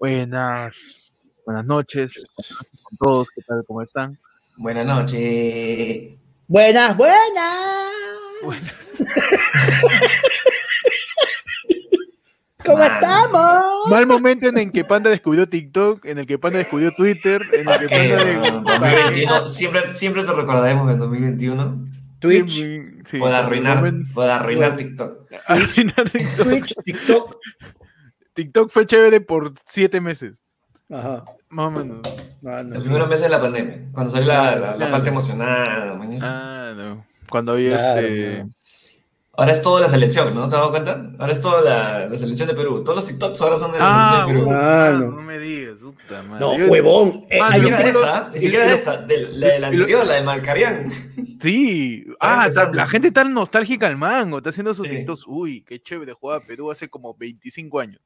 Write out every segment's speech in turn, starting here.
Buenas, buenas noches a todos, ¿qué tal? ¿Cómo están? Buenas noches. Buenas, buenas. ¿Cómo estamos? Mal momento en el que Panda descubrió TikTok, en el que Panda descubrió Twitter, en el que Panda... 2021, siempre, siempre te recordaremos en 2021. Twitch, Sí, sí, Por arruinar, por arruinar TikTok. arruinar TikTok. Twitch, TikTok. TikTok fue chévere por siete meses, Ajá. más o menos. No, no, Los primeros meses de la pandemia, cuando salió la, la, la Claro. parte emocionada. Ah, no. Cuando había Claro, este... Ahora es toda la selección, ¿no? ¿Te has dado cuenta? Ahora es toda la, la selección de Perú. Todos los TikToks ahora son de la Ah, selección de Perú. Ah, ah, no. no me digas, puta madre. No, Yo- huevón. Eh, Ah, Ni siquiera esta, ni siquiera lo- esta, de, la de la anterior, la de Marcarián. Sí, ah, la gente está nostálgica al mango, está haciendo sus Sí. TikToks. Uy, qué chévere jugaba Perú hace como 25 años.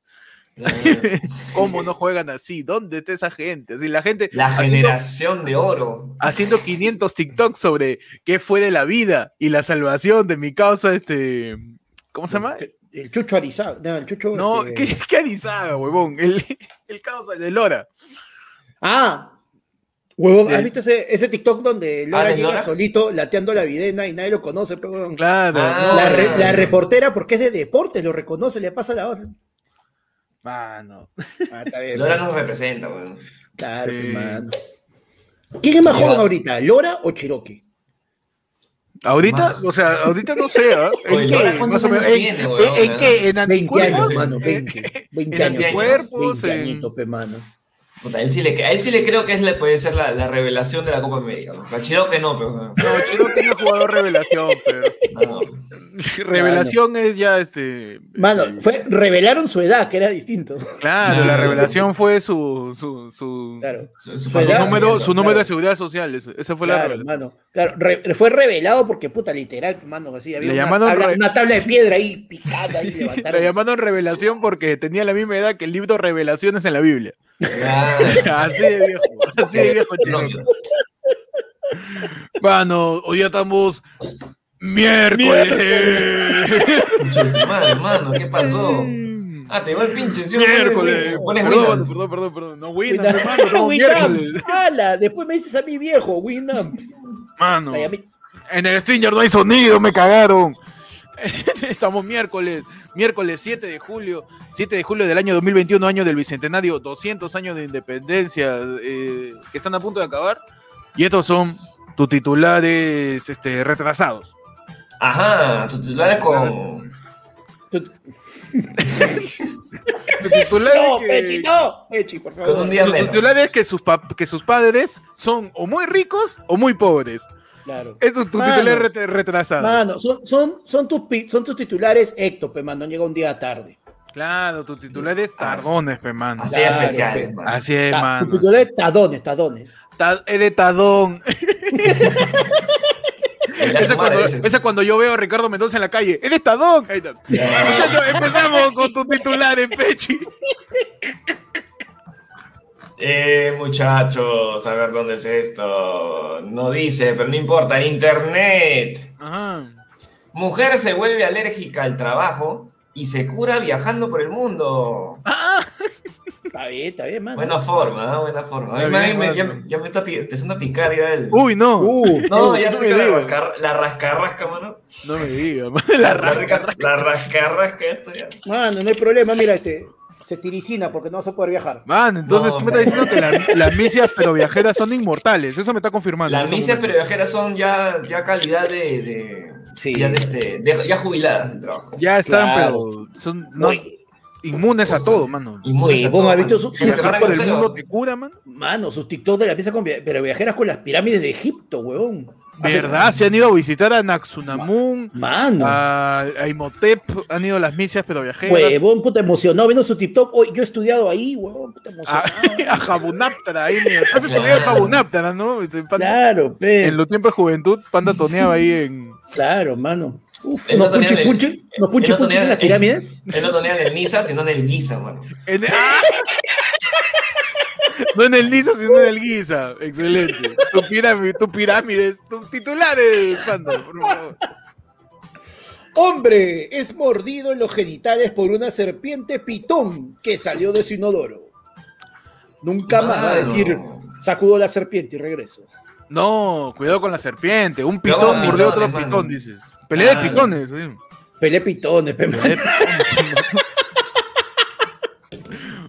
¿Cómo no juegan así? ¿Dónde está esa gente? Así, la gente la haciendo, generación de oro. haciendo 500 TikToks sobre qué fue de la vida y la salvación de mi causa, este... ¿Cómo se llama? El Chucho Arizaga. No, el Chucho. No, este- ¿qué, qué Arizaga, huevón? El, el causa de Lora. Ah. Huevón, ¿has visto ese, ese TikTok donde Lora Ah, ¿de llega Lora? solito lateando la videna y nadie lo conoce? Pero? Claro. Ah. no. la, re- la reportera, porque es de deporte, lo reconoce, le pasa la voz. Ah, no. Ah, está bien. Lora nos representa, weón. Claro, Sí. hermano. ¿Quién es más joven ahorita, Lora o Cherokee? Ahorita, Más- o sea, ahorita no sé, ¿ah? ¿En qué? ¿cuántos años ¿en- tiene, en- ¿En qué? ¿En 20 anticuerpos? años, mano, ¿En- 20. 20 en años. anticuerpos, 20 en- añitos, pe, mano. Puta, él sí le, a él sí le creo que es la- puede ser la, la revelación de la Copa América. ¿no? A Chiroque no, pero. No, Cherokee no es jugador revelación, pero... No, Revelación es ya este. Mano, este, fue, revelaron su edad, que era distinto. Claro, No. la revelación fue su. su, su, Claro. su, su Su su edad, número, su número claro. de seguridad social. Esa fue la revelación. mano. Claro, re- fue revelado porque, puta, literal, mano, así había Le una, llamaron tabla, re- una tabla de piedra ahí picada y levantaron. La llamaron revelación porque tenía la misma edad que el libro Revelaciones en la Biblia. Claro. Así de viejo. Así de viejo, No, Cherokee. Mano, hoy ya estamos. Miércoles. Su madre, hermano, ¿qué pasó? Ah, te va el pinche encima. Miércoles. Pones Perdón, Winamp. perdón, perdón, perdón. No, Winamp, hermano, estamos Winamp, miércoles. ala, Después me dices a mi viejo, Winamp. Mano. En el Stinger no hay sonido, me cagaron. Estamos miércoles, miércoles 7 de julio, 7 de julio del año 2021, año del bicentenario, 200 años de independencia eh, que están a punto de acabar. Y estos son tus titulares este, retrasados. Ajá, tus titulares con. Tú- Tus titulares, No, que, Pechi, no. Pechi, por favor. Con un día tus menos. titulares que, sus que sus padres son o muy ricos o muy pobres. Claro. Estos tus Mano. titulares ret- retrasados. Mano, son, son, son, tus, son tus titulares ectope, mano. Llega un día tarde. Claro, tus titulares tardones, pe, mano. Así Claro, especiales, pe. mano. Así es, Ta- mano. tus titulares tadones, tadones. Ta- Es de tadón. Su madre, cuando, yo veo a Ricardo Mendoza en la calle. ¡Eres Tadón! Ahí está. Muchachos, empezamos con tu titular en Pechi. Eh, muchachos, a ver dónde es esto. No dice, pero no importa. Internet. Ajá. Mujer se vuelve alérgica al trabajo y se cura viajando por el mundo. Está bien, está bien, mano. Buena forma, ¿eh? buena forma. A mí Está me- bien, me- ya, me está empezando a picar ya el... Uy, no. Uh, no, uh, ya no estoy con la, digas. rasca, la rascarrasca, mano. No me digas. La, La la, rasca. rica- la rascarrasca esto ya. Mano, no hay problema, mira, este. Se tiricina porque no vas a poder viajar. Man, entonces No, tú me estás diciendo que la- las misias pero viajeras son inmortales. Eso me está confirmando. Las misias pero viajeras son ya, ya calidad de... de Sí. Ya, de este, de- ya jubiladas del trabajo. Ya están, Claro. pero son no, inmunes a todo, mano. Inmunes a todo, ¿has visto mano. su- Se su- agarran Por el el celo. mundo te cura, man. Mano, sus TikTok de la pieza con vi- pero viajeras con las pirámides de Egipto, huevón. ¿Verdad? Se han ido a visitar a Naxunamun, Mano. a, a Imhotep, han ido a las misias pero viajeras. Huevón, puta emocionado viendo su TikTok. Hoy yo he estudiado ahí, huevón, puta a, emocionado. a Jabunaptara, ahí mira. Has estudiado Jabunaptara, ¿no? Panda- claro, pe. En los tiempos de juventud, Panda toneaba ahí en. Claro, mano. Uf, Él ¿nos no punchi él no punchis tenía en las pirámides? Él no tenía en el Niza, sino en el Giza, mano. en- ¡Ah! No en el Niza, sino en el Guisa. Excelente. Tu pirámide, tu pirámides, tus titulares, Panda, por favor. Hombre es mordido en los genitales por una serpiente pitón que salió de su inodoro. Nunca más va a decir, sacudo la serpiente y regreso. No, cuidado con la serpiente. Un pitón mordió otro pitón, dices. Pelea de Ah, pitones. sí. Pelé pitones, pe, Pelea de pitones.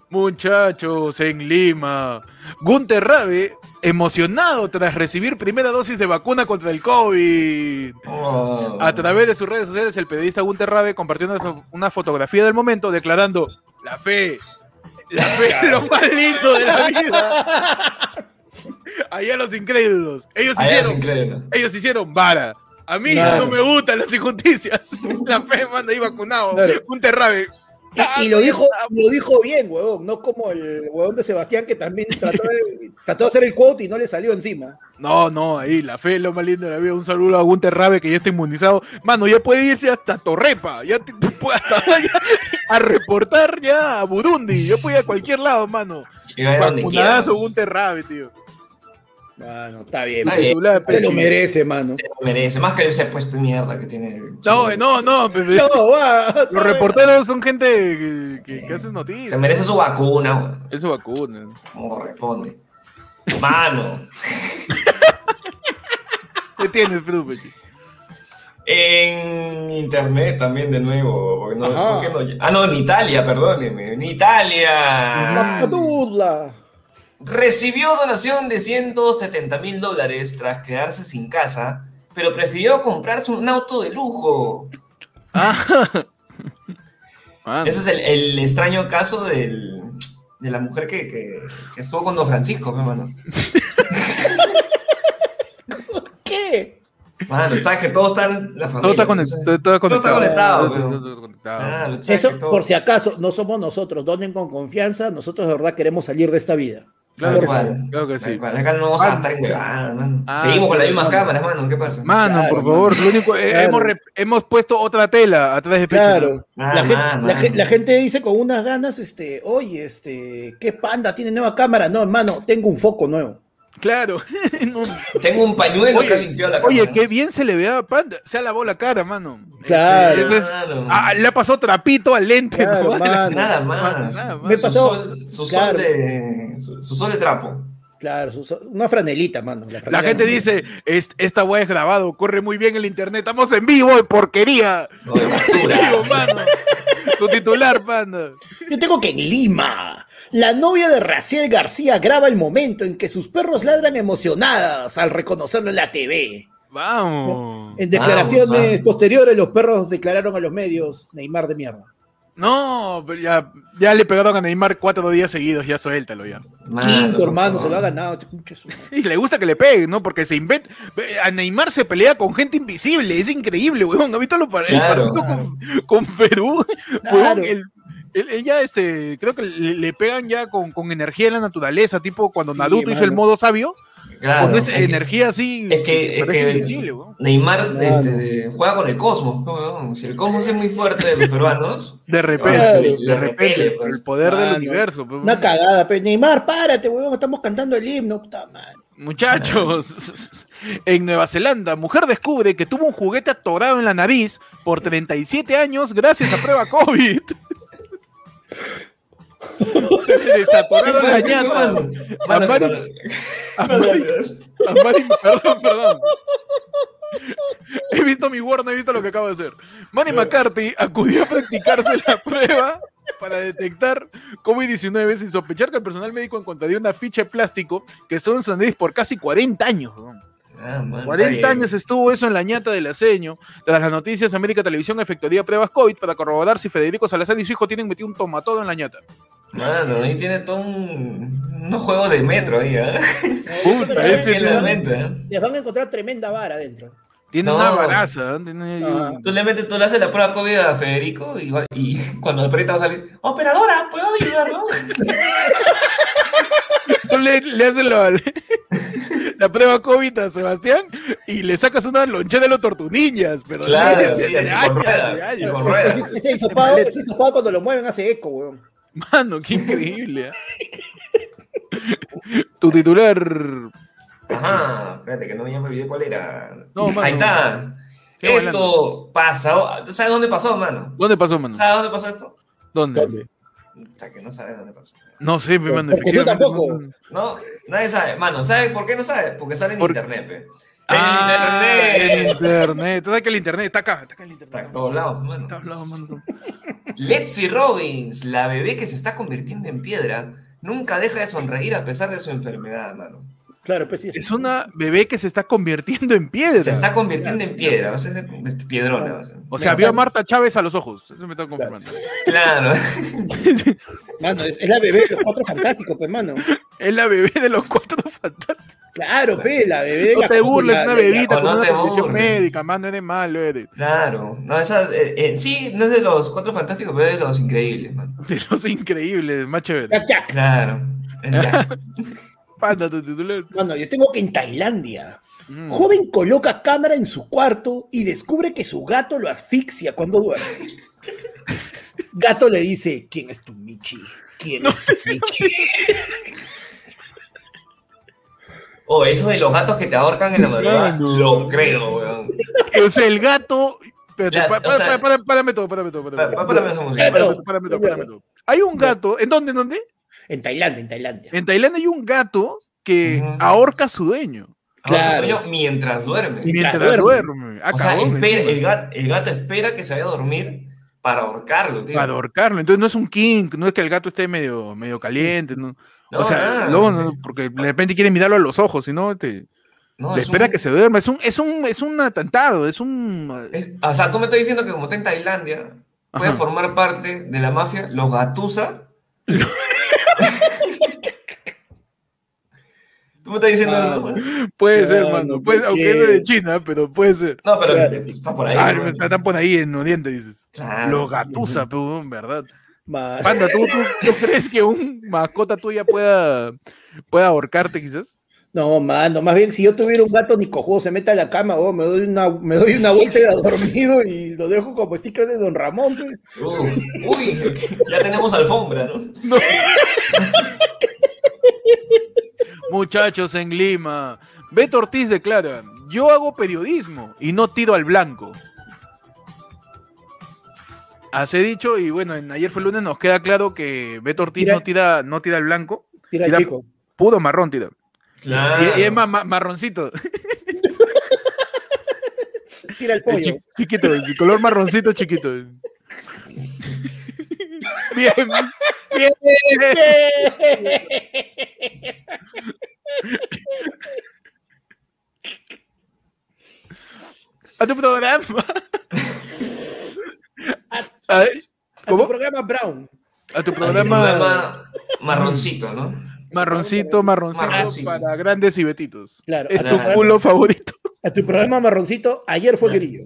Muchachos, en Lima. Gunter Rabe, emocionado tras recibir primera dosis de vacuna contra el COVID. Oh. A través de sus redes sociales, el periodista Gunter Rabe compartió una, una fotografía del momento declarando la fe, la fe es lo más lindo de la vida. Allá los incrédulos. Ellos Allá hicieron, ellos hicieron vara. A mí Claro. no me gustan las injusticias. La fe manda ahí vacunado. Claro. Gunter Rabe. Y, y lo dijo, lo dijo bien, huevón, no como el huevón de Sebastián que también trató de, trató de hacer el quote y no le salió encima. No, no, ahí la fe es lo más lindo de la vida. Un saludo a Gunter Rabe que ya está inmunizado. Mano, ya puede irse hasta Torrepa. Ya te- te puede hasta allá a reportar ya a Burundi. Yo puedo ir a cualquier lado, mano. Gunter Rabe, tío. Bueno, está bien, Está bien. Se lo merece, mano. Se lo merece. Más que ese puesto de mierda que tiene. No, no, no. va. Los reporteros son gente que, que, que hace noticias. Se merece su vacuna, weón. Eso vacuna. Como corresponde. Mano. ¿Qué tienes, Frupechi? En internet también de nuevo. porque no- Ajá. ¿por qué no? Ah, no, en Italia, perdóneme. En Italia. La. Recibió donación de 170 mil dólares tras quedarse sin casa, pero prefirió comprarse un auto de lujo. Mano. Ese es el, el extraño caso del- de la mujer que, que- que estuvo con Don Francisco, mi hermano. ¿Qué? Mano, sabes que todo está en la familia. Todo está conectado. Todo está conectado. conectado, Todo- weón. todo- todo conectado. Claro, sabes Eso, por si acaso, no somos nosotros, donen con confianza, nosotros de verdad queremos salir de esta vida. Claro, cual. favor. Claro que sí. cual. Acá no vamos a estar en huevadas, mano. Ah, Seguimos con las mismas mano. cámaras, mano. ¿Qué pasa? Mano, Claro, por favor, lo único, eh, Claro. hemos, hemos puesto otra tela atrás de pecho. Claro. Ah, la, gente, man, la gente dice con unas ganas, este, oye, este, ¿qué panda tiene nueva cámara? No, hermano, tengo un foco nuevo. Claro. No. Tengo un pañuelo Oye, que ha limpiado la Oye, cámara. qué bien se le ve a Panda. Se ha lavado la cara, mano. Claro. Eso es- Claro. ah, le ha pasado trapito al lente. Claro, ¿no? mano. Nada más. Nada más. Me Su pasó- sol, su claro. sol de, su, su sol de trapo. Claro, una franelita, mano. La gente no- dice, "Est- esta weá es grabado, corre muy bien el internet, estamos en vivo, de porquería. No, de basura. Digo, mano. Tu titular, Panda. Yo tengo que en Lima, la novia de Raciel García graba el momento en que sus perros ladran emocionadas al reconocerlo en la TV. Vamos. En declaraciones Vamos, vamos. posteriores, los perros declararon a los medios Neymar de mierda. No, pero ya, ya le pegaron a Neymar cuatro días seguidos, ya suéltalo ya. Quinto, hermano, se lo ha ganado. este Y le gusta que le peguen, ¿no? Porque se inventa. A Neymar se pelea con gente invisible, es increíble, weón. ¿Has visto lo par- el Claro. partido con, con Perú? Claro. Weón, el- el- el ya este, creo que le, le pegan ya con, con energía en la naturaleza, tipo cuando Sí, Naruto hizo el modo sabio, Claro, con esa es que- energía así, Es que, es que. Neymar Claro. este, juega con el cosmos. Si el cosmos es muy fuerte de los peruanos, De repente, Claro. de Le repente, repele, pues. el poder del universo. pues, Una cagada, pero Neymar, párate, weón, estamos cantando el himno, puta madre. Muchachos, en Nueva Zelanda, mujer descubre que tuvo un juguete atorado en la nariz por 37 años gracias a prueba COVID. Desatoraron la ñata. Mano, A mano, Mari- mano. a Mari- a Mari- perdón, perdón. He visto mi Word, no he visto lo que acabo de hacer. Manny McCarthy acudió a practicarse la prueba para detectar COVID-19 sin sospechar que el personal médico encontraría una ficha de plástico que estuvo en su nariz por casi 40 años. Ah, man, está 40 bien. años estuvo eso en la ñata del aceño. Tras las noticias, América Televisión efectuaría pruebas COVID para corroborar si Federico Salazar y su hijo tienen metido un tomatodo en la ñata. Mano, ahí tiene todo un, unos juegos de metro ahí, ¿eh? Puta, Pero este Que les, la van, mente, ¿eh? les van a encontrar tremenda vara adentro. Tiene No. una baraza. ¿eh? Tiene un- Tú le metes, tú le haces la prueba COVID a Federico y, cuando aprieta va a salir, operadora, ¿puedo ayudarlo? Tú le, le haces la, la prueba COVID a Sebastián y le sacas una lonchera de los tortunillas. Pero Claro, sí, de- de con ruedas, ese hisopado cuando lo mueven hace eco, weón. Mano, qué increíble. ¿eh? tu titular. Ajá, espérate que no ya me olvidé cuál era. No, mano. Ahí está. Qué Esto pasó. ¿Tú sabes dónde pasó, mano? ¿Dónde pasó, mano? ¿Sabes dónde pasó esto? ¿Dónde? ¿Dónde? Que no sabes dónde pasó. No sé, mi mano. Porque tú efectivamente, tampoco. no- nadie sabe. Mano, ¿sabe por qué no sabe? Porque sale en Por- internet, pe. Ah, en internet. internet. Tú sabes que el internet está acá, está acá el internet. Está en todos lados, mano. Está mano. Lexi Robbins, la bebé que se está convirtiendo en piedra, nunca deja de sonreír a pesar de su enfermedad, mano. Claro, pues sí. Es una bebé que se está convirtiendo en piedra. Se está convirtiendo en piedra, va a ser este, piedrona. Va a ser. O sea, vio a Marta Chávez a los ojos. Eso me está confirmando. Claro. Mano, es, es la bebé de los cuatro fantásticos, pues, mano. Es la bebé de los cuatro fantásticos. Claro, pe, la bebé de No la te burles, una bebita no con te una condición burles. médica, mano, eres malo, eres. Claro. No, esa, eh, eh, sí, no es de los cuatro fantásticos, pero es de los increíbles, mano. De los increíbles, más chévere. Jack. Claro. Es. Panda, tu titular. Mano, yo tengo que en Tailandia. Mm. Joven coloca cámara en su cuarto y descubre que su gato lo asfixia cuando duerme. Gato le dice, ¿quién es tu Michi? ¿Quién es tu Michi? Oh, eso de los gatos que te ahorcan en la madrugada, lo creo, weón. O sea, el gato. Espérate, o sea- párame todo, párame todo, párame todo. pa- Párame esa música. Gato. Párame todo, párame todo, párame todo. Hay un gato, ¿en dónde, en dónde? En Tailandia, en Tailandia. En Tailandia hay un gato que ahorca a su dueño Ahorca Claro. sueño mientras duerme. Mientras mientras duerme. duerme. O sea, espera- el, gato, el gato espera que se vaya a dormir para ahorcarlo, tío. Para ahorcarlo. Entonces no es un kink, no es que el gato esté medio, medio caliente. ¿no? No, o sea, nada, luego, no, porque de repente quiere mirarlo a los ojos, si no, te, No, le es espera un- que se duerma. Es un, es un, es un atentado, es un. es- o sea, tú me estás diciendo que como está en Tailandia, puede Ajá. formar parte de la mafia los Gatusa. ¿Tú me estás diciendo Ah, eso? man? Puede ser, no, mano. ¿por puede- aunque es de China, pero puede ser. No, pero Claro, que- sí. está por ahí. Ah, man. están por ahí en Oriente, dices. Claro. Los gatusa, pero en verdad. Panda, ¿tú, tú, tú crees que un mascota tuya pueda, pueda ahorcarte, quizás? No, mano, más bien si yo tuviera un gato ni cojudo se mete a la cama, oh, me doy una, me doy una vuelta de dormido y lo dejo como sticker de Don Ramón. Uf, uy, ya tenemos alfombra, ¿no? Muchachos en Lima. Beto Ortiz declara: Yo hago periodismo y no tiro al blanco. Hace dicho, y bueno, en ayer fue lunes, nos queda claro que Beto Ortiz Tira- no tira, no tira al blanco, Tira el Tira- chico. puro marrón tira. Claro. Y, y es ma- marroncito. Tira el El pollo. chi- chiquito, el color marroncito chiquito. Bien, bien. A tu programa. Ay, A tu programa Brown. A tu programa programa marroncito, ¿no? marroncito, marroncito Marroncito. para grandes y betitos. Claro. Es a, tu culo favorito. A tu programa marroncito, ayer fue grillo.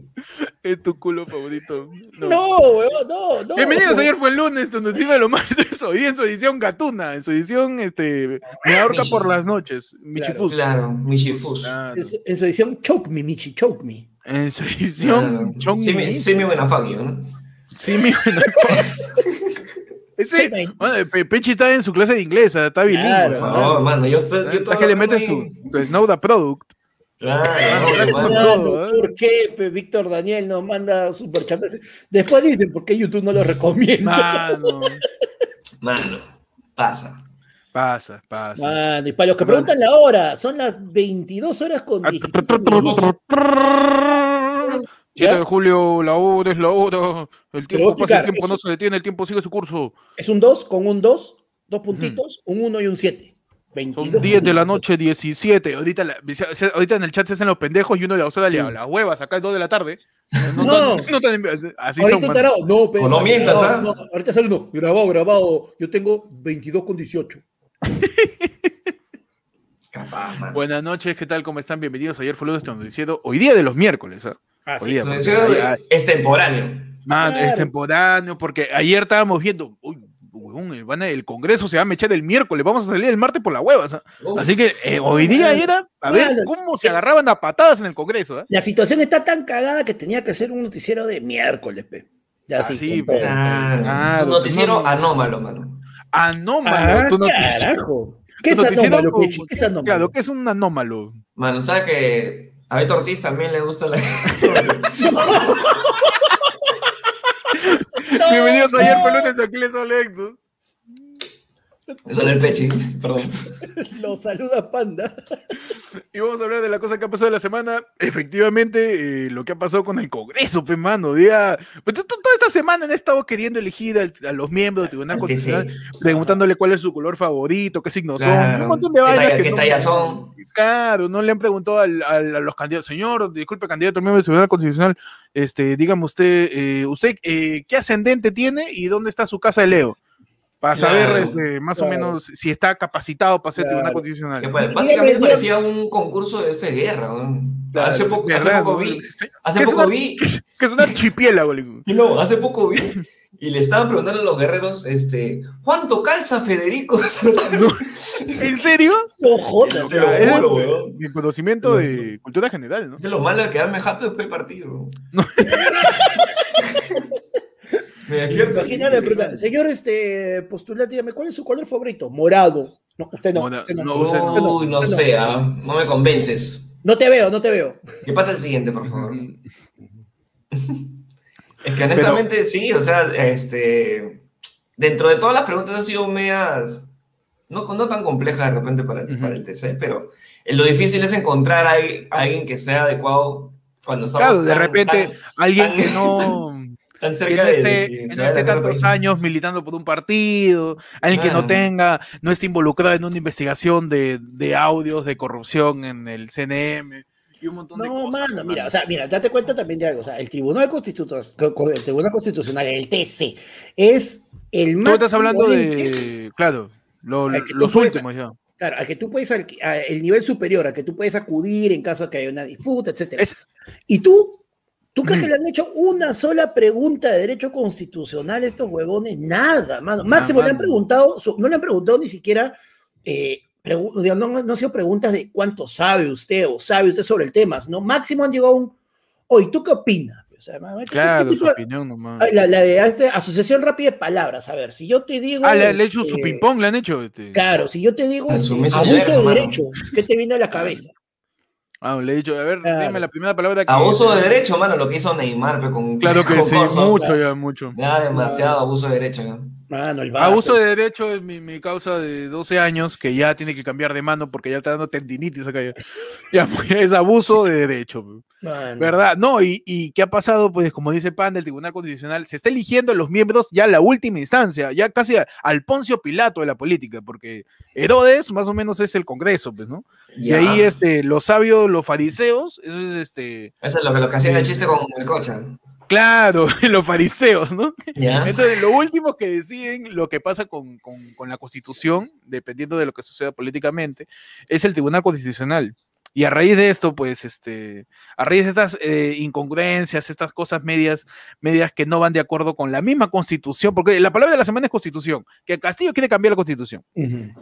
Es tu culo favorito. No. No, weón, no, no. Bienvenidos, ayer fue el lunes, donde tiene lo más de eso. Hoy en su edición Gatuna, en su edición este, Me ahorca Michi. por las noches. Michifus. Claro, Michifus. Claro. En su, en su edición Choke Me, Michi, Choke Me. En su edición Claro. Semi, Mi. semi Buenafagio, ¿no? Sí, mi Ese, Semi. bueno, Pe- Pechi está en su clase de inglés, está bilingüe. Claro, Por ¿no? favor, mano, yo estoy. Yo Está que le mete su, su Snowda Product. Claro, todo, ¿eh? ¿Por qué pe, Víctor Daniel nos manda superchat? Después dicen, ¿por qué YouTube no lo recomienda? Mano, Mano, pasa. pasa, pasa. Mano, y para los que preguntan la hora, son las 22 horas con 17 minutos. 7 ¿Ya? de julio, la hora es la hora. El tiempo pasa, el tiempo no se detiene, el tiempo sigue su curso. Es un 2 con un 2, dos puntitos, un 1 y un 7. 22 Son 10 de la noche, 17. Ahorita, la- ahorita en el chat se hacen los pendejos y uno le va a dale a las huevas, acá es 2 de la tarde. No, No. no, no así Ahorita son, tarado. No, pero. No mientas, ¿ah? no, ahorita sale uno. Grabado, grabado. Yo tengo 22 con 18. Capaz, mano. Buenas noches, ¿qué tal? ¿Cómo están? Bienvenidos. Ayer fue lunes, estamos diciendo hoy día de los miércoles. ¿ah? Así Hoy día, es. ay, es temporáneo. man, es Claro. temporáneo, porque ayer estábamos viendo, uy, huevón, el, van a- el congreso se va a mechar el miércoles, vamos a salir el martes por la huevas. ¿ah? Uf. Así que eh, hoy día era a ver cómo se agarraban a patadas en el congreso. ¿ah? La situación está tan cagada que tenía que ser un noticiero de miércoles, pe. Ya Ah, sí. Claro. Claro, Tu noticiero no, no. anómalo, mano. Anómalo. Ah, tu noticiero- carajo. ¿Qué tu es noticiero- anómalo? ¿Qué es anómalo? Claro, que es un anómalo. Mano, ¿sabes que a Beto Ortiz también le gusta la. Bienvenidos a ayer lunes, aquí les habla Eso es el pechi, perdón. Lo saluda Panda. Y vamos a hablar de la cosa que ha pasado de la semana. Efectivamente, eh, lo que ha pasado con el Congreso, pues, mano. Día... To- to- toda esta semana han estado queriendo elegir al- a, los miembros del Tribunal Al Constitucional, preguntándole cuál es su color favorito, qué signos son. Claro. Un montón de ¿Qué talla- no- son? Claro, no le han preguntado al- al- a los candidatos. Señor, disculpe, candidato miembro del Tribunal Constitucional, este, dígame usted, eh, usted eh, qué ascendente tiene y dónde está su casa de Leo. Para saber Claro, este, más o claro. menos si está capacitado para ser Claro. Tribunal Constitucional. Que, pues, básicamente parecía un concurso de este guerra. hace poco, hace ¿Verdad, poco vi, ¿Qué hace poco una- vi, Que es una archipiélago. digo. no, hace poco vi y le estaban preguntando a los guerreros, este, ¿cuánto calza Federico? ¿En serio? No jodas. Juro, weón. mi conocimiento de cultura general, ¿no? Es lo malo de quedarme jato después del partido. No. Me señor este, postulante, dígame, ¿cuál es su color favorito? Morado. No, usted no. Mora- usted no, no, usted sé, ah, no me convences. No te veo, no te veo. ¿Qué pasa el siguiente, por favor? Es que honestamente sí, o sea, este, dentro de todas las preguntas han sido medias, no, no tan complejas de repente para, Ujú. para el TC, pero lo difícil es encontrar a, a alguien que sea adecuado cuando estamos Claro, de repente tan, alguien tan- que no... tan que cerca no de, esté, de- que de no esté de tantos años militando por un partido, alguien que no tenga, no esté involucrado en una investigación de, de audios de corrupción en el CNM y un montón de No, cosas. mano, mira, o sea, mira, date cuenta también de algo. O sea, el Tribunal Constitucional, el Tribunal Constitucional, el TC, es el Tú más. estás hablando de, claro, lo- tú los puedes- últimos ya. Claro, a que tú puedes, al- a el nivel superior, a que tú puedes acudir en caso de que haya una disputa, etcétera. Es- Y tú, ¿tú crees Mm. que le han hecho una sola pregunta de derecho constitucional a estos huevones? Nada, mano. Máximo le han mano. preguntado, no le han preguntado ni siquiera, eh, no, no han sido preguntas de cuánto sabe usted o sabe usted sobre el tema, ¿no? Máximo han llegado a un, oye, ¿tú qué opinas? O sea, ¿qué- su de- opinión nomás. Ah, la, la de este, asociación rápida de palabras, a ver, si yo te digo... Ah, le, le han hecho su ping-pong, le han hecho. Este. Claro, si yo te digo abuso de derecho, ¿qué te viene a la cabeza? Ah, le he dicho, a ver, Claro. dime la primera palabra que. Abuso de derecho, mano, lo que hizo Neymar pe, con Claro que con sí, Corso. mucho ya, mucho. Ya demasiado abuso de derecho. ya. Mano, el Abuso de derecho es mi, mi causa de 12 años, que ya tiene que cambiar de mano porque ya está dando tendinitis acá. Ya, Ya, pues, es abuso de derecho. mano. ¿Verdad? No, y, y ¿qué ha pasado? Pues como dice Pan del Tribunal Constitucional, se está eligiendo a los miembros ya en la última instancia, ya casi a- al Poncio Pilato de la política, porque Herodes más o menos es el Congreso, pues, ¿no? Y Ya. ahí este, los sabios, los fariseos, eso es este, Eso es lo que, lo que hacían el chiste con el cocha. Claro, los fariseos, ¿no? Entonces, lo último que deciden lo que pasa con, con- con la Constitución, dependiendo de lo que suceda políticamente, es el Tribunal Constitucional. Y a raíz de esto, pues, este, a raíz de estas eh, incongruencias, estas cosas medias, medias que no van de acuerdo con la misma Constitución, porque la palabra de la semana es Constitución, que Castillo quiere cambiar la Constitución,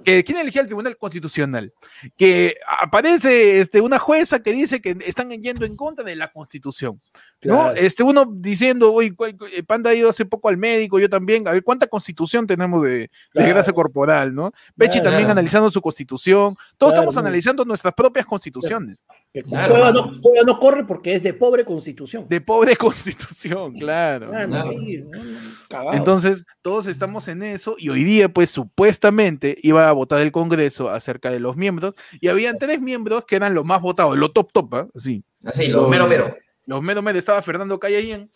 que quiere elegir al Tribunal Constitucional, que aparece este, una jueza que dice que están yendo en contra de la Constitución. ¿no? Este, uno diciendo, eh, Panda ha ido hace poco al médico, yo también, a ver cuánta constitución tenemos de, de grasa corporal, ¿no? Pechi Claro. también analizando su constitución, todos estamos analizando nuestras propias constituciones, Que Claro, Cueva, no, Cueva no corre porque es de pobre constitución. de pobre constitución, claro. Claro. sí, no, no, cagado. Entonces, todos estamos en eso y hoy día, pues supuestamente iba a votar el Congreso acerca de los miembros y habían tres miembros que eran los más votados, los top top, ¿ah? sí. Así, lo Lo- mero mero. Los menos menos estaba Fernando Cayayén,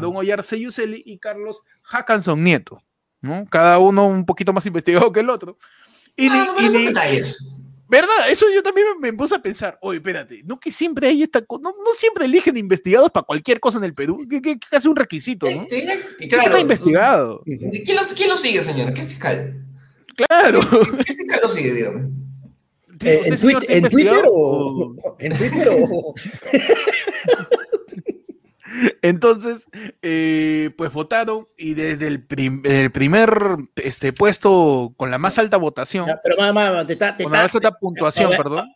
Don Oyar Seyuseli y Carlos Hackanson Nieto, ¿no? Cada uno un poquito más investigado que el otro. Y Ah, ni- no, y ni- detalles. ¿Verdad? Eso yo también me, me puse a pensar. Oye, espérate, no que siempre hay esta cosa, no, no siempre eligen investigados para cualquier cosa en el Perú, que, que, que hace un requisito, ¿no? Este, ya- ¿Qué claro. está investigado? ¿Quién lo, quién lo sigue, señor? ¿Qué fiscal? Claro. ¿Qué fiscal lo sigue, dígame? Eh, ¿Usted, ¿En, señor, ¿En Twitter o.? ¿En Twitter o.? Entonces, eh, pues votaron y desde el, prim- el primer este, puesto con la más alta votación, Pero, mamá, mamá, te está. Te con la más alta puntuación, perdón.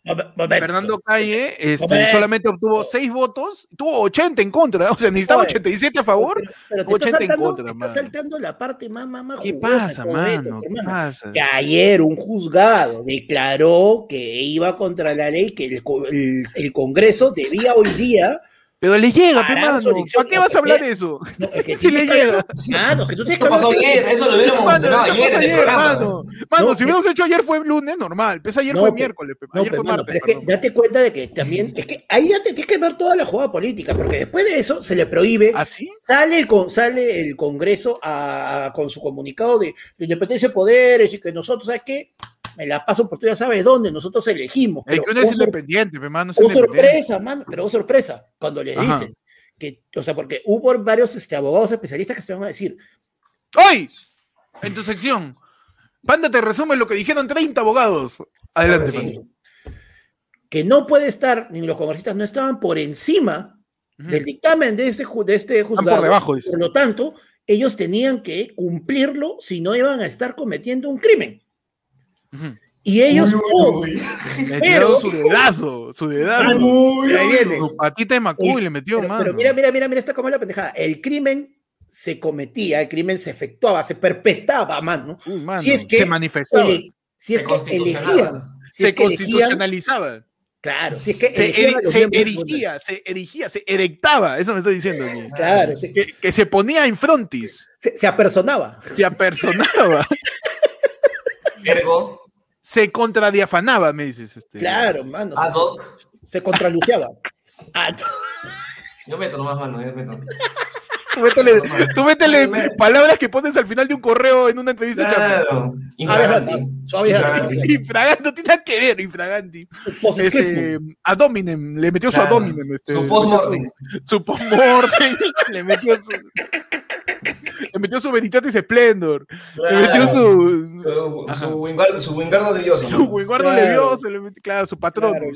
Fernando Calle este, solamente obtuvo 6 votos, tuvo 80 en contra, o sea, necesitaba Oye. 87 a favor. Pero, te 80 está en saltando, contra, te está saltando la parte más, más, más ¿Qué pasa, mano? ¿Qué pasa? que ayer un juzgado declaró que iba contra la ley, que el, co- el- el Congreso debía hoy día Pero le llega, pe, mano. ¿Para qué vas a hablar de eso? No, es que Sí le llega. Mano, que tú que Eso pasó ayer, eso lo hubiéramos mencionado ¿qué ayer pasa en el ayer, programa. mano? Mano, No, si hubiéramos hecho ayer fue lunes, normal. Pues ayer No, fue miércoles, pe. Ayer fue mano, martes. pero es que date cuenta de que también, es que ahí ya te tienes que ver toda la jugada política, porque después de eso se le prohíbe, ¿Ah, sí? sale, el, con- sale el Congreso a- con su comunicado de, de independencia de poderes y que nosotros, ¿sabes qué? Me la paso por tú ya sabes dónde, nosotros elegimos. El pero que uno es independiente, pe, mano. es oh, sorpresa, mano, pero oh, sorpresa, cuando les Ajá. dicen que, o sea, porque hubo varios este, abogados especialistas que se van a decir, ¡Hoy! En tu sección. Panda te resume lo que dijeron 30 abogados. Adelante, sí. Que no puede estar, ni los congresistas no estaban por encima del dictamen de este, de este juzgado. por debajo. Por lo tanto, ellos tenían que cumplirlo si no iban a estar cometiendo un crimen. Y ellos, Uy, oh, uy, Metió Pero- su dedazo, su dedazo. uy, ahí uy, viene. Su patita de Macuy el- le metió, pero, mano. pero mira, mira, mira, mira, esta como la pendejada. El crimen se cometía, el crimen se efectuaba, se perpetraba, mano. Uy, mano, si es que se manifestaba. Ele- si es Se que elegían, si se es que elegían, constitucionalizaba. claro, si es que Se, elegían eri- a los se erigía, se erigía, se erectaba. Eso me está diciendo. aquí. Claro, Que, que se ponía en frontis, se- se apersonaba. se apersonaba, Ergo, se contradiafanaba, me dices. Este. Claro, mano. ad se- hoc. Se contraluciaba. Ah, Yo meto nomás mano, yo meto. Tú métele, tú métele palabras que pones al final de un correo en una entrevista. Claro. Infraganti. suave Infraganti. Tiene nada que ver, infraganti. Postscriptum. Este, ad hominem, le metió su Claro. ad hominem. Este, Su postmortem. Su postmortem, le metió su. Le metió su Veritatis Splendor. Le metió Claro. su. Su, Ajá. su wingardo, su wingardo levioso. Su Wingardo Claro. Levioso, le metió, claro, su patrón. Claro.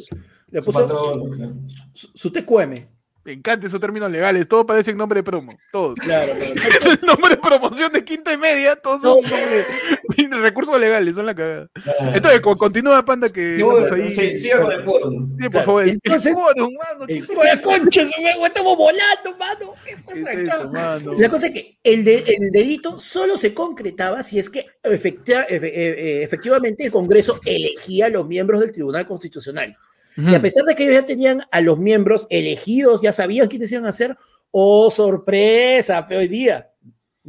Le Su puso patrón, claro. su, su TQM. Me encanta esos términos legales, todo parece nombre de promo, todos. Claro, claro. El nombre de promoción de quinta y media, todos son nombres- recursos legales, son la cagada. Entonces, co- continúa, Panda, que estamos ahí. sí, siga con el quórum. Sí, por Claro, favor. entonces- El quórum, mano, ¿qué es fuera concha, estamos volando, mano. ¿Qué pasa acá? eso, mano? La cosa es que el, de- el delito solo se concretaba si es que eh, eh, efectivamente el Congreso elegía a los miembros del Tribunal Constitucional. Y a pesar de que ellos ya tenían a los miembros elegidos, ya sabían quiénes iban a ser, oh, sorpresa, pero hoy día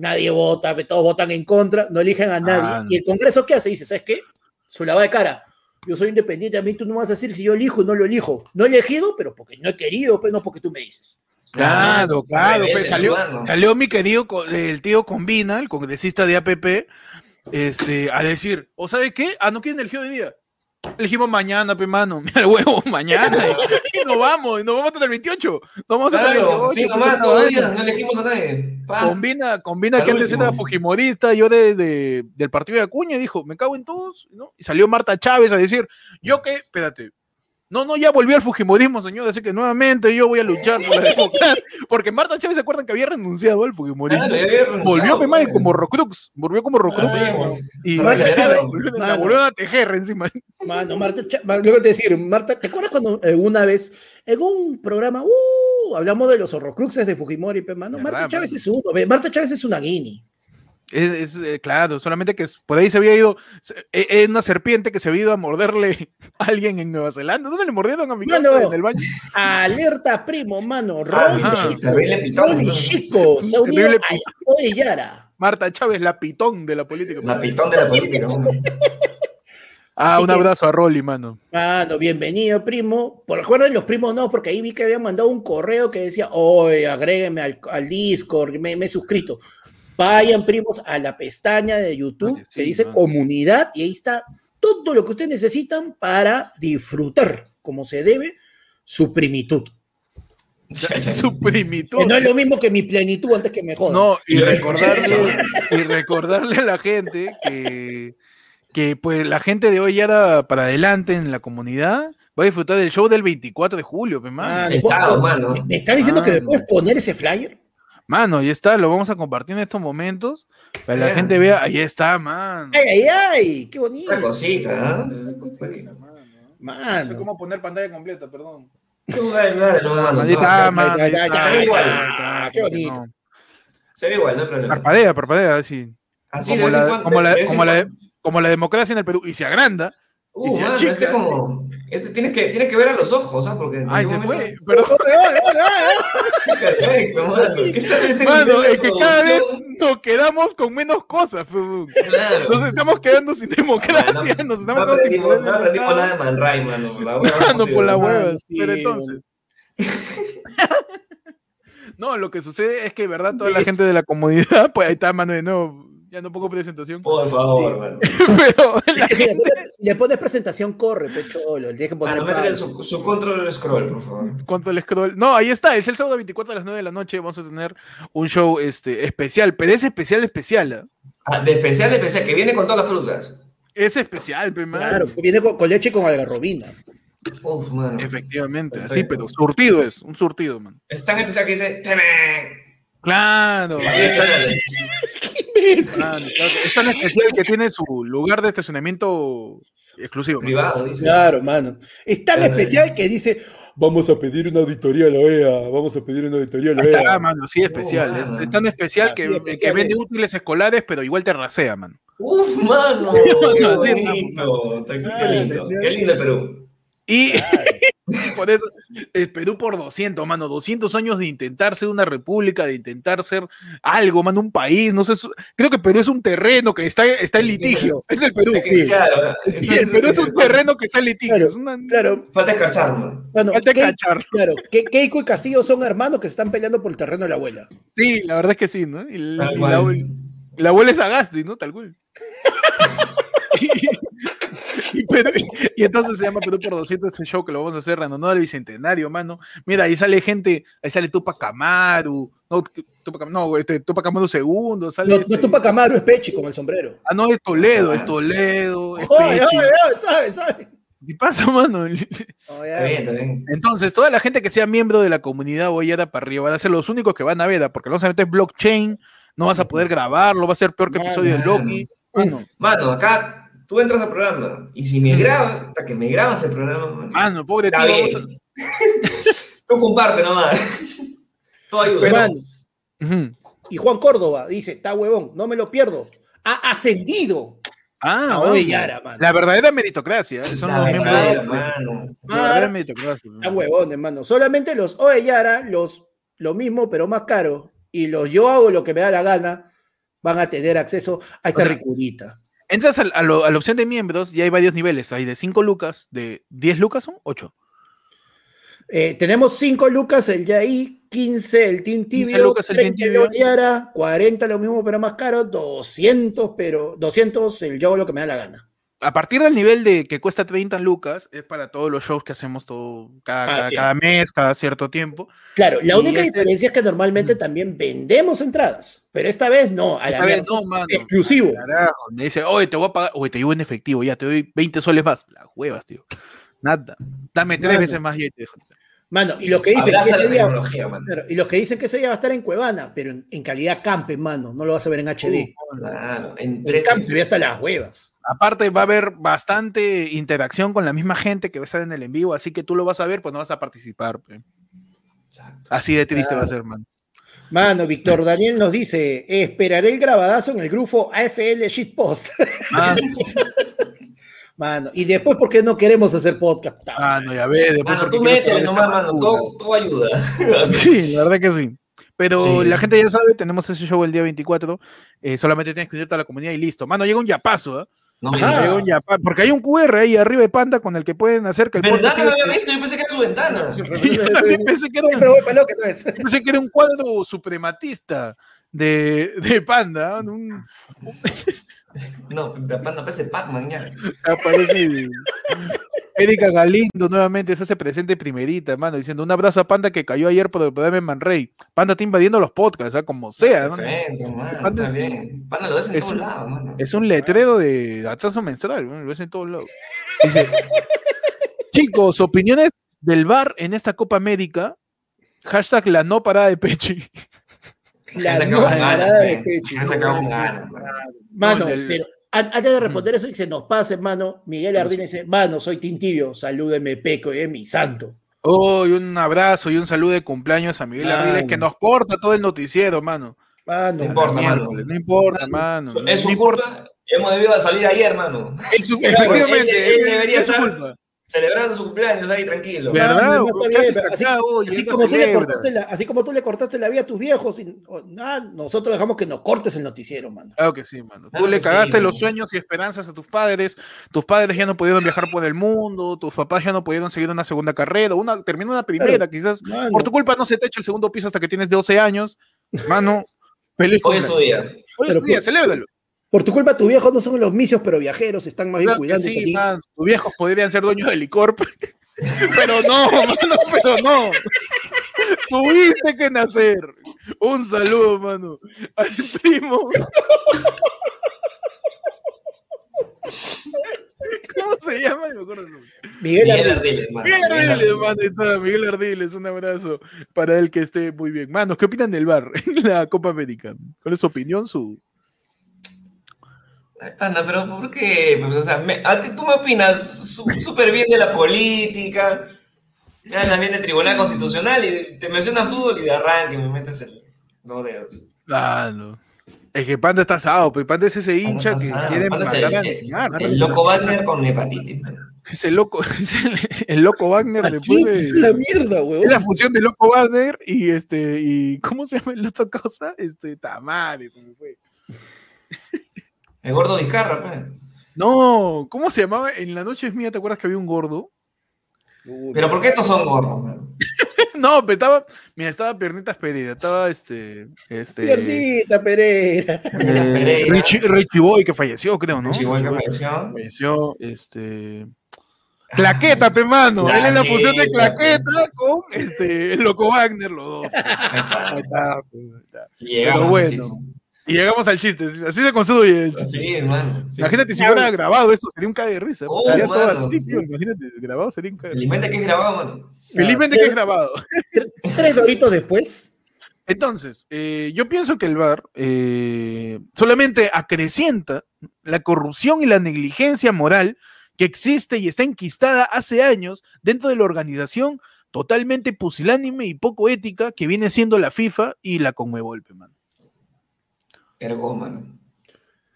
nadie vota, todos votan en contra, no eligen a nadie. Ah, no. Y el Congreso, ¿qué hace? Dice, ¿sabes qué? Su lavada de cara. Yo soy independiente, a mí tú no vas a decir si yo elijo o no lo elijo. No he elegido, pero porque no he querido, pero no porque tú me dices. Claro, claro, Rebelde, pues, salió, salió mi querido el tío Combina, el congresista de APP, este, a decir, ¿o sabe qué? Ah, ¿no quieren elegir hoy día? Elegimos mañana, pe mano, mira el huevo, mañana. Y, nos vamos, y nos vamos hasta el 28. Nos vamos hasta el Claro, 28. sí, pues, nomás, días no elegimos a nadie. Pa. Combina, combina Al que antes era Fujimorista, yo de, de- del partido de Acuña, y dijo, me cago en todos, ¿no? Y salió Marta Chávez a decir, yo que, espérate, no, no, ya volvió al Fujimorismo, señor, así que nuevamente yo voy a luchar por la democracia, porque Marta Chávez se acuerdan que había renunciado al Fujimorismo. Renunciado, Volvió pues. como Rocrux, volvió como Rocrux. Pues. y la, volvió- la a tejer encima. Mano, Marta, que te decir, Marta, ¿te acuerdas cuando eh, una vez en un programa, uh, hablamos de los horrocruxes de Fujimori, pe, mano? Marta Chávez es uno, Marta Chávez es una guini. Es, es, eh, claro, solamente que es- por ahí se había ido, se- eh, es una serpiente que se había ido a morderle a alguien en Nueva Zelanda. ¿Dónde le mordieron a mi Mano. casa? En el baño. Alerta, primo, mano. Ah, Rolly. Chico. Se Terrible a la de Yara. Marta Chávez, la pitón de la política. La pitón de la política. Ah, Así un que- abrazo a Rolly, mano. Mano, bienvenido, primo. Por recuerden los primos no, porque ahí vi que habían mandado un correo que decía, oye, agrégueme al, al Discord, me, me he suscrito. Vayan, primos, a la pestaña de YouTube Oye, sí, que dice comunidad y ahí está todo lo que ustedes necesitan para disfrutar, como se debe, su primitud. Su primitud. Que no es lo mismo que mi plenitud antes que me jodan. No, y recordarle, y recordarle a la gente que, que pues la gente de hoy ya da para adelante en la comunidad va a disfrutar del show del 24 de julio. Mano, Sentado, ¿me- mano. ¿Me están diciendo que me Mano. puedes poner ese flyer? Mano, ya está, lo vamos a compartir en estos momentos para que la gente vea, ahí está, mano. ¡Ay, ay, ay! ¡Qué bonito! Una cosita, ¿ah? Mano, No sé cómo poner pantalla completa, perdón. Ahí está, ahí mano, está, ahí ahí está, está, ahí igual. ahí Ah, qué bonito. no. Se ve igual, no hay problema. Parpadea, parpadea, así. Así como de vez en la, cuando. como la- de vez en como la- cuando. como la democracia en el Perú, y se agranda, Uh, mano, achica. este como. Este tienes que, tienes que ver a los ojos, ¿ah? Porque. Ay, se fue. momento- Perdón. Perfecto, mano. ¿Qué sabe ese Mano, de es que cada vez nos quedamos con menos cosas, pues. Claro. Nos estamos quedando sin democracia, No, nos no estamos quedando sin aprendimos, poder no aprendimos nada de Man Ray, mano. la hueva Mano, por la. Mano, hueva. sí, Pero entonces. No, lo que sucede es que, ¿verdad? Toda la gente de la comunidad, pues ahí está, mano, de nuevo. Ya no pongo presentación. Por favor, mano. Pero la Si le pones- si le pones presentación, corre, pecholo. Le tienes que poner pausa. su, su control scroll, por favor. ¿Cuánto el scroll? No, ahí está, es el sábado 24 a las 9 de la noche. Vamos a tener un show este, especial, pero es especial, especial. ¿ah? Ah, de especial, de especial, que viene con todas las frutas. Es especial, pe, mano. Claro, que viene con, con leche y con algarrobina. Uf, mano. Efectivamente, así, Perfecto. pero surtido es, un surtido, man. Es tan especial que dice. ¡Teme! Claro, es. tan especial que tiene su lugar de estacionamiento exclusivo. Privado, dice. Claro, mano. Es tan Claro. especial que dice, vamos a pedir una auditoría a la OEA, vamos a pedir una auditoría a la Ahí está, OEA. mano, así de especial. es, mano. es tan especial que, vende es. útiles escolares, pero igual te rasea, man. Uf, mano. Qué Mano, sí, bonito. Qué lindo. Qué lindo Perú. Y por eso, el Perú por 200, mano, 200 años de intentar ser una república, de intentar ser algo, mano, un país, no sé, su- creo que Perú es un terreno que está, está en Sí, litigio, es el Perú. Es que, claro, Y el Perú es un terreno que está en litigio. Claro, es una, Claro, Falta escarchar, bueno, falta cachar. claro, Ke- Keiko y Castillo son hermanos que se están peleando por el terreno de la abuela. Sí, la verdad es que sí, ¿no? Y, la- abuela- la abuela es Agasti, ¿no? Tal cual. y, y Perú- y entonces se llama Perú por 200 este show que lo vamos a hacer en honor al bicentenario, mano. Mira, ahí sale gente, ahí sale Tupac Amaru, no, Tupac, no, este, Tupac Amaru segundo, sale No, no este- es Tupac Amaru, es Pechi con el sombrero. Ah, no, es Toledo, es Toledo, es Oye, Pechi. oye, oye, ¿sabes? ¿sabes? ¿Qué pasa, mano? Oye, Está bien, está bien. Entonces, toda la gente que sea miembro de la comunidad Boyera para arriba van a ser los únicos que van a ver, ¿ah? porque no solamente es blockchain, no vas a poder grabarlo, va a ser peor que episodio de Loki. Mano, Mano, acá tú entras al programa y si me grabas, hasta que me grabas el programa, mano, mano, pobre tío, a-. Tú comparte nomás. Todo ayuda. Pero- Mano, Ujú. y Juan Córdoba dice, está huevón, no me lo pierdo. Ha ascendido. Ah, a vamos. Oellara, mano. La verdadera meritocracia. ¿eh? Son La los verdad, miembros de- hermano. la verdadera meritocracia. Están huevones, mano. Solamente los Oellara, los lo mismo pero más caro, y los yo hago lo que me da la gana, van a tener acceso a esta O sea, ricurita. Entras al- a, lo- a la opción de miembros y hay varios niveles. Hay de 5 lucas, de 10 lucas son 8. Eh, tenemos 5 lucas el Yaí, 15 el Team 15 Tibio, lucas el Team 30 el Tibio. Oellara, 40 lo mismo pero más caro, 200 pero 200 el yo hago lo que me da la gana. A partir del nivel de que cuesta 30 lucas, es para todos los shows que hacemos todo, cada, cada- mes, cada cierto tiempo. Claro, la Y única este diferencia es que normalmente también vendemos entradas, pero esta vez no, a la vez no, mano. exclusivo. Carajo, me dice, oye, te voy a pagar, oye, te llevo en efectivo, ya te doy 20 soles más. Las huevas, tío. Nada. Dame tres veces más y te dejo. Mano, y los que dicen que ese día, mano. claro, y los que dicen que ese día va a estar en Cuevana, pero en, en calidad campe, mano, no lo vas a ver en HD. Claro, en en tres camp se ve hasta las huevas. Aparte va a haber bastante interacción con la misma gente que va a estar en el en vivo, así que tú lo vas a ver, pues no vas a participar. pe. Exacto. Así de triste va a ser, man. Mano, Víctor Daniel nos dice, esperaré el grabadazo en el grupo AFL Shitpost. Ah, Mano, y después, ¿por qué no queremos hacer podcast? ah, no, ya ves. después Mano, porque tú métele nomás, mano. Todo, todo ayuda. Sí, la verdad que sí. Pero Sí. la gente ya sabe, tenemos ese show el día 24. eh, solamente tienes que unirte a la comunidad y listo. Mano, llega un yapazo, ¿eh? No. Llega un yapa- porque hay un QR ahí arriba de Panda con el que pueden hacer que el ¿Verdad no había visto? Yo pensé que era su ventana. Yo también pensé que era, pensé que era un cuadro suprematista de, de Panda. ¿no? Un- No, de panda parece Pac-Man ya. aparece Erika Galindo nuevamente se hace presente primerita, hermano, diciendo un abrazo a Panda que cayó ayer por el programa en Manrey. Panda está invadiendo los podcasts, ¿ah? como sea. ¿no? Mano. Panda Está es- bien. Panda lo ves en todos lados, mano. Es un letrero de atraso menstrual, lo ves en todos lados. Dice, chicos, opiniones del bar en esta Copa América. Hashtag la no parada de Pechi. La no ganas, de ganas, mano. No, pero an- antes de responder eso y que se nos pase, mano, Miguel Ardina dice, mano, soy Tintibio, salúdeme, Peco, es mi santo. Oh, y un abrazo y un saludo de cumpleaños a Miguel. Ardiles que nos corta todo el noticiero, mano. Mano, No importa, mano. No importa, mano. Es no su importa. culpa, hemos debido salir ayer, mano. Es su- efectivamente, él- debería es su estar- culpa. Celebrando su cumpleaños ahí, tranquilo. ¿Verdad? Ah, no, ¿Por está qué bien, así, así como tú le cortaste la, así como tú le cortaste la vida a tus viejos, y- o- nah, nosotros dejamos que nos cortes el noticiero, mano. Claro que sí, mano. Tú le sí, cagaste los sueños y esperanzas a tus padres. Tus padres ya no pudieron viajar por el mundo. Tus papás ya no pudieron seguir una segunda carrera. Una, terminó una primera, quizás. Mano, Por tu culpa no se te echa el segundo piso hasta que tienes 12 años. Mano, feliz Hoy es tu día. Hoy es tu día, por- celébralo. Por tu culpa, tus viejos no son los misios, pero viajeros, están más bien Claro cuidando. sí, man. Tus viejos podrían ser dueños de Licorp. Pero no, mano, pero no. Tuviste que nacer. Un saludo, mano. Al primo. ¿Cómo se llama? No me acuerdo el nombre. Miguel, Ardiles. Ardiles, mano. Miguel Ardiles, Ardiles. mano, Miguel Ardiles, un abrazo para él que esté muy bien. Manos, ¿qué opinan del bar en la Copa América? ¿Cuál es su opinión? Su... Ay, Panda, pero ¿por qué? Pues, o sea, me- a ti, tú me opinas su- súper bien de la política, me hablas bien de Tribunal Constitucional y te mencionan fútbol y de arranque me metes el no dedos. Ah, no. Es que Panda está asado, pero Panda es ese hincha que quiere es matar a el- loco Wagner con hepatitis. Es el loco, es el, el loco Wagner después Aquí, es la mierda, Es weón. la fusión de loco Wagner y este, y ¿cómo se llama el otro cosa? Este, Tamares, se me fue. El gordo Vizcarra, pues. No, ¿cómo se llamaba? En la noche es mía, ¿te acuerdas que había un gordo? Pero ¿por qué estos son gordos? No, pero estaba, mira, estaba Pernitas Pereira, estaba este, este, Piernita Pereira. eh. Richie, Richie Boy que falleció, creo, ¿no? Que Richie Boy apareció. falleció, este, Claqueta, pe mano, él es la fusión de Claqueta. Con este, el loco Wagner, los dos. Pues, llegamos bueno. Y llegamos al chiste, así se construye el chiste. Sí, hermano. sí. Imagínate si fuera grabado esto, sería un cae de risa. Oh, sería todo así, tío. Imagínate, grabado sería un cae de risa. Felizmente que es grabado, mano. Felizmente que es grabado. Tres doritos después. Entonces, eh, yo pienso que el VAR eh, solamente acrecienta la corrupción y la negligencia moral que existe y está enquistada hace años dentro de la organización totalmente pusilánime y poco ética que viene siendo la FIFA y la Conmebol, mano. Ergo, mano.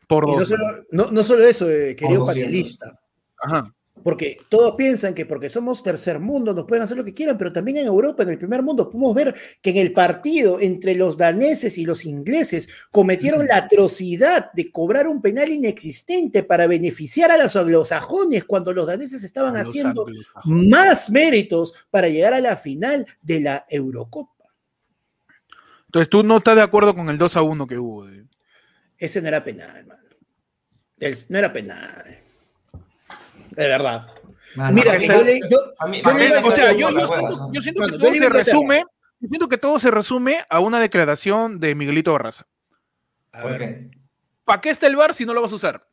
Por Y no solo, no, no solo eso, eh, querido Por 200. panelista. Ajá. Porque todos piensan que porque somos tercer mundo nos pueden hacer lo que quieran, pero también en Europa, en el primer mundo, podemos ver que en el partido entre los daneses y los ingleses cometieron la atrocidad de cobrar un penal inexistente para beneficiar a los anglosajones cuando los daneses estaban Los haciendo más méritos para llegar a la final de la Eurocopa. Entonces tú no estás de acuerdo con el 2 a 1 que hubo. de- Ese no era penal, hermano. No era penal. De verdad. Mano, Mira, que yo le- yo- a mí- yo le- o sea, yo, siento, huevas, ¿no? yo siento Bueno, que todo se resume, yo siento que todo se resume a una declaración de Miguelito Barraza. ¿Para qué está el VAR si no lo vas a usar?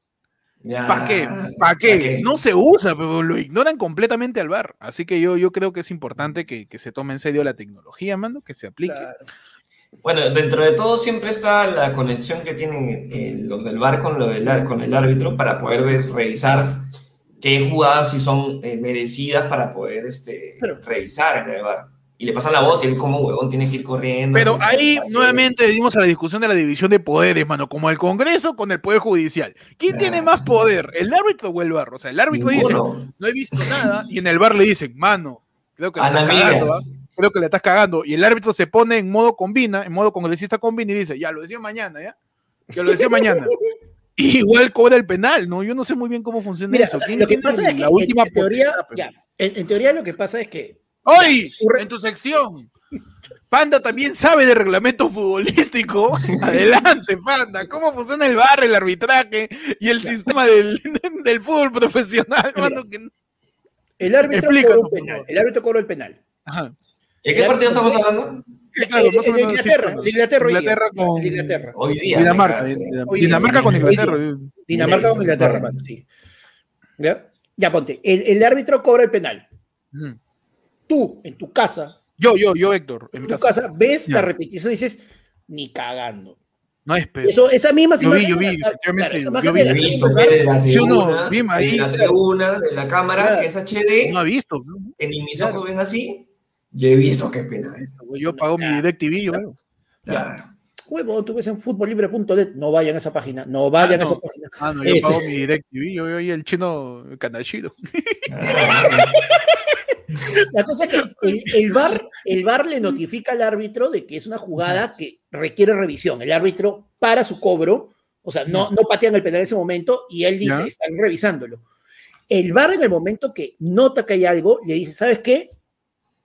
¿Para qué? ¿Para ¿pa' qué? No se usa, pero lo ignoran completamente al VAR. Así que yo, yo creo que es importante que, que se tome en serio la tecnología, mano, que se aplique. Claro. Bueno, dentro de todo siempre está la conexión que tienen eh, los del bar con, lo del, con el árbitro para poder ver- revisar qué jugadas sí son eh, merecidas para poder este, Pero- revisar en el bar. Y le pasan la voz y él como huevón tiene que ir corriendo. Pero ahí nuevamente venimos a la discusión de la división de poderes, mano, como el Congreso con el Poder Judicial. ¿Quién tiene más poder, el árbitro o el VAR? O sea, el árbitro dice, no he visto nada, y en el bar le dicen, mano, creo que la A la creo que le estás cagando. Y el árbitro se pone en modo combina, en modo congresista combina y dice, ya, lo decía mañana, ¿ya? Ya lo decía mañana. Y igual cobra el penal, ¿no? Yo no sé muy bien cómo funciona Mira, eso. o sea, ¿Quién lo que pasa es que la última en, teoría, ya, en, en teoría lo que pasa es que ¡Hoy! En tu sección. Panda también sabe de reglamento futbolístico. Adelante, Panda. ¿Cómo funciona el bar, el arbitraje y el sistema del, del fútbol profesional? Mano? Que- el árbitro Explícanos, penal. favor. El árbitro cobró el penal. Ajá. ¿De qué partido estamos hablando? Claro, Eh, eh, de Inglaterra, de Inglaterra hoy día. Inglaterra con Inglaterra. Hoy día. Dinamarca. Din- Hoy Dinamarca con Inglaterra. Dinamarca con Inglaterra, sí. ¿Ya? Ya, ponte. El, el árbitro cobra el penal. Tú, en tu casa, Yo, yo, yo, Héctor. En en tu casa. casa, ves Ya. la repetición y dices, ni cagando. No es peso. Eso, esa misma Yo vi, imagen yo vi, yo vi. la- He visto de tribuna, de la tribuna, de la cámara, que es HD, No ha visto. ni mis ojos ven así, yo he visto que penal. Yo pago mi DirecTV, yo. Claro. huevo, tú ves en futbollibre.net, no vayan a esa página, no vayan Ah, a esa página. Ah, no, yo Este- pago mi DirecTV, yo veo ahí el chino canallito. La cosa es que el, el VAR, el VAR le notifica al árbitro de que es una jugada que requiere revisión. El árbitro para su cobro, o sea, no, no patean el penal en ese momento y él dice, Ya. están revisándolo. El VAR en el momento que nota que hay algo, le dice, ¿sabes qué?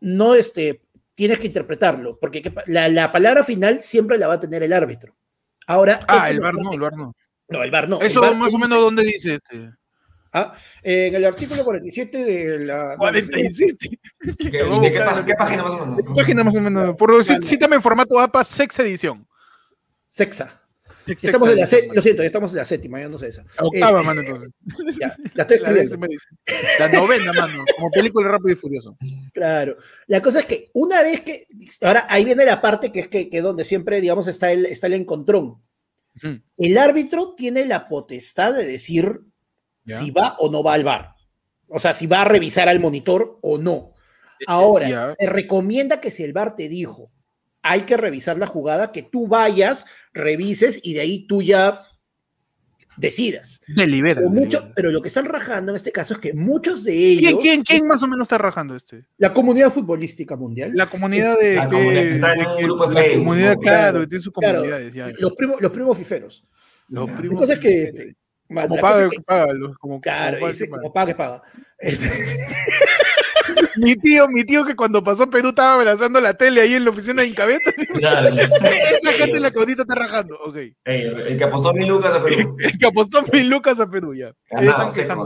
No, este, tienes que interpretarlo, porque ¿qué pa- la, la palabra final siempre la va a tener el árbitro. Ahora, Ah, el bar no, el bar no. No, el VAR no. Eso VAR más o dice- menos dónde dice este. Ah, en el artículo 47 de la... no, 47. ¿Qué- Lo voy a ¿De qué, qué página más o menos? Página más o menos. Por, cítame en formato APA, sexta edición. Sexa. Estamos en la edición, sé- lo siento, ya estamos en la séptima, ya no sé esa. mano. Octava, Eh, mano, entonces. ya, la estoy La, escribiendo. La novena, mano. Como película rápido y furioso. Claro. La cosa es que una vez que. Ahora, ahí viene la parte que es que, que donde siempre, digamos, está el, está el encontrón. El árbitro tiene la potestad de decir Ya. si va o no va al bar. O sea, si va a revisar al monitor o no. Ahora, Ya. se recomienda que si el bar te dijo hay que revisar la jugada, que tú vayas, revises y de ahí tú ya decidas. Delibera. Pero, mucho, delibera. pero lo que están rajando en este caso es que muchos de ellos, ¿Quién, quién, quién más o menos está rajando este? la comunidad futbolística mundial, La comunidad de. La comunidad que está en de un que- grupo de La Facebook, comunidad, ¿no? claro, Claro, tiene sus claro. comunidades. ya. los primos, los primos fiferos. Los primos. cosa es que, este, como paga, es que- paga, como, claro, como paga, ese paga. como paga paga. Este, Mi tío, mi tío que cuando pasó a Perú estaba abrazando la tele ahí en la oficina de Incabeta. Claro. Esa gente en la que ahorita está rajando. Ok. Ey, el que apostó mil lucas a Perú. El que apostó mil lucas a Perú ya. Ganado, están.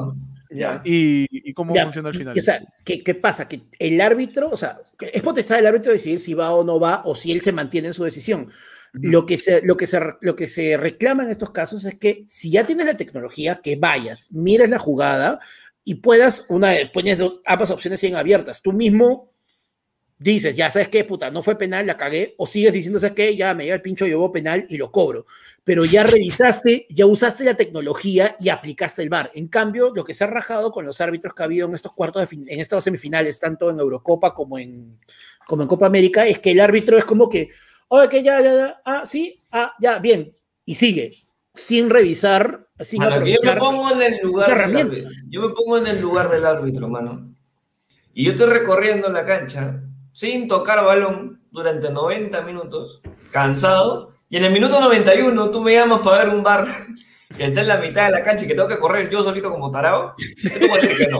Ya. ¿Y, y cómo ya, funciona al final? o sea, ¿qué, qué pasa? Que el árbitro, o sea, es potestad del árbitro decidir si va o no va o si él se mantiene en su decisión. Lo que, se, lo, que se, lo que se reclama en estos casos es que si ya tienes la tecnología, que vayas, mires la jugada y puedas, una, pones dos, ambas opciones bien abiertas. Tú mismo dices, ya sabes qué, puta, no fue penal, la cagué, o sigues diciendo, sabes qué, ya me lleva el pincho, llevó penal y lo cobro. Pero ya revisaste, ya usaste la tecnología y aplicaste el VAR. En cambio, lo que se ha rajado con los árbitros que ha habido en estos cuartos de en estas semifinales, tanto en Eurocopa como en, como en Copa América, es que el árbitro es como que, oye, que ya, ya, ya, ah, sí, ah, ya, bien, y sigue, sin revisar, sin Mano, que yo me pongo en el lugar del. Yo me pongo en el lugar del árbitro, mano. Y yo estoy recorriendo la cancha sin tocar balón durante 90 minutos, cansado. Y en el minuto 91 tú me llamas para ver un bar que está en la mitad de la cancha y que tengo que correr yo solito como tarado. Yo te voy a decir que no.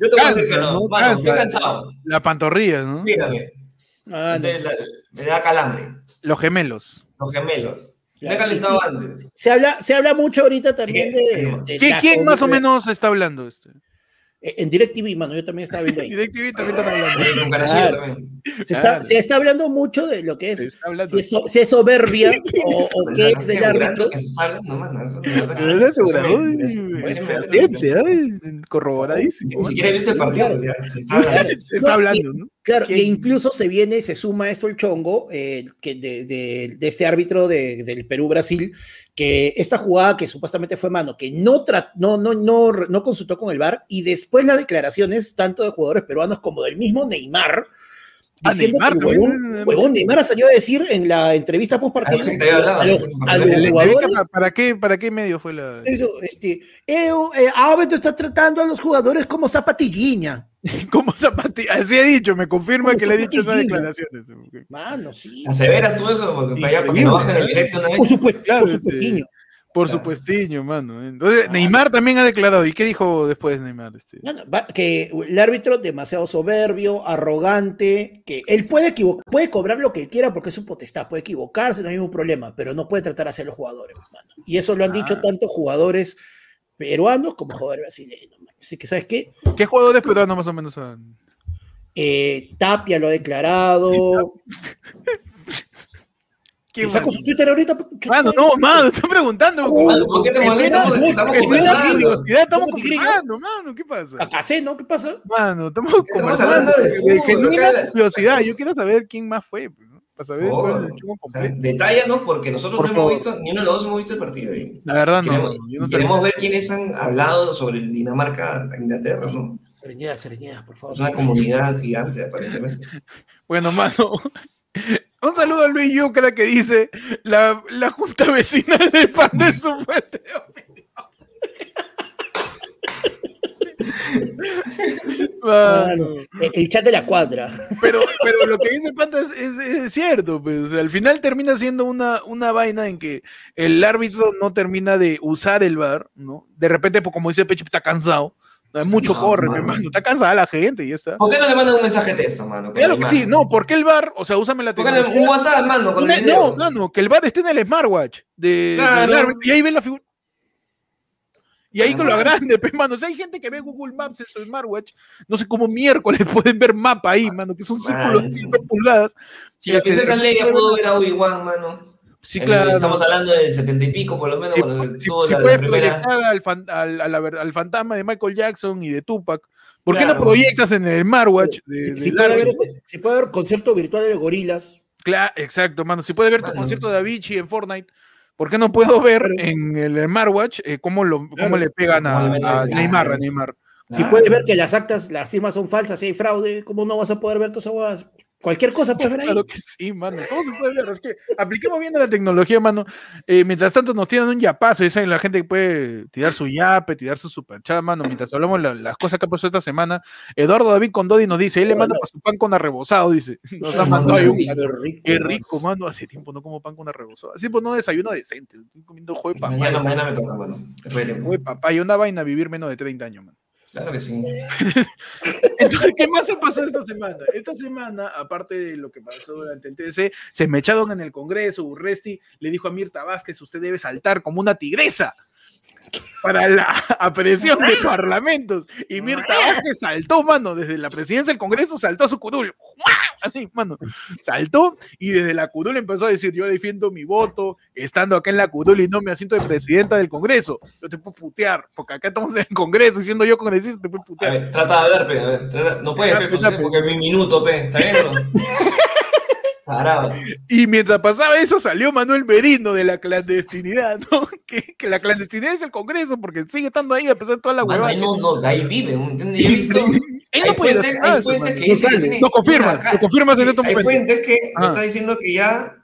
Yo te voy a decir que no. ¿no? Mano, estoy Cansa. cansado. La pantorrilla, ¿no? Mírame. Ah, no. Entonces, la- me da calambre. Los gemelos. Los gemelos. Calentado antes. Se habla, se habla mucho ahorita también de, de ¿Quién, más o menos está hablando? Este? Eh, En DirecTV, mano, yo también estaba viendo ahí. DirecTV también están hablando. Claro. también. Se está, Claro. se está hablando mucho de lo que es, está si es, so- si es soberbia o, qué es del árbitro. que se está hablando, mano, eso es corroboradísimo. Ni siquiera viste el partido, Claro. ya, se está hablando. Se está No, hablando, ¿no? Claro, ¿Quién? e incluso se viene, se suma esto el chongo eh, que de, de- de este árbitro de- del Perú-Brasil, que esta jugada que supuestamente fue mano, que no, no, no, no, no consultó con el VAR, y después las declaraciones tanto de jugadores peruanos como del mismo Neymar, diciendo Neymar que huevón, eh, huevón, Neymar salió a decir en la entrevista post partido Ah, sí, te había hablado, a los, sí, a los sí, sí, sí. jugadores ¿Para, para qué, ¿Para qué medio fue la.? Eso, este, eh, eh, árbitro está tratando a los jugadores como zapatillina. ¿Cómo zapatilla? Así he dicho, me confirma Como que le he dicho esas declaraciones. Mano, sí. Aseveras tú eso porque para allá, para que Increíble, no bajen el ¿eh? directo una vez. Por supuesto, Claro, por este, supuestiño. Por supuestiño, mano. Entonces, Neymar también ha declarado. ¿Y qué dijo después Neymar? Este? No, no, va- que el árbitro demasiado soberbio, arrogante, que él puede puede cobrar lo que quiera porque es su potestad, puede equivocarse, no hay ningún problema, pero no puede tratar así a los jugadores, mano. Y eso lo han dicho tanto jugadores peruanos como jugadores brasileños. mano. Así que, ¿sabes qué? ¿Qué jugadores peruanos más o menos han.? Eh, Tapia lo ha declarado. ¿Quién ¿Le saco su Twitter ahorita? Mano, no, mano, estoy preguntando. ¿Por qué te molesta? Porque estamos conversando. curiosidad, estamos conversando, mano. ¿Qué pasa? Acá ¿no? ¿Qué pasa? Mano, estamos conversando. genuina curiosidad. Yo quiero saber quién más fue. pues, ¿no? Para saber cuál es el completo. Detállanos porque nosotros Por no favor. hemos visto, ni uno de los dos hemos visto el partido. La verdad, no. queremos, ver quiénes han hablado sobre el Dinamarca-Inglaterra, ¿no? Sereñeda, sereñeda, por favor. Es una comunidad gigante, aparentemente. Bueno, mano. Un saludo a Luis Yucra que dice la, la junta vecinal de pan de su fuente de opinión. Mano, el- el chat de la cuadra. Pero, pero lo que dice Panta es, es- es cierto, pues, o sea, al final termina siendo una, una vaina en que el árbitro no termina de usar el bar, ¿no? De repente, pues, como dice Peche, está cansado, hay mucho No, corre, mi mano. hermano, está cansada la gente y ya está. ¿Por qué no le mandan un mensaje de texto, mano? Claro la que sí, no, porque el bar, o sea, úsame la ¿Por qué no tecnología. un WhatsApp, mano, con Una- el video? no, mano, que el bar esté en el smartwatch de, Claro. y ahí ven la figura. Y ahí Ah, con lo grande, pues, mano. O sea, hay gente que ve Google Maps en su smartwatch. No sé cómo miércoles pueden ver mapa ahí, mano, que es un círculo de Mano, sí. 5 pulgadas. Si la princesa Leia pudo ver a Obi-Wan, mano. Sí, claro. Estamos hablando del setenta y pico, por lo menos, Si, cuando si- tuvo si la, fue la primera. proyectada al, fan- al, a la ver- al fantasma de Michael Jackson y de Tupac, ¿por qué no proyectas en el smartwatch? De, Si, del si puede haber, árbitro? si puede haber concierto virtual de gorilas. Claro, exacto, mano. Si puedes ver tu concierto de Avicii en Fortnite, ¿por qué no puedo ver en el smartwatch eh, cómo, lo, cómo Claro. le pegan a, Neymar? claro. A Neymar? Si Ah. puedes ver que las actas, las firmas son falsas, si hay fraude, ¿cómo no vas a poder ver todas esas huevas? Cualquier cosa puedes ver ahí. Claro que sí, mano. Todo se puede ver. Es que apliquemos bien la tecnología, mano. Eh, mientras tanto, nos tiran un yapazo. Y saben, la gente puede tirar su yape, tirar su superchat, mano. Mientras hablamos la- las cosas que ha pasado esta semana. Eduardo David Condodi nos dice: él le manda para su pan con arrebozado. Dice: Nos ha mandado ahí un. Qué rico, Qué mano. rico, mano. Hace tiempo no como pan con arrebozado. Así pues no desayuno decente. Estoy comiendo juego de Mañana, papaya. mañana me toca, mano. Tiempo. Juego de papaya. Una vaina vivir menos de 30 años, mano. Claro que sí. ¿qué más ha pasado esta semana? Esta semana, aparte de lo que pasó durante el TC, se me echaron en el Congreso. Urresti le dijo a Mirta Vázquez: Usted debe saltar como una tigresa para la apreciación de parlamentos. Y Mirta Vázquez saltó, mano, desde la presidencia del Congreso, saltó a su curul. Así, mano, saltó y desde la curul empezó a decir: Yo defiendo mi voto, estando acá en la curul y no me asiento de presidenta del Congreso. Yo te puedo putear, porque acá estamos en el Congreso y siendo yo congresista, te puedo A putear. ver, trata de hablar, pe. A ver, trata- no puedes, pe, porque- es mi minuto, pe. ¿Está bien no? Y mientras pasaba eso, salió Manuel Merino de la clandestinidad, ¿no? Que, que la clandestinidad es el Congreso, porque sigue estando ahí a pesar de toda la huevada. ahí no, no, de ahí vive, ¿entiendes? Yo he visto. Él no hay puede fuentes, hacer nada, hay fuentes hermano. que dicen tiene Lo confirma, una lo confirmas en Sí, estos Hay fuentes que me Ah. está diciendo que ya.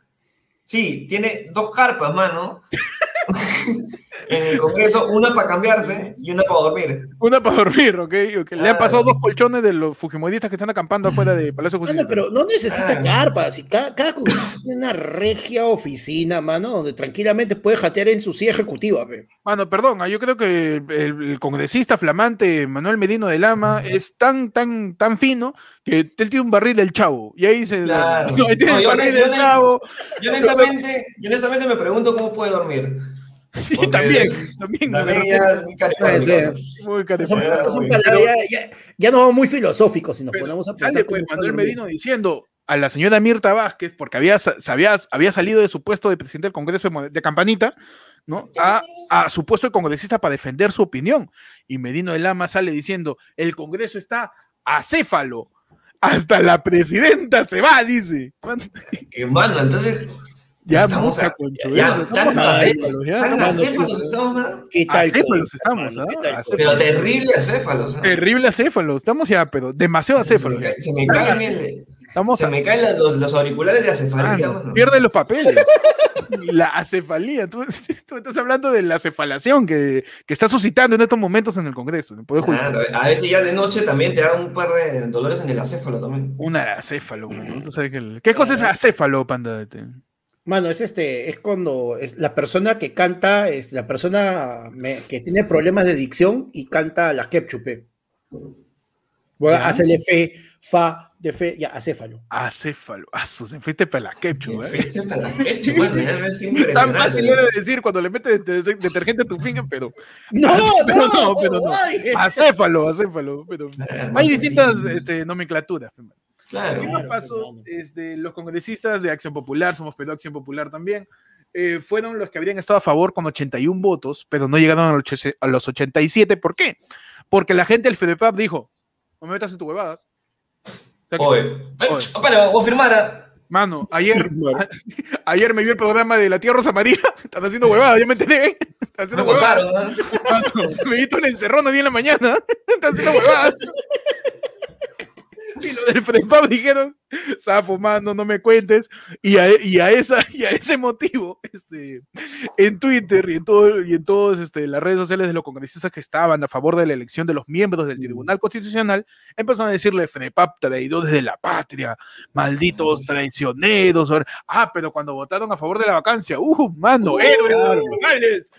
Sí, tiene dos carpas, mano. en el Congreso, una para cambiarse y una para dormir. Una para dormir, ¿ok? ok. Le han Ah. pasado dos colchones de los fujimoristas que están acampando afuera de Palacio Justicia. pero no necesita Ah. carpas. Cada, cada congreso tiene una regia oficina, mano, donde tranquilamente puede jatear en su silla ejecutiva. pe. Mano, perdón, ah, yo creo que el, congresista flamante Manuel Merino de Lama es tan, tan, tan fino que él tiene un barril del chavo. Y ahí se. Claro. No, No, yo yo del le- chavo. Yo honestamente, yo honestamente me pregunto cómo puede dormir. Porque también, también. También ya muy ya, no vamos muy filosóficos si nos Pero ponemos a sale, pues, Manuel. Medino diciendo a la señora Mirta Vázquez, porque había, había, había salido de su puesto de presidente del Congreso de, Campanita, ¿no? A, a su puesto de congresista para defender su opinión. Y Medino de Lama sale diciendo, el Congreso está acéfalo. Hasta la presidenta se va, dice. Man, Que, mano, entonces. Ya, Estamos mucha a- conchudez, ya, estamos acéfalos, ya, estamos acéfalos estamos. ¿Qué tal? Acéfalos estamos, Acéfalos. Pero terrible acéfalos. ¿no? Terrible acéfalo, estamos ya, pero demasiado Se acéfalo. me, cae- se me caen el- Estamos se a- me caen la- los, los auriculares de acefalía, Ah, mano. pierde los papeles. la acefalía. Tú, tú estás hablando de la cefalación que, que está suscitando en estos momentos en el Congreso. en el Poder Judicial. Claro, a veces ya de noche también te da un par de dolores en el acéfalo también. Una acéfalo. ¿no? Tú sabes que el- ¿Qué cosa es acéfalo, panda? Mano, es este, es cuando es la persona que canta, es la persona me- que tiene problemas de dicción y canta la ketchup. Bueno, Ya. hace el fe, fa, de fe, ya, acéfalo. Acéfalo. Ah, sus fuiste para la ketchup, ¿eh? Para la ketchup, ya es Tan fácil era de decir cuando le metes de- de- detergente a tu finger, pero No, pero no, pero no. acéfalo, acéfalo. Pero Ah, hay sí, distintas este, nomenclaturas. Claro. ¿Qué más Claro, pasó? hermano. Este, los congresistas de Acción Popular, Somos Perú Acción Popular también, eh, fueron los que habrían estado a favor con 81 votos, pero no llegaron a los, oche- a los 87. ¿Por qué? Porque la gente del FEDEPAP dijo, no me metas en tu huevadas. Oye, para, voy a firmar. Mano, ayer, ayer me vio el programa de La Tía Rosa María, están haciendo huevadas, ya me enteré. Están Me haciendo huevadas. votaron, ¿no? Mano, me vi en encerrón a día en la mañana, están haciendo huevadas. Y lo del FREPAP dijeron, Safo, mano, no me cuentes. Y a, y a, esa, y a ese motivo, este, en Twitter y en, todo, y en todas este, las redes sociales de los congresistas que estaban a favor de la elección de los miembros del Tribunal Constitucional, empezaron a decirle FREPAP, traidores de la patria, malditos traicioneros. Ah, pero cuando votaron a favor de la vacancia, ¡uh, mano, héroes nacionales!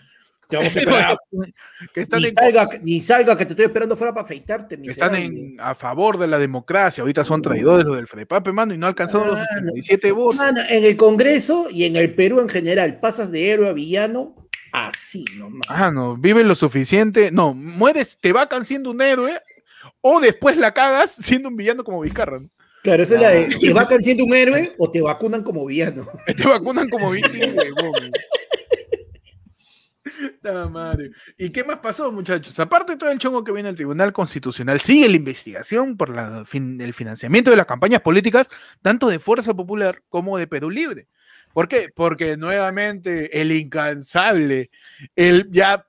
Te vamos a esperar. que están ni, en- salga, ni salga, que te estoy esperando fuera para afeitarte. están en- a favor de la democracia, ahorita son traidores los del FREPAP, mano, y no alcanzaron los Ah, no. 87 votos. Mano, en el Congreso y en el Perú en general, pasas de héroe a villano así nomás. Ah, no, vive lo suficiente. No, mueres, te vacan siendo un héroe, o después la cagas siendo un villano como Vizcarra. ¿no? Claro, esa es la de, ¿te vacan siendo un héroe o te vacunan como villano? Te vacunan como villano. Ta madre. ¿Y qué más pasó, muchachos? Aparte de todo el chongo que viene al Tribunal Constitucional, sigue la investigación por la fin- el financiamiento de las campañas políticas, tanto de Fuerza Popular como de Perú Libre. ¿Por qué? Porque nuevamente el incansable, el ya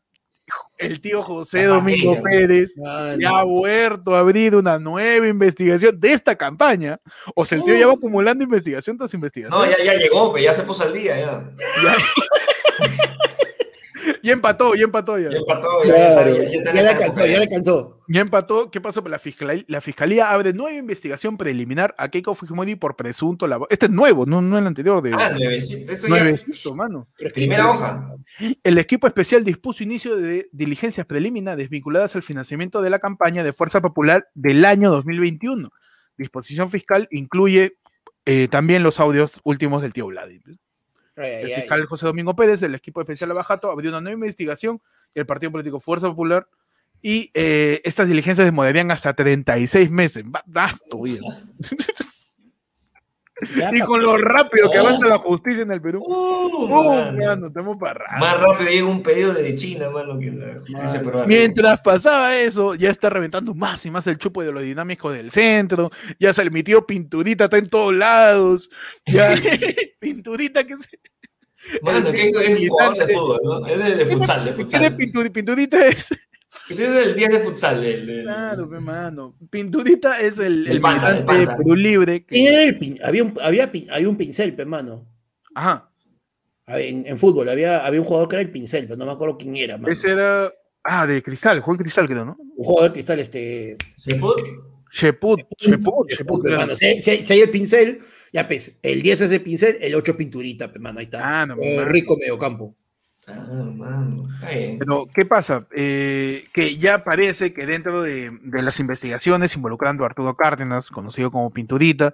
el tío José La Domingo familia. Pérez Mano. ya ha vuelto a abrir una nueva investigación de esta campaña. O sea, el tío ya va acumulando investigación tras investigación. No, ya, ya llegó, ya se puso al día, ya. Ya- y empató, y empató ya. Ya empató, ya, Claro, ya, está- ya ya le alcanzó, ya le alcanzó. Ya empató. ¿Qué pasó? La fiscalía, la fiscalía abre nueva investigación preliminar a Keiko Fujimori por presunto lavado. Este es nuevo, no, no el anterior de Ah, nuevecito, eso ya. nuevecito, mano. Primera hoja. El equipo especial dispuso inicio de diligencias preliminares vinculadas al financiamiento de la campaña de Fuerza Popular del año 2021. Disposición fiscal incluye eh, también los audios últimos del tío Vladimir. El ay. fiscal José Domingo Pérez, del equipo especial Abajato, abrió una nueva investigación y el partido político Fuerza Popular. Y eh, estas diligencias demorarían hasta 36 meses. Basto, Y con lo rápido que Oh. avanza la justicia en el Perú. Uh, Uh, mano. mano, estamos para rato. Más rápido llega un pedido de China, mano, que la justicia peruana. Mientras pasaba eso, ya está reventando más y más el chupo de lo dinámico del centro. Ya se le metió pinturita, está en todos lados. Ya, pinturita que se. Mano, que es un jugador de fútbol, ¿no? Es de, de futsal, de ¿Qué futsal. pinturita es? Ese es el 10 de futsal. El, del- Claro, pe, mano. Pinturita es el, El el panda, el panda. Perú Libre. que- ¿Quién era el pin- había, un, había, pin- había un pincel, pe, mano. Ajá. En, en fútbol había, había un jugador que era el pincel, pero no me acuerdo quién era, mano. Ese era. Ah, de cristal, Juan Cristal, creo, ¿no? Un jugador de cristal, este. Sheput, Sheput, Sheput, Sheput, claro. mano. Si, si- si hay el pincel, ya pues, el 10 es el pincel, el 8 es pinturita, pe, mano. Ahí está. Ah, no, Eh, rico mediocampo. Ah, mano. Está bien. Pero, ¿qué pasa? Eh, que ya parece que dentro de, de las investigaciones involucrando a Arturo Cárdenas, conocido como Pinturita,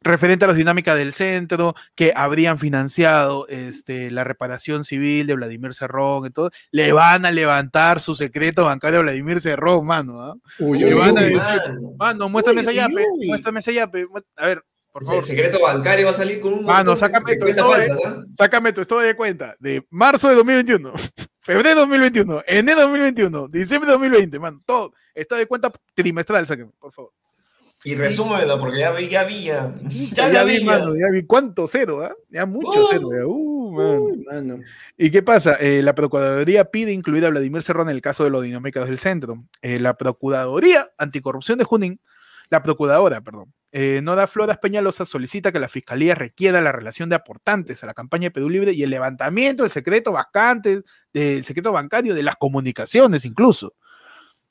referente a las dinámicas del centro, que habrían financiado este, la reparación civil de Vladimir Cerrón y todo, le van a levantar su secreto bancario a Vladimir Cerrón, mano. ¿ah? Uy, Le van a decir, mano. Mano, muéstrame Uy, esa uy, yape, muéstrame esa yape. A ver, por favor. secreto bancario va a salir con un Mano, montón sácame de tu cuentas historia. falsas, ¿ah? Sácame tu estado de cuenta de marzo de 2021, febrero de 2021, enero de 2021, diciembre de 2020, man, todo. Estado de cuenta trimestral, sáqueme, por favor. Y resúmelo, porque ya vi, ya vi, ya. Ya, Ya, vi, vi, mano, ya vi cuánto cero, ¿ah? Ya mucho Uh. cero, ya. Uh, man. Uy, mano. ¿Y qué pasa? Eh, la Procuraduría pide incluir a Vladimir Cerrón en el caso de los dinámicas del centro. Eh, la Procuraduría Anticorrupción de Junín, la Procuradora, perdón, eh, Nora Floras Peñalosa solicita que la Fiscalía requiera la relación de aportantes a la campaña de Perú Libre y el levantamiento del secreto vacante, del secreto bancario, de las comunicaciones incluso.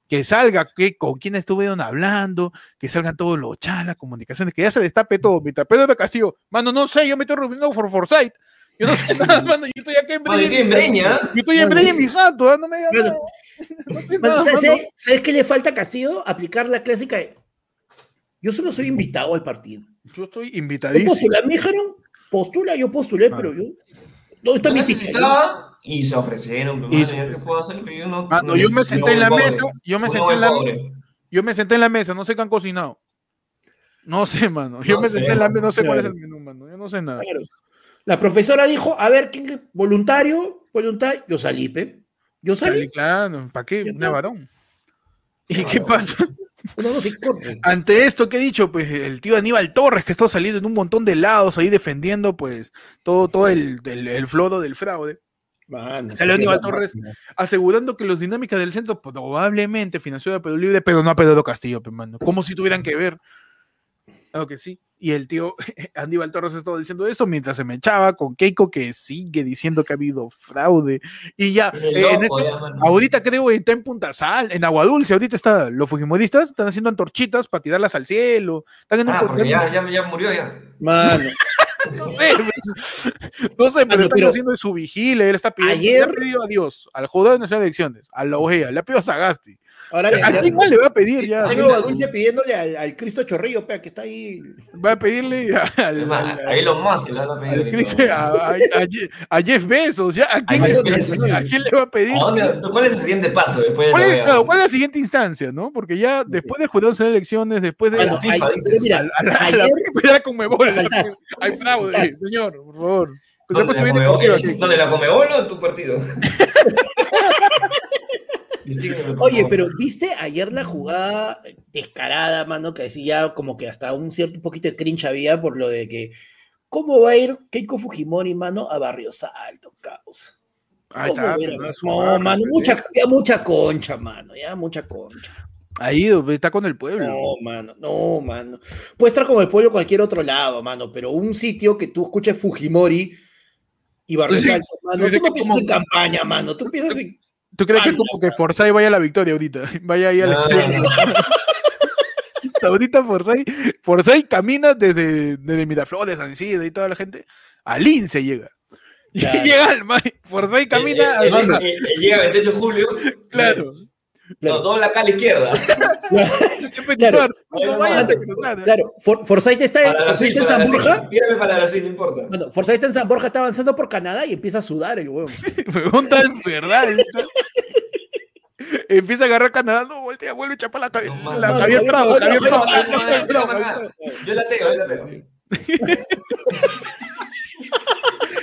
Que salga que, con quién estuvieron hablando, que salgan todos los chats, las comunicaciones, que ya se destape todo. Mientras Pedro de Castillo, mano, no sé, yo me estoy reuniendo por Forsyth. Yo no sé nada, mano, yo estoy acá en Mano, y Breña, tiene Breña. Yo estoy en Breña en mi jato, ¿ah? no me digas nada. No sé Mano, nada, ¿sabes, sabes- sabes qué le falta a Castillo? Aplicar la clásica de, Yo solo soy invitado al partido. Yo estoy invitadísimo. me dijeron, postula, yo postulé, Ah. pero yo. ¿Dónde está Yo mi necesitaba y se ofrecieron. Pero, Y se- que puedo hacer, pero yo no. Mano, yo me senté en la pobre. mesa, yo me Uno senté en la pobre. yo me senté en la mesa, no sé qué han cocinado. No sé, mano. Yo No me sé, senté en la mesa, no sé cuál es claro. el menú, mano. Yo no sé nada. Claro. La profesora dijo, a ver, ¿quién voluntario? Voluntario. Yo salí, pe. Yo salí. Salí, claro, ¿para qué? Un varón. ¿Y No, qué no. pasa? Ante esto que he dicho, pues el tío Aníbal Torres, que está saliendo en un montón de lados ahí defendiendo, pues, todo, todo el, el, el flodo del fraude. Salió Aníbal Torres. máquina. asegurando que los dinámicas del centro probablemente financió a Pedro Libre, pero no a Pedro Castillo, pe, mano. Como si tuvieran que ver. Claro que sí. Y el tío Aníbal Torres estaba diciendo eso mientras se me echaba con Keiko que sigue diciendo que ha habido fraude. Y ya, eh, en este- ahorita creo que está en Punta Sal, en Agua Dulce, ahorita está, los fujimoristas están haciendo antorchitas para tirarlas al cielo. Están en un Ah, porque programa- ya, ya, ya murió ya. Mano, no sé, no sé, pero pero- haciendo su vigilia, él está pidiendo, Ayer- le ha pedido a Dios, al Jurado Nacional de Elecciones, a la OEA, le ha pedido a Sagasti. Ahora le, ¿A quién más le va a pedir ya? Tengo a Dulce pidiéndole al, al Cristo Chorrillo, pea, que está ahí. Va a pedirle a- al, al- Ahí los más que le van a al pedir. A, a- a Je- a Jeff Bezos, ¿ya? ¿A quién, A le, Jeff Bezos. ¿A quién le va a pedir? ¿A ¿Cuál es el siguiente paso después de ¿Cuál es, claro, cuál es la siguiente instancia, no? Porque ya después del jurado de elecciones, después de Bueno, la FIFA, dices. mira, a la, a la, ayer a la Conmebol, saltás. hay fraude, señor, por favor. Aquí. ¿Dónde la Comebol o tu partido? Oye, pero ¿viste ayer la jugada descarada, mano? Que decía como que hasta un cierto poquito de cringe había por lo de que ¿cómo va a ir Keiko Fujimori, mano, a Barrios Altos, caos? Ahí ¿Cómo está, no mano, mucha, ya mucha concha, mano, ya mucha concha. Ahí está con el pueblo. No, mano, no, mano. Puede estar como el pueblo en cualquier otro lado, mano, pero un sitio que tú escuches Fujimori y sí- Altos, mano, tú no piensas como- en campaña, mano, tú piensas en... ¿Tú crees que Anda, como que Forsyth vaya a la victoria ahorita? Vaya ahí a la estrella. ahorita Forsyth, Forsyth camina desde, desde Miraflores, Isidro y toda la gente. A Lince llega. Y llega al Forsyth camina Eh, eh, al- eh, eh, Llega 28 de julio. Claro. No, dobla acá a la izquierda. Claro. Claro, For- Forsyth está, Para Forsyth Brasil, está en San. Borja. Tírame para Brasil, no importa. Bueno, Forsyth está en San Borja, está avanzando por Canadá y empieza a sudar el huevo. Pregunta en verdad. Empieza a agarrar Canadá, no, voltea, vuelve a chapar la, cabe- No, la Javier Prado, Prado. Yo la teo, yo la teo.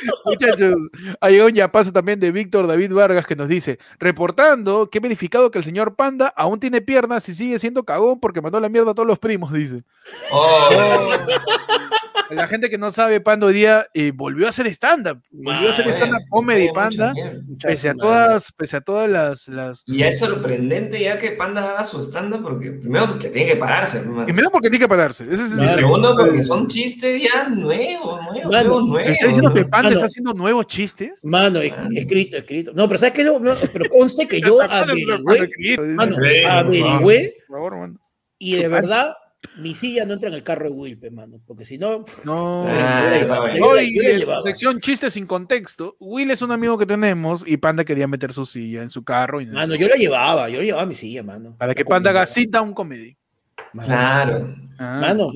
Muchachos, ha llegado un yapazo también de Víctor David Vargas que nos dice, reportando que he verificado que el señor Panda aún tiene piernas y sigue siendo cagón porque mandó la mierda a todos los primos, dice. Oh, La gente que no sabe, Panda hoy día eh, volvió a hacer stand-up, volvió a hacer stand-up comedy, Panda, tiempo. pese a todas, pese a todas las... las... Y es sorprendente ya que Panda haga su stand porque primero porque tiene que pararse, hermano. Primero porque tiene que pararse. Ese es el- Y Claro. segundo porque son chistes ya nuevos, nuevos, Mano, nuevos, nuevos. ¿Está diciendo que. Panda Mano. está haciendo nuevos chistes? Mano, es- escrito, escrito. No, pero ¿sabes qué? No, no, pero conste que yo averigüé, mano, averigüé Por favor, mano. y de verdad mi silla no entra en el carro de Wilpe, mano, porque si no, No. Ah, la- bien. la- Hoy, la en llevaba. sección chistes sin contexto, Will es un amigo que tenemos y Panda quería meter su silla en su carro y Mano, yo la llevaba, yo llevaba mi silla, mano. para que Panda haga cita un comedy. Mano, Claro. Ah. Mano,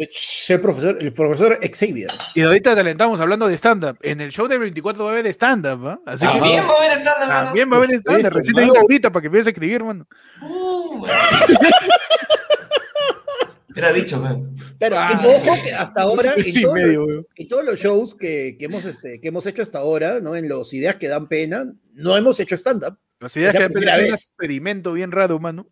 profesor, el profesor Xavier. Y ahorita te alentamos hablando de stand-up. En el show de 24 va a haber stand-up, ¿ah? Así que También va a haber stand mano. también va a haber stand-up. Recién te digo ahorita para que empieces a escribir, mano. Uh. Era dicho, man. Pero Ah. que, ojo que hasta ahora, en, Sí, todos, medio, weón. en todos los shows que, que hemos, este, que hemos hecho hasta ahora, ¿no? En los ideas que dan pena, no hemos hecho stand-up. Las ideas Es que primera apenas un vez. experimento bien raro, mano.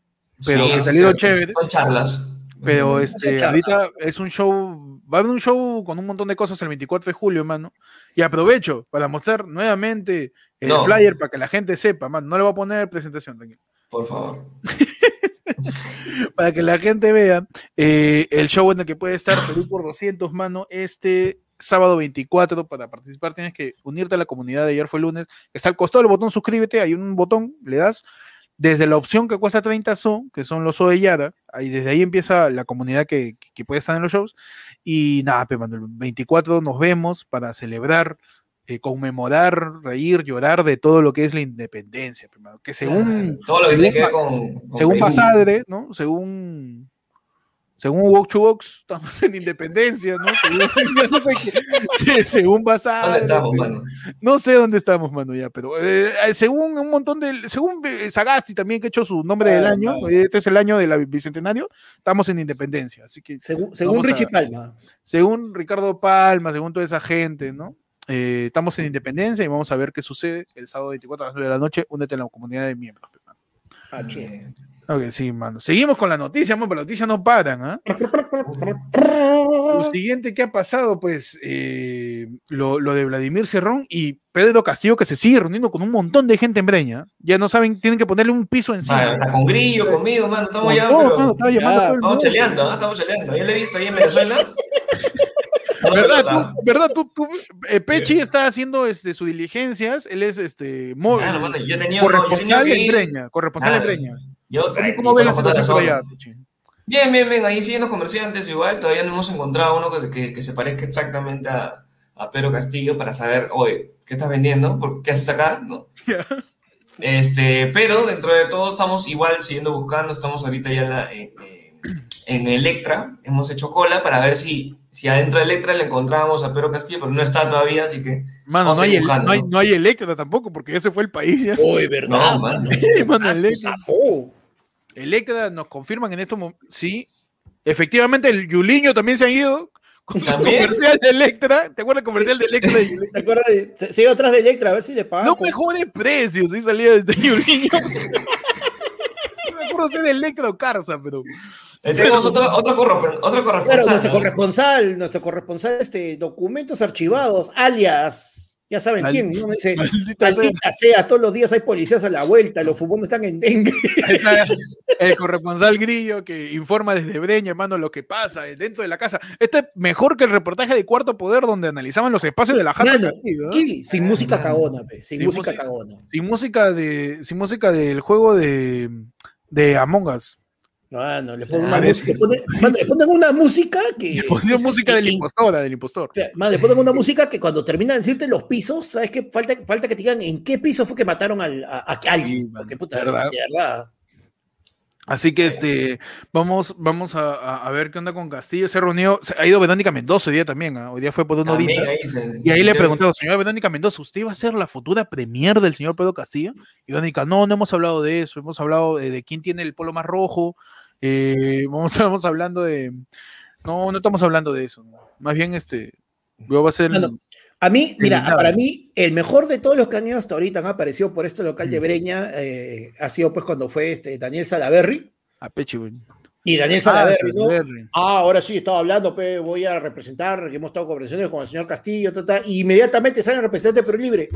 Pero Sí, que ha salido es cierto. chévere. Son charlas. Pero Sí. este, charla. ahorita es un show, va a haber un show con un montón de cosas el 24 de julio, mano. Y aprovecho para mostrar nuevamente el No. flyer para que la gente sepa, mano. No le voy a poner presentación, tranquilo. Por favor. Para que la gente vea eh, el show en el que puede estar Perú por 200, mano, este sábado 24. Para participar tienes que unirte a la comunidad de ayer fue lunes. Está al costado del botón suscríbete, hay un botón, le das. Desde la opción que cuesta 30 so, que son los so de Yara, ahí desde ahí empieza la comunidad que, que- puede estar en los shows. Y nada, pe, mano, el 24 nos vemos para celebrar, eh, conmemorar, reír, llorar de todo lo que es la independencia, pe, mano, que según Todo lo que según tiene que ver Pa- con. con según Perú. Basadre, ¿no? Según según Walk to Box, estamos en independencia, ¿no? Según, no sé qué- sí, según Basadre, ¿Dónde estamos, mano? no sé dónde estamos, mano, ya, pero eh, eh, según un montón de, según Sagasti también que ha hecho su nombre del Ah, año, este es el año del bicentenario, estamos en independencia, así que Según, según a- Richie Palma. según Ricardo Palma, según toda esa gente, ¿no? Eh, estamos en independencia y vamos a ver qué sucede el sábado 24 a las 9 de la noche. Únete a la comunidad de miembros. Ah, che. Ok, sí, mano. Seguimos con la noticia, mano, pero las noticias no paran, ¿ah? Lo siguiente que ha pasado, pues, eh, lo, lo de Vladimir Cerrón y Pedro Castillo, que se sigue reuniendo con un montón de gente en Breña. Ya no saben, tienen que ponerle un piso encima. Vale, está con Grillo, conmigo, mano. Estamos Con ya, todo, pero- mano, estaba llamando a todo el Estamos mundo. cheleando, ¿ah? Estamos cheleando. Ya le he visto ahí en Venezuela. ¿Verdad? Tú, ¿verdad? Tú, tú- eh, Pechi está haciendo este, sus diligencias, él es este, mo- Claro, mano, yo tenía- no, yo corresponsal tenía que Breña, corresponsal en Claro. Breña. Yo, ¿Cómo, ay, cómo ve la situación por allá, Pechi? Bien, bien, bien. Ahí siguen los comerciantes igual. Todavía no hemos encontrado uno que, que, que se parezca exactamente a, a Pedro Castillo para saber, oye, ¿qué estás vendiendo? ¿Por ¿Qué haces acá? ¿No? Este, pero dentro de todo estamos igual siguiendo buscando. Estamos ahorita ya en, en- en Electra. Hemos hecho cola para ver si, si adentro de Electra le encontrábamos a Pedro Castillo, pero no está todavía, así que... Mano, no hay, el- buscando, no, hay, ¿no? hay Electra tampoco, porque ya se fue el país. Ya. Uy, ¿verdad? No, mano? mano. Ah, Electra. Electra nos confirman en estos momentos. Sí, efectivamente, el Yuliño también se ha ido con su ¿También? comercial de Electra. ¿Te acuerdas del comercial de Electra? ¿Te acuerdas de- Se, se iba atrás de Electra a ver si le pagan. No con- mejores precios, sí salía desde Yuliño. No me acuerdo si era Electra o Carza, pero. Eh, tenemos otro, otro, otro Claro, corresponsal. nuestro ¿no? corresponsal, nuestro corresponsal, este, documentos archivados, alias, ya saben Mal- quién, ¿no? Dice, Maldita sea. todos los días hay policías a la vuelta, los fumones están en dengue. Está el corresponsal grillo que informa desde Breña, hermano, lo que pasa dentro de la casa. Este es mejor que el reportaje de Cuarto Poder donde analizaban los espacios de la jata. Y sin música cagona, pe, sin Sin música música. cagona. Sin música de, sin música del juego de, de Among Us. Mano, le ponen, Ah, una música, le ponen- le ponen una música que. Le pusieron música del impostor, del impostor. Le ponen una música que cuando termina de decirte los pisos, ¿sabes qué? Falta, falta que te digan en qué piso fue que mataron al, a, a alguien. Porque puta, ¿verdad? Así que este, vamos, vamos a, a- ver qué onda con Castillo. Se reunió, se- ha ido Verónica Mendoza hoy día también. ¿ah? Hoy día fue por horita. ahí se- Y ahí le he se- preguntado, señora Verónica Mendoza, ¿usted va a ser la futura premier del señor Pedro Castillo? Y Verónica, no, no hemos hablado de eso, hemos hablado de, de quién tiene el polo más rojo, eh, vamos, estamos hablando de... No, no estamos hablando de eso. Más bien, este, yo va a ser... A mí, mira, para mí, el mejor de todos los que han ido hasta ahorita han aparecido por este local de. Breña, eh, ha sido pues cuando fue este Daniel Salaberry. A Pechi. Y Daniel Ah, Salaberry, ¿no? Salaberry. Ah, ahora sí, estaba hablando, pe, voy a representar, que hemos estado conversaciones con el señor Castillo, ta, ta, y inmediatamente sale el representante Perú Libre.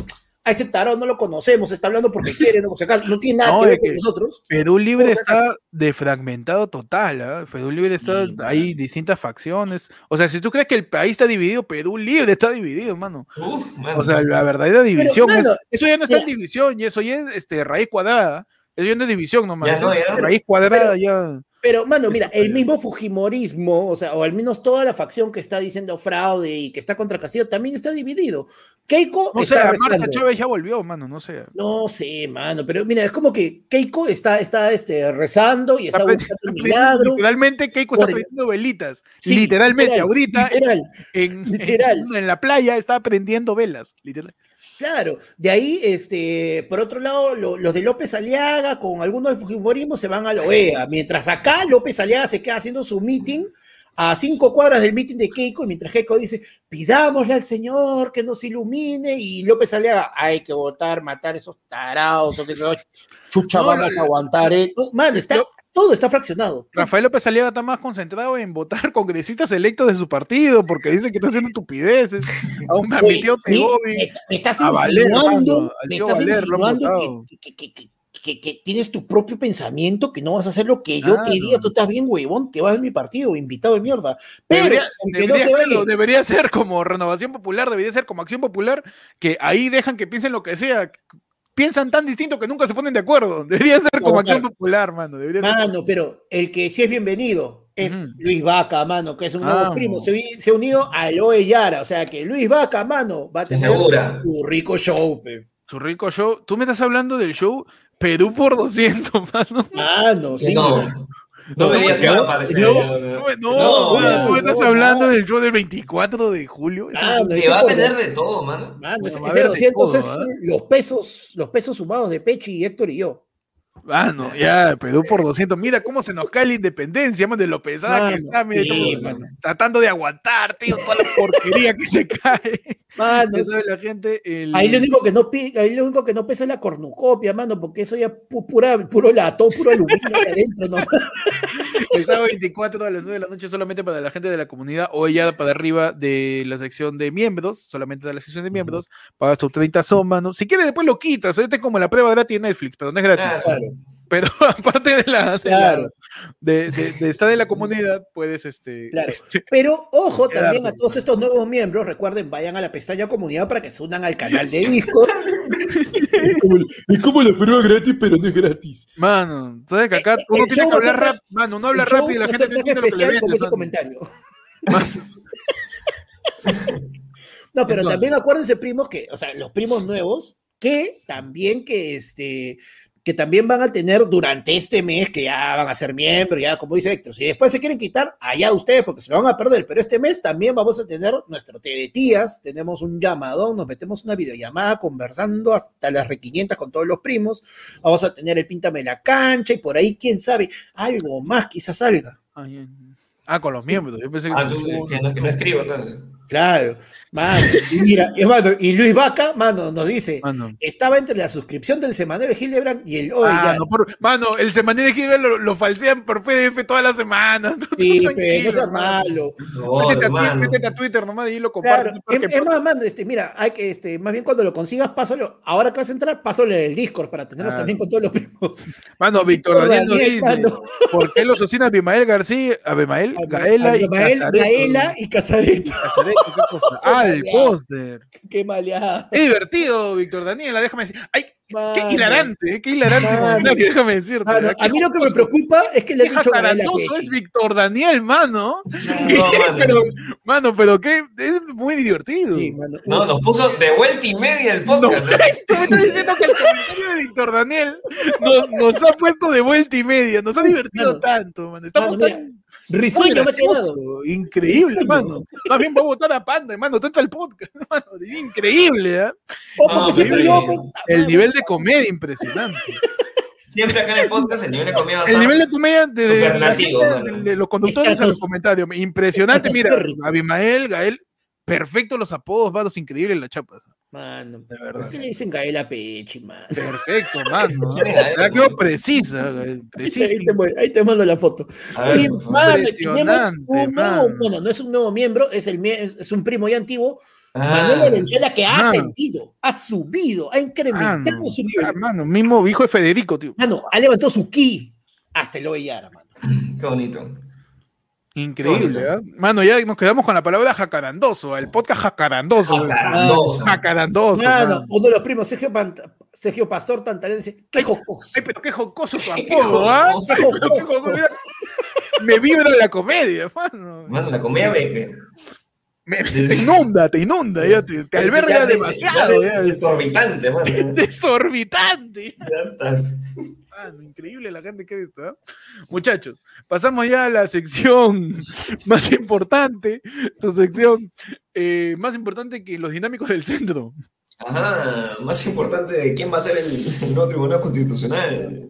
A ese tarado no lo conocemos, está hablando porque quiere, no, Por si acaso, no tiene nada No, que ver es con nosotros. Perú Libre está defragmentado total, ¿ah? Perú Libre está, hay distintas facciones. O sea, si tú crees que el país está dividido, Perú Libre está dividido, mano. Uf, mano. O sea, la verdadera división. es- mano, eso ya no está en división, y eso ya es este, raíz cuadrada. Eso ya no es división nomás. Ya eso no, es ya. raíz cuadrada ya. Pero, mano, mira, el mismo Fujimorismo, o sea, o al menos toda la facción que está diciendo fraude y que está contra Castillo, también está dividido. Keiko No sé, está Marta rezando. Chávez ya volvió, mano, no sé. No sé, mano, pero mira, es como que Keiko está, está este, rezando y está, Está buscando un milagro. Literalmente Keiko está prendiendo velitas. Sí, literalmente, literal, ahorita literal, en, literal. en- en la playa está prendiendo velas. Literal. Claro. De ahí, este, por otro lado, lo- los de López Aliaga con algunos del Fujimorismo se van a la OEA, mientras acá López Aliaga se queda haciendo su meeting a cinco cuadras del meeting de Keiko, y mientras Keiko dice, pidámosle al Señor que nos ilumine, y López Aliaga, hay que votar, matar esos tarados, no, chucha, No, vamos a aguantar, eh. No, man, está, todo está fraccionado. Rafael López Aliaga está más concentrado en votar congresistas electos de su partido porque dice que está haciendo estupideces. Aún me Oye, me, me estás a insinuando, me estás Valer insinuando votado. que, que- que- que- tienes tu propio pensamiento, que no vas a hacer lo que yo Claro. quería, tú estás bien, huevón, te vas de mi partido, invitado de mierda. Pero, Debería, aunque no debería se vaya, debería ser como Renovación Popular, debería ser como Acción Popular, que ahí dejan que piensen lo que sea. Piensan tan distinto que nunca se ponen de acuerdo. Debería ser como Acción claro. Popular, mano. Debería ser- mano, pero el que sí es bienvenido es. Luis Vaca, mano, que es un nuevo Vamos. primo, se, se ha unido a Eloe Yara, o sea que Luis Vaca, mano, va a tener su rico show, pe. Su rico show. Tú me estás hablando del show Perú por 200, mano. Mano, sí. No, no me digas que va a aparecer. No, No, no, no, estás no, hablando no. del show del 24 de julio. Mano, Que ese va a tener de todo, mano. Mano, Bueno, ese, va a ese haber de 200 todo, es ¿ah? los pesos, los pesos sumados de Pechi y Héctor y yo. Ah, no, ya, Perú por 200. Mira cómo se nos cae la independencia, man, de lo pesada que Mano, está, mira, mano. tratando de aguantar, tío, toda la porquería que se cae. Mano, Ya sabe la gente. El, ahí lo único que no pi- ahí lo único que no pesa es la cornucopia, mano, porque eso ya pu- pura, puro latón, puro aluminio ahí adentro, ¿no? el sábado 24 a las 9 de la noche solamente para la gente de la comunidad o ya para arriba de la sección de miembros, solamente de la sección de miembros, pagas tus 30 somas, ¿no? Si quieres después lo quitas, este es como la prueba gratis de Netflix, pero no es gratis. Claro. Claro, Pero aparte de la, de, la- claro. de- de- de estar en la comunidad, puedes este, Claro. este, Pero ojo Quedarte. también a todos estos nuevos miembros, recuerden, vayan a la pestaña comunidad para que se unan al canal de Discord. Es como la prueba gratis, pero no es gratis. Mano, ¿sabes que acá Eh, uno el tiene que hablar rápido? Mano, uno habla rápido y la gente no entiende lo que le con ese comentario. No, pero Entonces. también acuérdense, primos, que, o sea, los primos nuevos, que también que este que también van a tener durante este mes, que ya van a ser miembros, ya como dice Héctor, si después se quieren quitar, allá ustedes, porque se lo van a perder, pero este mes también vamos a tener nuestro té de tías, tenemos un llamadón, nos metemos una videollamada conversando hasta las requinientas con todos los primos, vamos a tener el Píntame la cancha, y por ahí, quién sabe, algo más quizás salga. Ay, ay. Ah, con los miembros. Yo pensé que Ah, tú, que no, que no escribo, entonces. Claro, mano, y mira, y, mano, y Luis Vaca, mano, nos dice, Mano. estaba entre la suscripción del semanario de Hildebrand y el hoy Ah, no, por- mano, el semanero de Gilbert lo, lo falsean por PDF toda la semana. Tú- tú Sí, tranquilo, pe, no seas malo. No, Métete, a, hermano. métete a Twitter nomás y lo Claro, compartes. es, porque- es más, mano, este, mira, hay que, este, más bien cuando lo consigas, pásalo, ahora que vas a entrar, pásalo el Discord para tenerlos también con todos los primos. Mano, Víctor Daniel nos dice. ¿por qué los asesina Abimael García, Abimael, Gaela y Casareto? Gaela y Casareto. ¿Qué cosa? Ah, el maleado. póster. Qué maleada. Qué divertido, Víctor Daniela, déjame decir. ¡Ay! ¡Qué hilarante! eh, ¡Qué hilarante! Mano. déjame decirte. Mano, a mí lo que me preocupa es que le han dicho Pechi. es Víctor Daniel, mano. No, mano. Pero, mano, pero qué, es muy divertido. Sí, mano. No, nos puso de vuelta y media el podcast. ¿eh? Tú me estás diciendo que el comentario de Víctor Daniel nos, nos ha puesto de vuelta y media, nos ha divertido Mano. tanto, mano. Estamos tan Risueño gracioso, increíble, mano. Más bien voy a votar a Panda, hermano. Tú estás el podcast, hermano. Increíble, ¿eh? Oh, No, porque siempre pero- yo, El nivel de comedia impresionante. Siempre acá en el podcast el nivel de comida va a El nivel de comedia de, de, la Superlativo, gente, mano. de- de los conductores a los comentarios. Impresionante, mira. Abimael, Gael, perfecto los apodos, vados, increíbles las chapas. Mano, De ¿por verdad. qué le dicen Gaela Pechi, mano? Perfecto, mano. La quedó precisa, Ahí te, precisa. ahí te- ahí te mando la foto. Ver, por mano, tenemos Impresionante, un nuevo, bueno, no es un nuevo miembro, es, el, es un primo ya antiguo, Ah, Manuel Valenzuela, que ha mano. ascendido, ha subido, ha incrementado Mano, su ah, nivel. mano, mismo hijo de Federico, tío. Mano, ha levantado su ki hasta el Oyara, mano. Qué bonito. Increíble, Qué ¿ah? Mano, ya nos quedamos con la palabra jacarandoso, el podcast jacarandoso. Jacarandoso. Jacarandoso. Mano, mano. uno de los primos, Sergio, Pant- Sergio Pastor Tantalén, dice, qué jocoso. Ay, pero qué jocoso tu Qué apodo, ¿ah? qué jocoso. Me vibra la comedia, mano. Mano, la comida me, me- Me- te inunda, te inunda, ya te, te alberga ya demasiado. ya ya. es Desorbitante, mano. Desorbitante. Ya estás. Mano, increíble la gente que ha visto. ¿eh? Muchachos, pasamos ya a la sección más importante, tu sección eh, más importante que los dinámicos del centro. Ajá, más importante de quién va a ser el, el nuevo Tribunal Constitucional.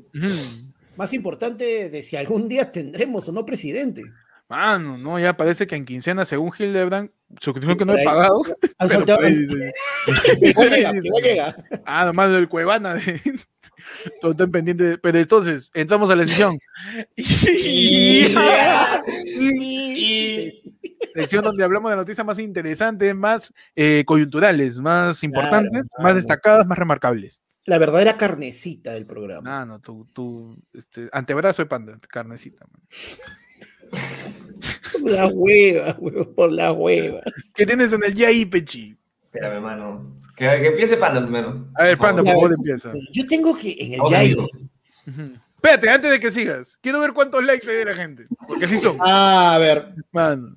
Más importante de si algún día tendremos o no presidente. Mano, no, ya parece que en quincena, según Hildebrand, suscripción Sí, que no he ahí. pagado. Han soltado- ahí han- llega, llega. Ah, nomás del Cuevana. De... Todo está pendiente. de- Pero entonces, entramos a la y- sección donde hablamos de noticias más interesantes, más eh, coyunturales, más importantes, más claro. destacadas, más remarcables. La verdadera carnecita del programa. Ah, no, tu, tu este, antebrazo de panda, carnecita. man. Por las huevas, huevos, por las huevas. ¿Qué tienes en el YAI, Pechi? Espérame, mano. Que, que empiece Panda primero. A ver, panda, por favor, empieza. Yo tengo que en el. Ujú. Espérate, antes de que sigas, quiero ver cuántos likes hay de la gente. Porque sí son. Ah, a ver, Man.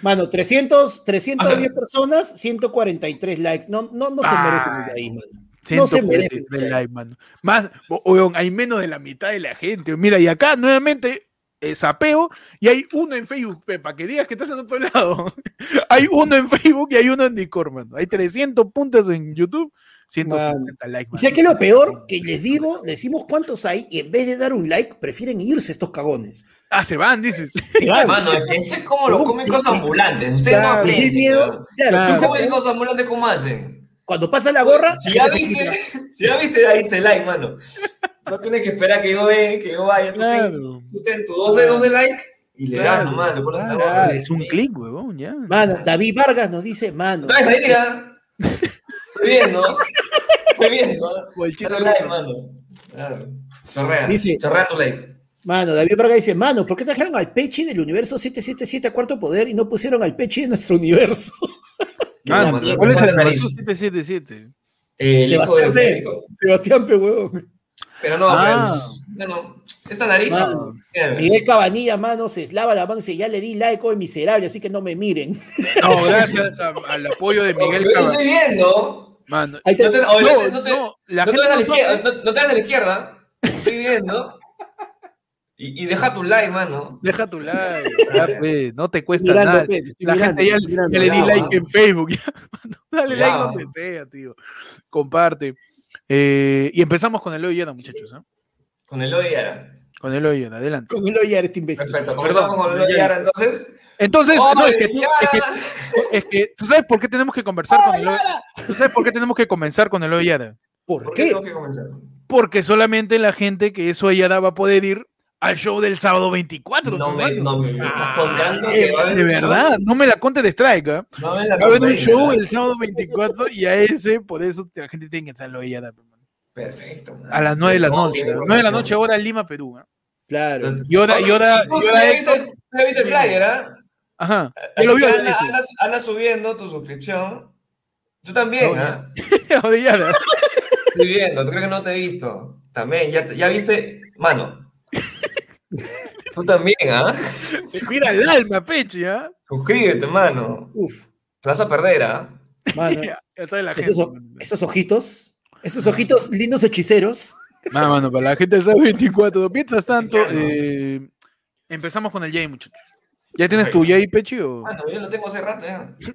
mano, 300, 310 Ajá. personas, 143 likes. No, no, no se Ay. merecen el Yai, mano. No se 143 merece. de like, mano. Más, hay menos de la mitad de la gente. Mira, y acá nuevamente sapeo y hay uno en Facebook, para que digas que estás en otro lado. hay uno en Facebook y hay uno en Discord, mano. Hay 300 puntos en YouTube, 150 likes. O sea que lo peor que les digo, decimos cuántos hay y en vez de dar un like, prefieren irse estos cagones. Ah, se van, dices. Mano, es esto es como lo comen cosas ambulantes. Ustedes no Claro, aprenden. tienen miedo. Claro, Claro. ¿Cómo cosas ambulantes? ¿Cómo hacen? Cuando pasa la gorra, Si ya viste, si ya viste, ahí te like, mano. No tienes que esperar que yo vea, que yo vaya. Tú, ten, Claro. tú ten tus dos dedos de like y le das Claro, nomás, le pones la claro, es un clic, huevón, ya. Mano, David Vargas nos dice, mano. ¿Traes ahí, tira? Estoy viendo. Estoy viendo. O el chino Dale like, mano. Claro. Chorrea. Dice- Chorrea tu like. Mano, David Vargas dice, mano, ¿por qué trajeron al Pechi del universo 777 a cuarto poder y no pusieron al Pechi de nuestro universo? Mano, mano, ¿Cuál es ¿cuál el es la nariz? universo 777? El hijo de Sebastián. Sebastián P. huevón. Pero no, Ah. pues, no, no. Esta nariz. Mano. Miguel Cabanilla, mano, se lava la mano y dice, ya le di like hoy miserable, así que no me miren. No, gracias a- al apoyo de Miguel Yo te Cabal. estoy viendo. Mano, No te, no, no te, no, la no te gente vas a la no izquierda, no, te vas a la izquierda. Estoy viendo. Y, y deja tu like, mano. Deja tu like, ya, pe, no te cuesta Mirando, nada. pe, estoy La mirando, gente ya, estoy mirando, ya le di ya, like en Facebook. ya, mano. Dale Ya, like donde sea, tío. Comparte. Eh, y empezamos con el hoy Yada, muchachos. ¿ah? Con el hoy Yara. Con el hoy Yada, adelante. Con el Oyar este imbécil. Perfecto, comenzamos Perdón, con el hoy ya. Yara entonces. Entonces, ¡Oh, no, es, que tú, Yara! es, que, es que tú sabes por qué tenemos que conversar con el hoy ¿Tú sabes por qué tenemos que comenzar con el hoy Yada? ¿Por ¿Por qué? Porque solamente la gente que eso Yada va a poder ir al show del sábado 24. No me, hermano. no me, me estás Ah, contando eh, que va a haber de show. verdad, no me la conte de strike. No me la Va a haber un show ¿verdad? el sábado 24 y a ese, por eso la gente tiene que estarlo ahí Perfecto. man. a las 9 de la No, noche. tiene 9 de la noche, hora Lima, Perú. ¿ah? Claro. Y hora, y hora, ¿Tú y hora extra. viste, el flyer, ¿ah? Ajá. Así Yo lo anda- anda subiendo tu suscripción. Tú también, ¿ah? Estoy viendo, creo que no te he visto. También, ya, ya viste, mano. Tú también, ¿ah? Mira el alma, Peche, ¿ah? Suscríbete, mano. Uf, Te vas a perder, ¿ah? mano. La gente. Esos, esos ojitos, esos ojitos lindos hechiceros. No, mano, para la gente del sábado 24. Mientras tanto, eh, empezamos con el Jay, muchachos. ¿Ya tienes tu Jay, Peche? O... Mano, yo lo tengo hace rato, ya.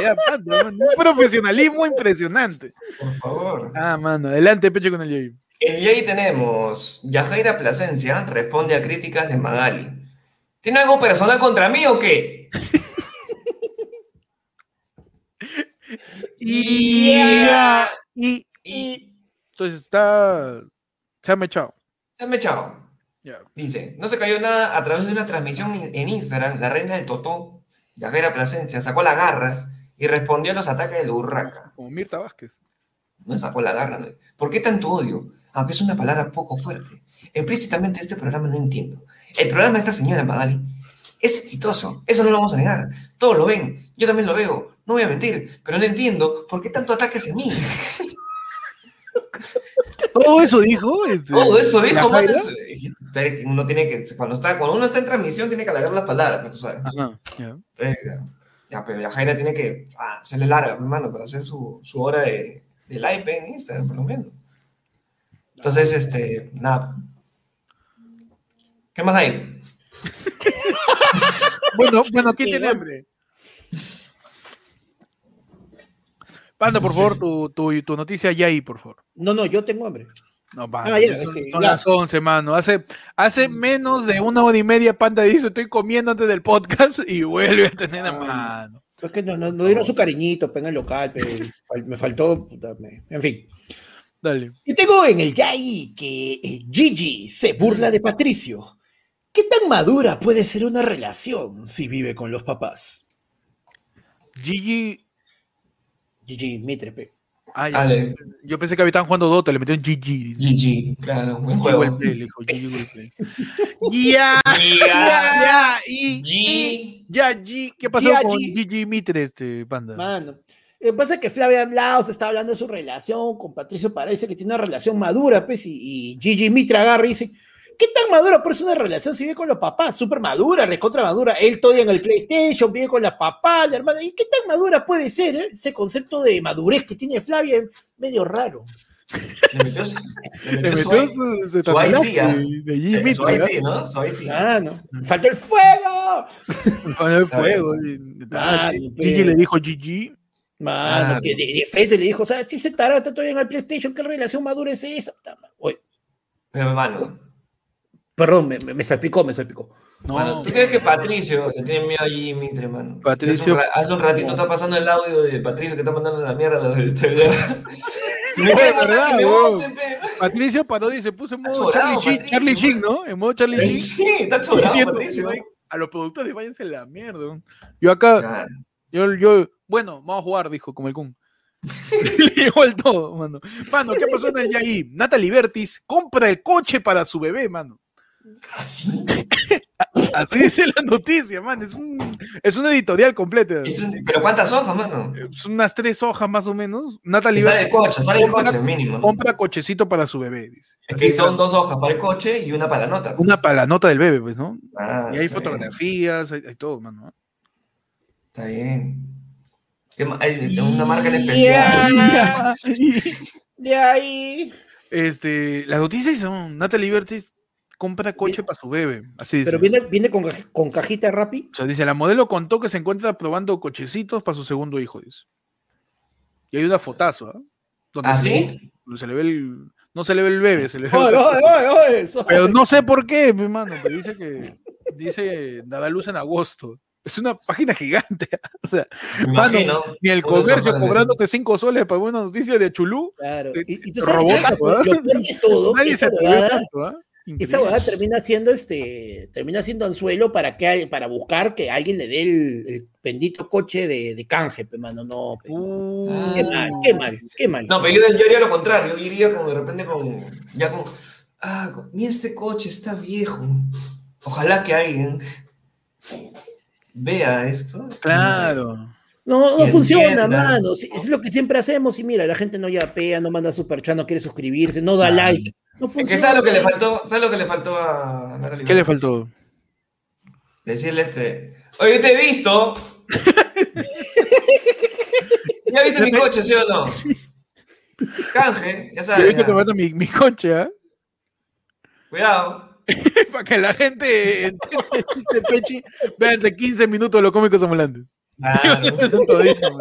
Ya, mano, mano, un profesionalismo impresionante. Por favor. Ah, mano, adelante, Peche, con el Jay. En Yay tenemos Yajaira Plasencia responde a críticas de Magali. ¿Tiene algo personal contra mí o qué? Y, Yeah. y, Y entonces está. Se ha mechado. se me echado. Ya. Dice, no se cayó nada a través de una transmisión en Instagram. La reina del Totó, Yajaira Plasencia, sacó las garras y respondió a los ataques de la urraca. Como Mirta Vázquez. No sacó la garra. ¿no? ¿Por qué tanto odio? Aunque es una palabra poco fuerte. Implícitamente este programa no entiendo. El programa de esta señora Magali es exitoso. Eso no lo vamos a negar. Todos lo ven. Yo también lo veo. No voy a mentir. Pero no entiendo por qué tanto ataque hacia mí. Todo eso dijo. este, Todo eso dijo, mano. Uno tiene que, cuando, está, cuando uno está en transmisión, tiene que alargar las palabras, pues, tú sabes. Ajá, ya. Pero Yajaira tiene que ah, hacerle larga, hermano, para hacer su, su hora de, de live en Instagram, por lo menos. Entonces, este, nada. ¿Qué más hay? Bueno, bueno, ¿quién tiene hambre? Panda, por favor, tu, tu, tu noticia ya ahí, por favor. No, no, yo tengo hambre. No, Panda, Ah, ya, son, este, son ya. las 11, mano. Hace, hace menos de una hora y media, Panda dice, estoy comiendo antes del podcast y vuelve a tener a Ah. mano. Es que no, no, no dieron su cariñito, pega el local, fal- me faltó, puta, me- en fin. Dale. Y tengo en el Yai que eh, Gigi se burla de Patricio. ¿Qué tan madura puede ser una relación si vive con los papás? Gigi. Gigi Mitre, pe. Ah, ya. Yo pensé que habían jugando Dota, le metió en GG. GG, claro, buen Gigi juego. Wellplay, le dijo, Gigi Wellplay. Ya, Ya, ya, y, ya, G, ¿qué pasó Ya, con G. Gigi Mitre, este panda? Mano. Lo que pasa es que Flavia Laos está hablando de su relación con Patricio, parece que tiene una relación madura, pues, y, y Gigi Mitra agarra y dice, ¿qué tan madura puede ser una relación si vive con los papás? Súper madura, recontra madura. Él todavía en el PlayStation, vive con la papá, la hermana. ¿Y qué tan madura puede ser, eh? Ese concepto de madurez que tiene Flavia es medio raro. Le metió, su- le Le metió metió su- su, su su ahí tatuaje sí, de Sí, Jimmy. su ahí sí, ¿no? Su ahí sí. Ah, no. Falta el fuego. Con el fuego. Ah, Gigi pero- le dijo GG. Mano, que de, de frente le dijo, ¿sabes? Si se tarado está todavía en el PlayStation, ¿qué relación madura es esa? Puta madre. Oye, Pero hermano, perdón, me, me- me salpicó, me salpicó. No, ¿tú crees que Patricio le tiene miedo a Jimmy, hermano? Patricio- Hace un, ra- hace un ratito está pasando el audio de Patricio que está mandando la mierda a la de este Si me verdad, me voten. Patricio Parodi se puso en modo chorado, Charlie Patricio, Charlie Sheen. ¿no? En modo Charlie Sheen. Sí, está chorado, diciendo, Patricio. A los productores, váyanse a la mierda. Yo acá, Claro. yo, yo, bueno, vamos a jugar, dijo, como el Kun. Le llegó el todo, mano. Mano, ¿qué pasó en el ahí? Natalie Bertis compra el coche para su bebé, mano. ¿Así? Así dice la noticia, man. Es un, es un editorial completo. Es un- ¿Pero cuántas hojas, mano? Son unas tres hojas más o menos. Natalie sale el coche, sale el coche, mínimo. ¿no? compra cochecito para su bebé, dice. Es que son dos hojas para el coche y una para la nota. Una para la nota del bebé, pues, ¿no? Ah, Y hay fotografías, hay, hay todo, mano. Está bien. ¿Qué ma- hay una marca en especial. De ahí. Este, las noticias son Natalie Bertis compra coche para su bebé. Así dice. Pero viene, viene con, con cajita Rappi. O sea, dice, la modelo contó que se encuentra probando cochecitos para su segundo hijo, dice. Y hay una fotazo, ¿ah? Donde ¿Ah, se, sí? donde se le ve el... No se le ve el bebé, se le ve... Oye, oye, oye, oye, eso. Pero no sé por qué, mi hermano, pero dice que dice dará luz en agosto. Es una página gigante. O sea, Mano, ni el comercio cobrándote cinco soles para una noticia de Chulú. Claro. Eh, Y, y tú sabes que robotazo, lo ¿eh? peor de todo, Nadie esa se atrevió huevada, tanto, ¿ah? esa huevada termina siendo este, termina siendo anzuelo para que para buscar que alguien le dé el, el bendito coche de, de canje, pe, mano. No, pe. Uh, qué mal, qué mal, qué mal. No, pero yo, yo haría lo contrario. Yo iría como de repente con. Ya como. Ah, mira, este coche está viejo. Ojalá que alguien vea esto. Claro. No, no funciona, entienda. mano. Es lo que siempre hacemos. Y mira, la gente no yapea, no manda superchat, no quiere suscribirse, no da Claro. like. No Es funciona. que ¿sabes lo que le faltó? ¿Sabes lo que le faltó a Natalie? ¿Qué le faltó? Decirle este. Oye, yo te he visto. ¿Ya viste mi coche, sí o no? Canje, ya Yo sabes. vi que ya. te mata mi, mi coche, ¿ah? Cuidado. Para que la gente entienda este pechi, véanse 15 minutos de los cómicos ambulantes. Claro. Eso es todísimo.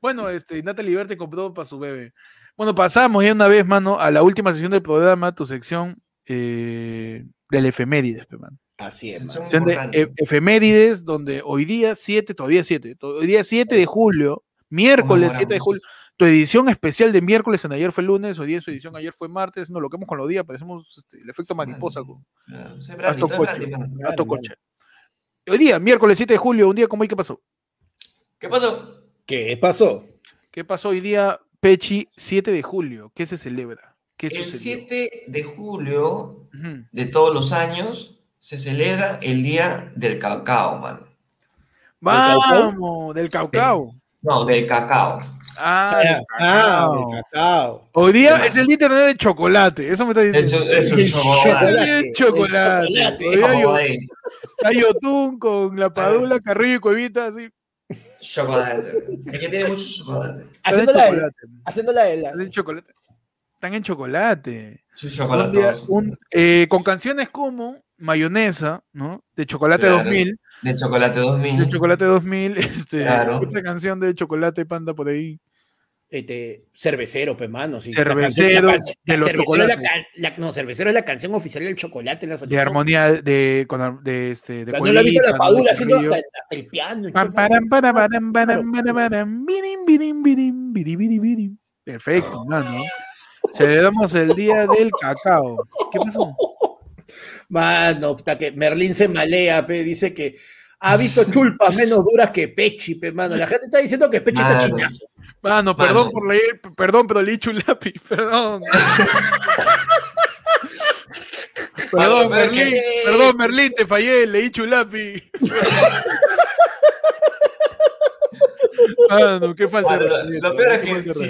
bueno, este, Natalie Verte compró para su bebé. Bueno, pasamos ya una vez, mano, a la última sesión del programa, tu sección eh, del efemérides. Así es. Sección de e- efemérides, donde hoy día 7, todavía 7, hoy día 7 de julio, miércoles 7 de julio, tu edición especial de miércoles, en ayer fue lunes, hoy día su edición ayer fue martes, no lo quemos con los días, parecemos este, el efecto mariposa con soy coche. Hoy día, miércoles 7 de julio, un día como hoy, ¿qué pasó? ¿Qué pasó? ¿Qué pasó? ¿Qué pasó hoy día, Pechi, 7 de julio? ¿Qué se celebra? ¿Qué El sucedió? 7 de julio de todos los años se celebra el Día del Cacao, mano. Vamos, del caucao. No, del cacao. Ah, Ah, ah, cacao. cacao. Hoy día es el día internacional de chocolate. Eso me está diciendo. Es, un- es chocolate. chocolate. chocolate, hay Yotun con la Padula, Carrillo y Cuevita, así. Chocolate. Ella tiene mucho chocolate. Haciéndola de chocolate. haciéndola de la. Están en chocolate. Están en chocolate. Su Un día- un- eh, con canciones como Mayonesa, ¿no? De Chocolate Claro. 2000. De chocolate 2000. De Chocolate 2000. Este, Claro. Otra canción de Chocolate Panda por ahí. Este, cervecero, pe mano. sí. Cervecero La canción- la de los cervecero es la no, cervecero es la canción oficial del chocolate en las De armonía de, con, de, este, de he visto la Padula haciendo hasta, hasta el piano. Perfecto, mano. Celebramos el día del cacao. ¿Qué pasó? Mano, puta, que Merlín se malea, pe, dice que ha visto chulpas menos duras que Pechi, pe, mano. La gente está diciendo que Pechi está Mano. chinazo. Mano, perdón Mano. por leer, perdón, pero leí chulapi, perdón. perdón, Mano, pero es Merlín, perdón, Merlín, te fallé, leí chulapi. Mano, qué falta Bueno, de lo, respeto, lo peor es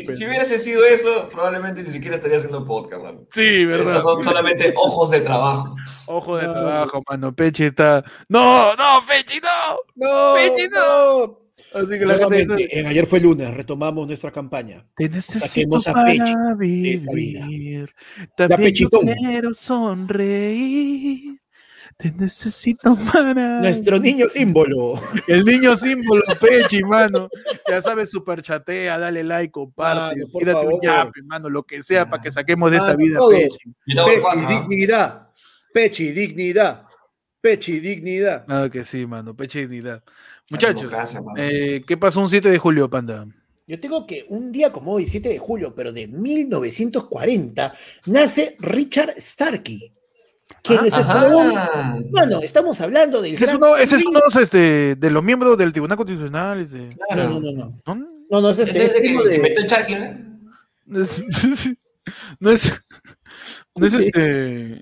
que si, hubiese sido eso, probablemente ni siquiera estaría haciendo podcast, mano. Sí, verdad. Estos son solamente ojos de trabajo. Ojo de No. trabajo, mano. Pechi está. ¡No, no, Pechi, no! No, Pechi, no. Así que la gente en ayer fue lunes, retomamos nuestra campaña. te necesito saquemos a para Pechi de esta vida. vivir. Da También quiero sonreír. Te necesito para Nuestro niño símbolo. El niño símbolo, Pechi, mano. Ya sabes, super chatea, dale like, comparte, tírate un yape, mano, lo que sea para que saquemos de esa vida, todos. Pechi. Pechi, dignidad. Pechi, dignidad. Pechi, dignidad. Ah, que sí, mano, Pechi dignidad. Muchachos, mano. eh, ¿qué pasó un 7 de julio, Panda? Yo tengo que un día como hoy, 7 de julio, pero de 1940, nace Richard Starkey. ¿Quién Ah? Bueno, estamos hablando del Ese es uno, ese es uno este, de los miembros del Tribunal Constitucional. este, Claro. No, no, no, no. ¿no? No, no, es Es este. de- es que, metió Charqui, ¿no? No es, no es, no es este.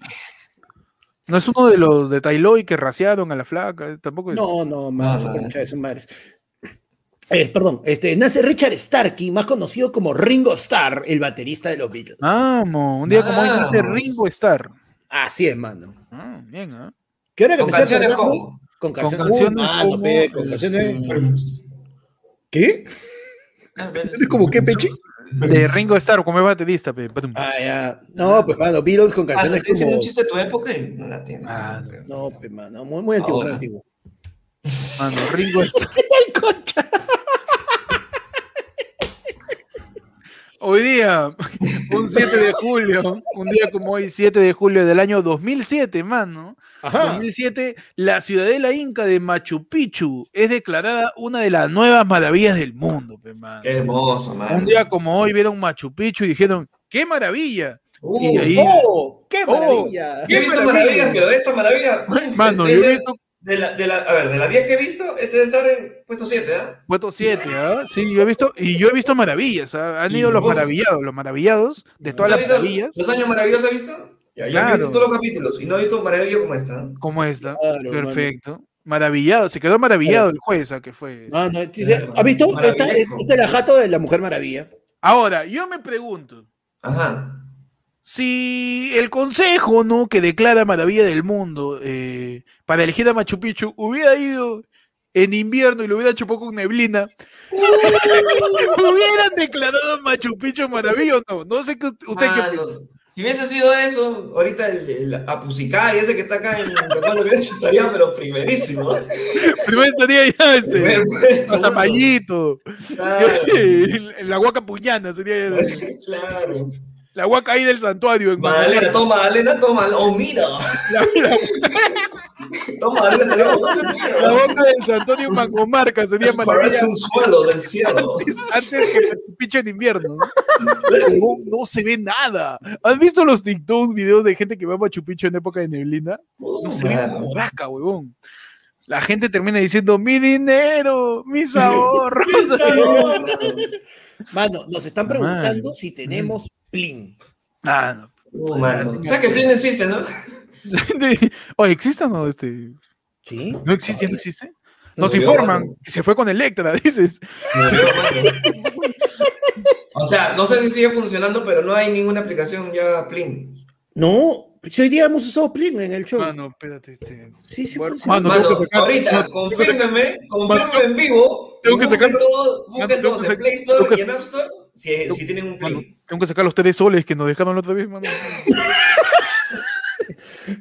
No es uno de los de Tailoy que raciaron a la flaca, tampoco es. No, no, más, de sus madres. Eh, perdón, este, nace Richard Starkey, más conocido como Ringo Starr, el baterista de los Beatles. Vamos, un día como hoy nace. Ringo Starr. Así es, mano. Ah, bien, ¿ah? ¿Qué hora que Con canciones como. Con Con canciones. canciones Uy, mano, como, pe, con canciones. ¿Qué? ¿Es como qué, Peche? De Ringo Starr, como es baterista, pe. Ah, ya. No, pues, mano, Beatles con Ah, canciones ¿no dicen como. un chiste de tu época y no la tiene. Ah, No, pues, mano, muy, muy antiguo, muy antiguo. Mano, Ringo Starr. ¿Qué tal, concha? Hoy día, un 7 de julio, un día como hoy, 7 de julio del año 2007, mano. Ajá. 2007, la ciudadela inca de Machu Picchu es declarada una de las nuevas maravillas del mundo, pe, mano. Qué hermoso, man. Un día como hoy vieron Machu Picchu y dijeron, ¡qué maravilla! Uh, y ahí- ¡Oh! ¡Qué Oh, maravilla! Yo he visto maravilla. maravillas, pero esta maravilla. Mano, yo he visto de la, de la, a ver, de las 10 que he visto, este debe estar en puesto 7, ¿ah? puesto 7, ¿ah? Sí, yo he visto, y yo he visto maravillas, ¿ah? Han ido los vos- maravillados, los maravillados de todas ¿Has las maravillas, ¿Los años maravillosos has visto? Ya, yo he visto todos los capítulos y no he visto maravilla como esta. ¿ah? como esta. Claro, Perfecto. Maravillado, se quedó maravillado el juez, ¿a que fue? Ah, no, dice, ¿Ha visto? Esta, Maravilloso. esta es la jato de la Mujer Maravilla. Ahora, yo me pregunto, Ajá. Si el consejo, ¿no? Que declara maravilla del mundo eh, para elegir a Machu Picchu hubiera ido en invierno y lo hubiera chupado con neblina, ¿hubieran declarado a Machu Picchu maravilla o no? No sé qué usted qué si hubiese sido eso, ahorita el, el Apusicay, ese que está acá en San Uribe, estaría pero primerísimo. Primero estaría ya este. Zapallito. Claro. La huaca puñana sería claro. La huaca ahí del santuario. En Magdalena, toma, Magdalena, toma. Oh, mira. la, la- Toma, Magdalena, la boca del santuario en Mangomarca sería maravilla. Parece un suelo del cielo. Antes que Picchu en invierno. No, no se ve nada. ¿Has visto los TikToks, videos de gente que va a Machu Picchu en época de neblina? No se ve vaca, huevón. La gente termina diciendo, mi dinero, mis ahorros. Mano, nos están preguntando Mano. si tenemos plin. Ah, no. Oh, mano. O sea que Plin existe, ¿no? Oye, ¿existe o no? Este... ¿Sí? ¿No existe? ¿Ya no existe? Nos No, informan que se fue con Electra, dices. O sea, no sé si sigue funcionando, pero no hay ninguna aplicación ya Plin. No, si hoy día hemos usado plin en el show. Mano, espérate. Este... sí, sí, Bueno, funciona. mano, Mano, tengo que sacar- ahorita, confírmeme, confírmeme en vivo. tengo que sacar- todo- mano, busquen todos en Play Store y en App Store si, tengo- si tienen un Mano, Plin. tengo que sacar los tres soles que nos dejaron la otra vez, mano. Y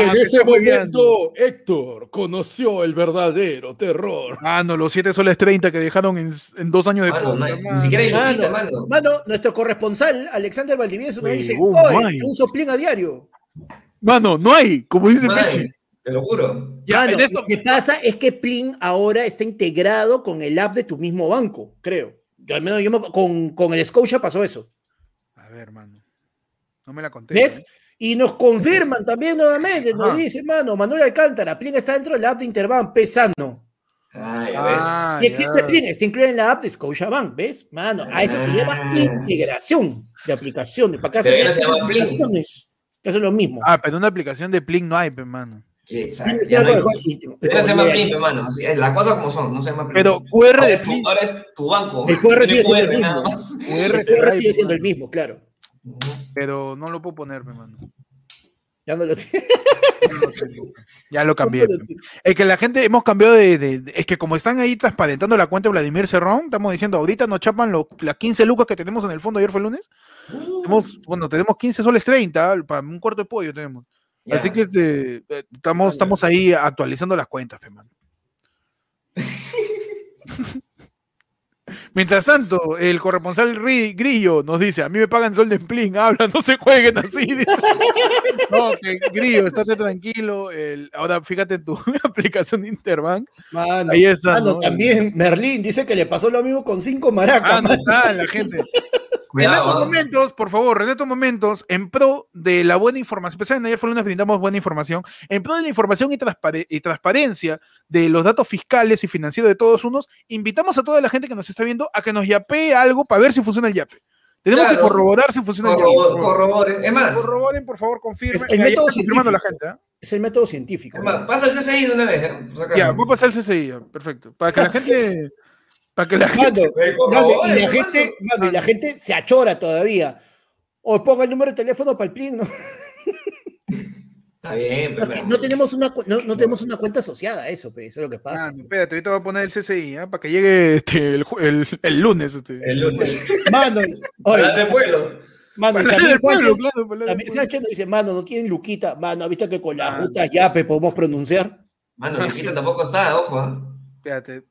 en Ah, ese momento, Héctor conoció el verdadero terror. Ah, no, los 7 soles 30 que dejaron en, en dos años de Mano, ni siquiera hay Mano, mano. Mano, nuestro corresponsal, Alexander Valdivieso, nos dice, no oye, hay". yo uso plin a diario. Mano, no hay, como dice No hay, Pechi. te lo juro. Ya, Mano, en esto- Lo que pasa es que plin ahora está integrado con el app de tu mismo banco, creo. Yo, al menos yo me- con, con el Scotia pasó eso. A ver, mano. No me la conté. ¿Ves? ¿eh? Y nos confirman también nuevamente, nos dice, mano, Manuel Alcántara, Plin está dentro del app de Interbank pesano. Ah, ya ves. Ah, y existe ya. Plin, está incluido en la app de Scotiabank, ¿ves? Mano, a eso se llama Ah. integración de aplicaciones. Para acá Pero se llama aplicaciones, que hacen lo mismo. Ah, pero una aplicación de Plink no hay, pe, mano. Exacto. Ya no hay- Ya no se llama con- Plin, hermano. Es, Las cosas como son, no se llama Plin. Pero QR ahora de es, tu, Plink. ahora es tu banco. El QR sigue siendo el QR nada mismo. más. QR El QR sigue siendo el mismo, claro. Pero no lo puedo poner, pe, mano. Ya no lo tiene. Ya lo cambié. Es que la gente hemos cambiado de, de- de- Es que como están ahí transparentando la cuenta de Vladimir Cerrón, estamos diciendo, ahorita nos chapan lo- las 15 lucas que tenemos en el fondo, ayer fue el lunes. Tenemos, bueno, tenemos 15 soles 30, para un cuarto de pollo tenemos. Así que este, eh, estamos, estamos ahí actualizando las cuentas. Mientras tanto, el corresponsal Ri- Grillo nos dice, a mí me pagan sol de emplín, habla, no se jueguen así. no, que Grillo, estate tranquilo. el- ahora fíjate en tu aplicación de Interbank. Mano, Ahí está. mano, ¿no? también Merlín dice que le pasó lo mismo con cinco maracas. Ah, no la gente. En estos ¿ah? momentos, por favor, en estos momentos, en pro de la buena información, pensaban ayer fue lunes brindamos buena información, en pro de la información y, transpare- y transparencia de los datos fiscales y financieros de todos unos, invitamos a toda la gente que nos está viendo a que nos yapee algo para ver si funciona el yape. Tenemos que corroborar si funciona el yape. Corroboren. Es más, Corroboren, por favor, confirmen. Es el método está confirmando la científico. gente. ¿eh? Es el método científico. es más, pasa el CCI de una vez. ¿eh? Ya, voy a pasar el CCI, perfecto. Para que la gente... Para que la gente... Mano, Eh, mano, y la gente, mano. y la gente se achora todavía. O ponga el número de teléfono para el PLIN, ¿no? Está bien, pero. Porque no tenemos una no, no tenemos una cuenta asociada a eso, pues, eso es lo que pasa. Ah, espérate, ahorita voy a poner el CCI, ¿ah? para que llegue este, el, el- el lunes. Este. El lunes. Mano, oye, de pueblo. mano, Samir el pueblo, Sánchez, claro. Sánchez nos dice, mano, no tienen Luquita, mano, ¿viste que con las Ah. jutas yape podemos pronunciar? Mano, Luquita tampoco está, ojo. ¿ah? Espérate,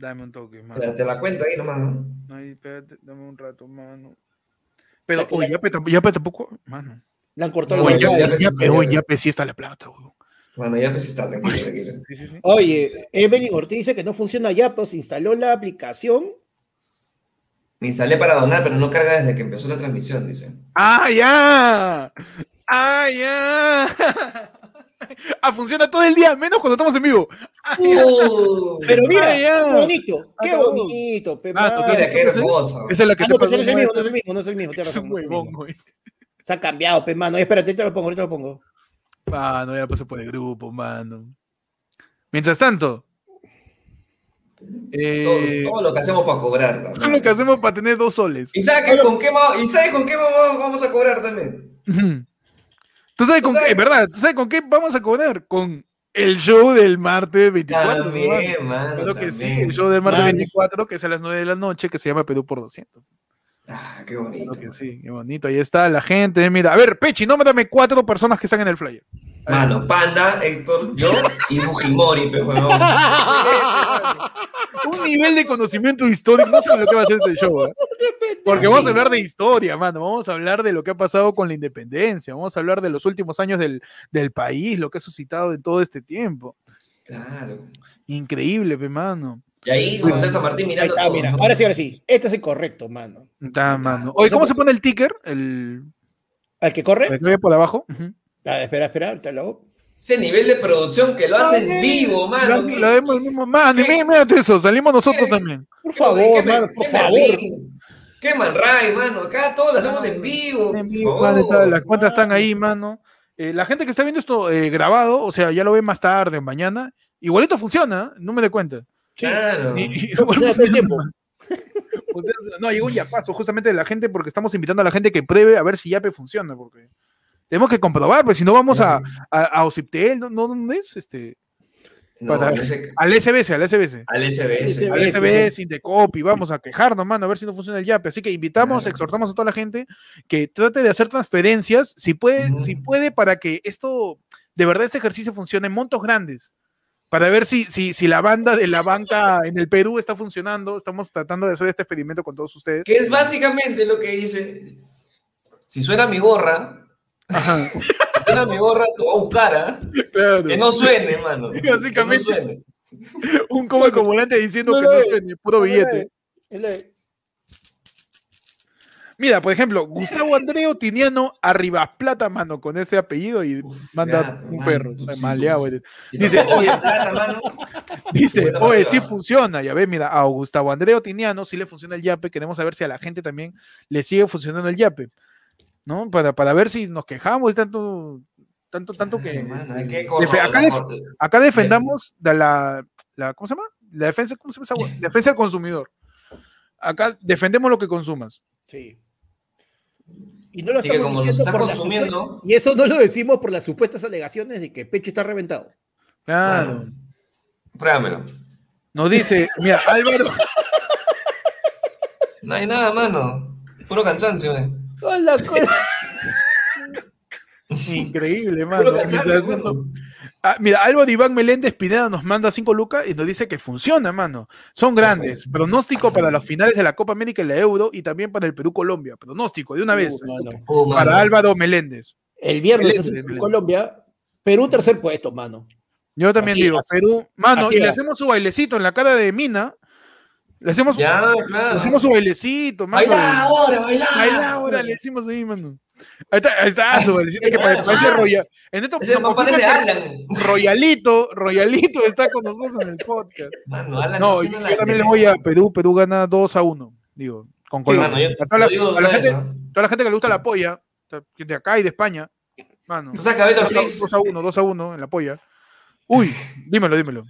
dame un toque, mano. Te, la- te la cuento ahí nomás. ¿no? Ay, espérate, dame un rato, mano. Pero, oye, la- Yape, tamp- Yape tampoco, mano. Le han cortado No, Oye, ya- Yape, ya- oye, Yape sí está la plata, weón. Bueno, ya pues está, tranquilo, tranquilo. Sí, sí, sí. Oye, Evelyn Ortiz dice que no funciona ya, pues instaló la aplicación. Me instalé para donar, pero no carga desde que empezó la transmisión, dice. ¡Ah, ya! ¡Ah, ya! Ah, funciona todo el día, menos cuando estamos en vivo. Uh, Pero mira, Ah, ya. qué bonito, qué bonito, pe, Ah, total, mira, qué hermoso. Esa es la que Ah, te no, pues no es el mismo, no es el mismo, no es el mismo. Es un huevón, güey. Se ha cambiado, pe, mano. Espérate, ahorita lo pongo, ahorita lo pongo. Ah, no, ya pasó por el grupo, mano. Mientras tanto, eh, Todo, todo lo que hacemos para cobrar. ¿no? todo lo que hacemos para tener dos soles. ¿Y sabes con qué, ¿Y sabes con qué vamos a cobrar también? ¿Tú sabes ¿Tú con sabes? qué, verdad? ¿Tú sabes con qué vamos a cobrar? Con el show del martes 24. También, ¿no? mano. Claro que sí, el show del martes Mano. 24, que es a las 9 de la noche, que se llama Perú por 200. Ah, qué bonito. Claro que sí, qué bonito. Ahí está la gente. Mira, a ver, Pechi, nómbrame cuatro personas que están en el flyer. Mano, Panda, Héctor, yo y Fujimori, pero. Un nivel de conocimiento histórico. No sé lo que va a ser este show. ¿eh? Porque vamos a hablar de historia, mano. Vamos a hablar de lo que ha pasado con la independencia. Vamos a hablar de los últimos años del, del país, lo que ha suscitado en todo este tiempo. Claro. Increíble, pe, mano. Y ahí José San Martín Ahí mirando está, todo, mira. ¿no? Ahora sí, ahora sí. Este es el correcto, mano. Está, mano. Oye, ¿cómo se pone el ticker? El. ¿Al que corre? el que por abajo. Ujú. Ah, espera, espera, ahorita lo. Ese nivel de producción que lo hacen Ay, vivo, mano. Lo- ¿qué- lo vemos el mismo. Eso. Salimos nosotros ¿Qué? también. Por qué- favor, qué- mano, qué por favor. ¿Qué Man Ray, mano? Acá todos lo hacemos en vivo. En vivo, está- las cuentas están ahí, mano. Eh, la gente que está viendo esto eh, grabado, o sea, ya lo ve más tarde o mañana, igualito funciona, ¿eh? no me dé cuenta. Claro. Y- y- No funciona todo el tiempo. O sea, no, llegó un yapazo justamente de la gente porque estamos invitando a la gente que pruebe a ver si Yape funciona, porque tenemos que comprobar, pues si no vamos a, a, a Ociptel, ¿no, no, ¿dónde es? Este, No, para- ese- al SBS, al SBS. al SBS. Al SBS, Indecopy, vamos a quejarnos, mano, a ver si no funciona el Yape. Así que invitamos, Claro. exhortamos a toda la gente que trate de hacer transferencias, si puede, si puede, para que esto, de verdad, este ejercicio funcione en montos grandes. Para ver si, si, si la banda de la banca en el Perú está funcionando. Estamos tratando de hacer este experimento con todos ustedes. Que es básicamente lo que dice. Si suena mi gorra, Ajá, si suena mi gorra, a buscar, ¿ah? claro. Que no suene, mano. Que no Básicamente. suene. Un como volante diciendo No que no suene, puro billete. Mira, por ejemplo, Gustavo Andreo Tiniano Arribas Plata, mano, con ese apellido y Uf, manda ya, un ferro. maleado. Y Dice, oye. Dice, oye, sí funciona. Ya ves, mira, a Gustavo Andreo Tiniano sí le funciona el yape. Queremos saber si a la gente también le sigue funcionando el yape. ¿No? Para, para ver si nos quejamos y tanto, tanto, tanto que. Ay, acá, corroborar. def- acá defendamos de la, la- ¿Cómo se llama? La defensa, ¿cómo se llama esa hue- Defensa del consumidor. Acá defendemos lo que consumas. Sí. Y no lo estamos como diciendo está por las consumiendo- supue- Y eso no lo decimos por las supuestas alegaciones de que Pecho está reventado. Claro. Bueno, pruébamelo. Nos dice, mira, Álvaro, No hay nada, mano. Puro cansancio, eh. Cosa. increíble, mano. Ah, mira, Álvaro Iván Meléndez Pineda nos manda 5 lucas y nos dice que funciona, mano. Son grandes. Pronóstico para las finales de la Copa América y la Euro y también para el Perú-Colombia. Pronóstico, de una vez. Uh, mano. Uh, mano. Para Álvaro Meléndez. El viernes es excelente. Colombia. Perú tercer puesto, mano. Yo también Así digo, es. Perú. Mano, Así y le hacemos su bailecito en la cara de Mina. Le hacemos, Ya, le claro. hacemos su bailecito, mano. Baila ahora, baila. Baila ahora, le decimos ahí, mano. Ahí está, ahí está su bailecito que ah, pare- parece ah. royal. En esto Ese confirma parece Alan. Royalito, Royalito está con nosotros en el podcast. Mano, Alan No, yo la- también le voy a Perú. Perú gana 2 a 1. Digo, con Sí, Colombia. mano, yo a, toda la, no a la gente, toda la gente que le gusta la polla, de acá y de España. Mano. ¿Tú Ortiz? 2 a 1, 2 a 1 en la polla. Uy, dímelo, dímelo.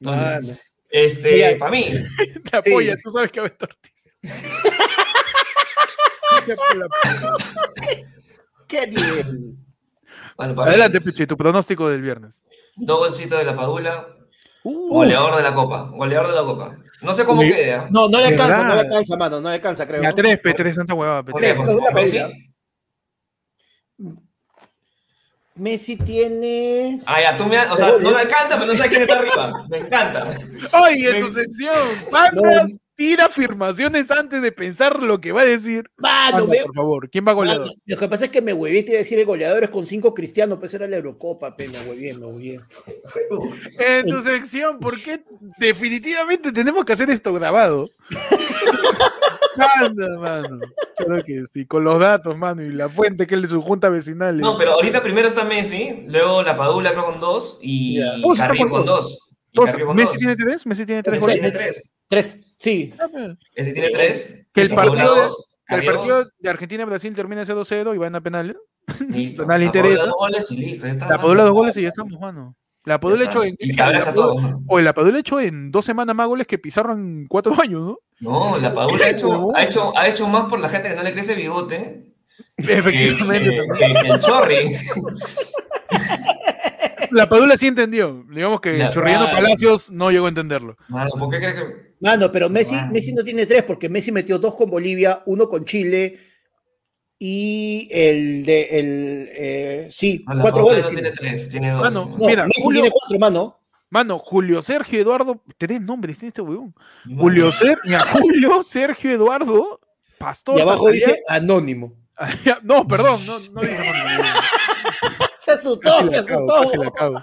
Mano. Este, para mí. Te apoya, tú sabes que Beto Ortiz. ¿Qué nivel? Bueno, Adelante, Pichi, tu pronóstico del viernes. Dos bolsitos de la Padula. Uh. Goleador de la Copa. Goleador de la Copa. No sé cómo queda. ¿eh? No, no le alcanza, no le alcanza, mano. No le alcanza, creo. A tres, P3, tanta huevada. P3. Messi. Tiene. Ah, ya, tú me, o sea, no le alcanza, pero no sabes quién está arriba. Me encanta. Ay, en Me- tu sección. No. Tira afirmaciones antes de pensar lo que va a decir. Mano, Panda, me- por favor, ¿quién va goleador? Mano, lo que pasa es que me hueví, te iba a decir el goleador es con cinco cristianos, pues era la Eurocopa, pe, me hueví, me hueví. En tu sección, porque definitivamente tenemos que hacer esto grabado. Anda, mano. Claro que sí, con los datos, mano, y la fuente que es de su junta vecinal. No, pero ahorita primero está Messi, luego la Padula creo con dos y está Carrillo con con dos. dos. Y Dos- Carrillo con ¿Messi dos. tiene tres? ¿Messi tiene tres Messi tiene tres. Tres, sí. Ese tiene tres. Que el partido de- el partido de Argentina-Brasil termina 0-0 y van a penal. listo. Padula interesa. dos goles y listo. ya está, La. Padula dos goles y ya estamos, mano. La Padula hecho en. Y que abraza la Padula- todo. mano. Oye, la Padula hecho en dos semanas más goles que Pizarro en cuatro años, ¿no? No, la Padula ha hecho, ha, hecho, ha hecho más por la gente que no le crece bigote Efectivamente. que- que- que el Chorri. La Padula sí entendió. Digamos que claro. Palacios no llegó a entenderlo. Mano, ¿por qué crees que.? Mano, pero Messi, Mano. Messi no tiene tres, porque Messi metió dos con Bolivia, uno con Chile y el de el eh, sí, cuatro goles. no tiene. tiene tres, tiene dos. Mano, ¿no? No, Mira, Messi Julio- tiene cuatro, mano. Mano, Julio Sergio Eduardo. Tres nombres tiene este weón. Mano. Julio, Ser, mira, Julio Sergio Eduardo Pastor. Y abajo dice anónimo. No, perdón, no, no dice anónimo. Se asustó, Casi se asustó. casi la cago.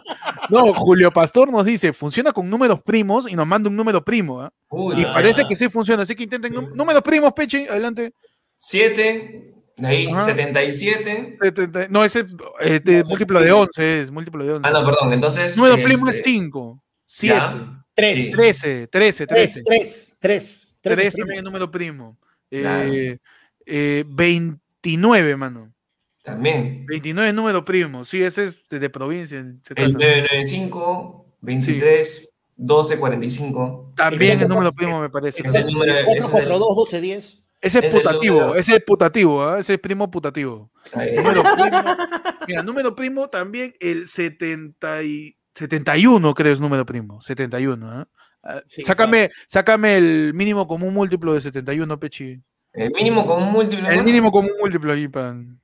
No, Julio Pastor nos dice, funciona con números primos y nos manda un número primo. ¿ah? Uy, Y ya. parece que sí funciona, así que intenten nú- números primos, Peche, adelante. 7, de ahí Ajá. 77. 70, No, ese eh, de- múltiplo de 11 es múltiplo de 11. Ah, no, perdón, entonces. número este, primo es 5, 7, ya. Tres, Sí. 13, 13, 13. tres, tres, tres, tres, 3 primo. también es número primo. Claro. Eh, eh, 29, mano. También. 29 es número primo. Sí, ese es de, de provincia. ese El caso. 995, 23, 12, 45. También es número primo, me parece. Ese es el número. ese 4 es contra el- 2, 12, 10. Ese es putativo, ese es putativo, ¿ah? ese es primo putativo. Número primo, mira, número primo también el 70 y, 71 creo es número primo, 71. ¿ah? Ah, Sí, sácame, sácame el mínimo común múltiplo de 71, Pechi. El mínimo con un múltiplo. El mínimo común múltiplo ahí, pan.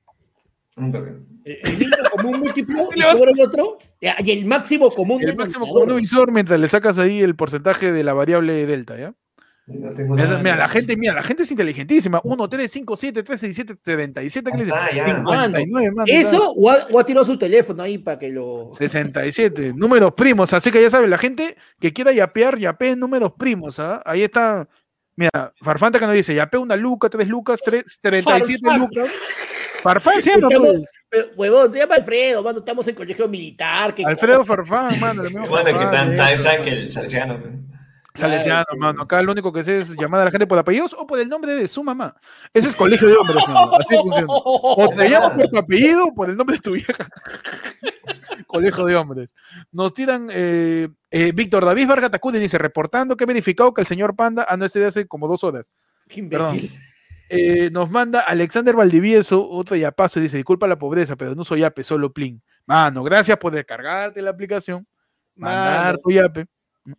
Toque. El mínimo común múltiplo y cobra el otro. Y el máximo común El máximo común divisor mientras le sacas ahí el porcentaje de la variable delta, ¿ya? No tengo Mira, mira, la gente, mira, la gente es inteligentísima. 1, 3, 5, 7, 3, 17, 37, ¿qué le dice? Ah, ya. 59, mano, Eso o ha, o ha tirado su teléfono ahí para que lo. 67, números primos, así que ya saben, la gente que quiera yapear, yapee números primos, ¿ah? Ahí está, mira, Farfanta que nos dice, yapea una luca, tres lucas, tres, 37 Farfán. lucas. Farfán se llama, Estamos- pues. Pero, Huevón, se llama Alfredo, mano. Estamos en colegio militar. qué Alfredo cosa. Farfán, mano. el mismo Bueno, que Farfán, tan, eh. tan ya que el salesiano. pues. Salesiano, Claro. mano. Acá lo único que sé es llamar a la gente por apellidos o por el nombre de su mamá. Ese es colegio de hombres, mano. Así funciona. O te llamas por tu apellido o por el nombre de tu vieja. Colegio de hombres. Nos tiran. eh, eh, Víctor David Vargas Tacude dice: reportando que he verificado que el señor Panda. Ah, no, este de hace como dos horas. Qué Perdón. Eh, nos manda Alexander Valdivieso, otro yapazo, y dice, disculpa la pobreza, pero no soy yape, solo plin. Mano, gracias por descargarte la aplicación, mandar Mano. tu yape.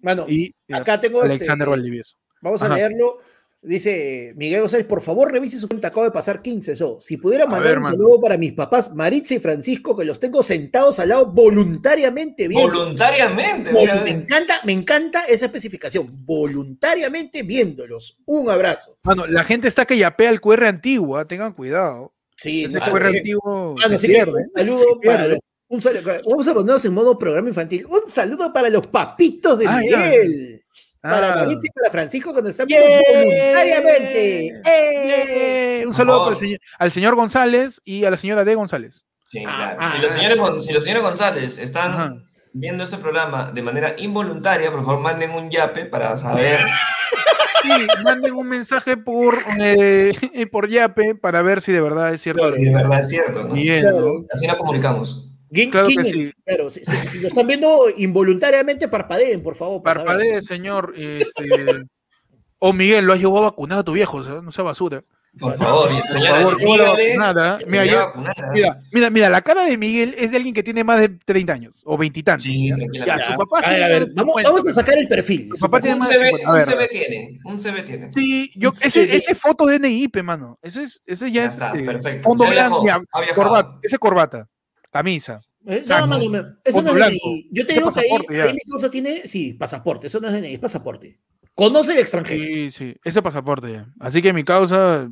Mano, Y acá tengo Alexander este, Valdivieso. Vamos a leerlo. Dice Miguel González, por favor revise su cuenta, acabo de pasar 15 eso. Si pudiera mandar ver, un mano. saludo para mis papás Maritza y Francisco, que los tengo sentados al lado voluntariamente viendo. Voluntariamente, Vol- mira, me encanta, me encanta esa especificación. Voluntariamente viéndolos. Un abrazo. Mano, la gente está que yapea el QR antiguo, ah, tengan cuidado. Sí, Ese no, QR eh, antiguo se pierde. un saludo se para los- un saludo- vamos a ponernos en modo programa infantil. Un saludo para los papitos de Ah, ya. Para Ah. Maritza y para Francisco cuando están viendo ¡Yay! voluntariamente. Un saludo señor- al señor González y a la señora D. González. Sí, Ah, claro. ah, si, los señores, si los señores González están Ajá. viendo este programa de manera involuntaria, por favor manden un yape para saber. Sí, manden un mensaje por, eh, por Yape para ver si de verdad es cierto. si de verdad es cierto, ¿no? Bien, Claro. ¿no? Así nos comunicamos. ¿Quién- Claro quién que es? sí. Claro, si, si- si lo están viendo involuntariamente, parpadeen, por favor. saber. Parpadee, señor. Este... O Miguel, lo has llevado a vacunar a tu viejo, o sea, no sea basura. Por favor, Por señora, favor, ¿cómo lo va a dígale vacunar, ah? que Mira, mira, mira, mira, la cara de Miguel es de alguien que tiene más de 30 años o 20 y tantos. Sí, ¿ya? tranquila. Ya, Ya, su papá a ver, tiene a ver, más de vamos, 50, vamos a sacar el perfil. Su papá tiene Un más de CV, 50. A un CV tiene, un CV tiene. Sí, yo, ese, ese es foto de NIP, mano. Ese es, ese ya, Ya es está, este, perfecto. fondo Ya blanco, corbata, ese corbata, camisa. Eh, Saco. No, mano, me- eso no es blanco. DNI. Yo te digo que ahí, ahí mi cosa tiene, sí, pasaporte, eso no es DNI, es pasaporte. Conoce el extranjero. Sí, sí, ese pasaporte ya. Así que mi causa,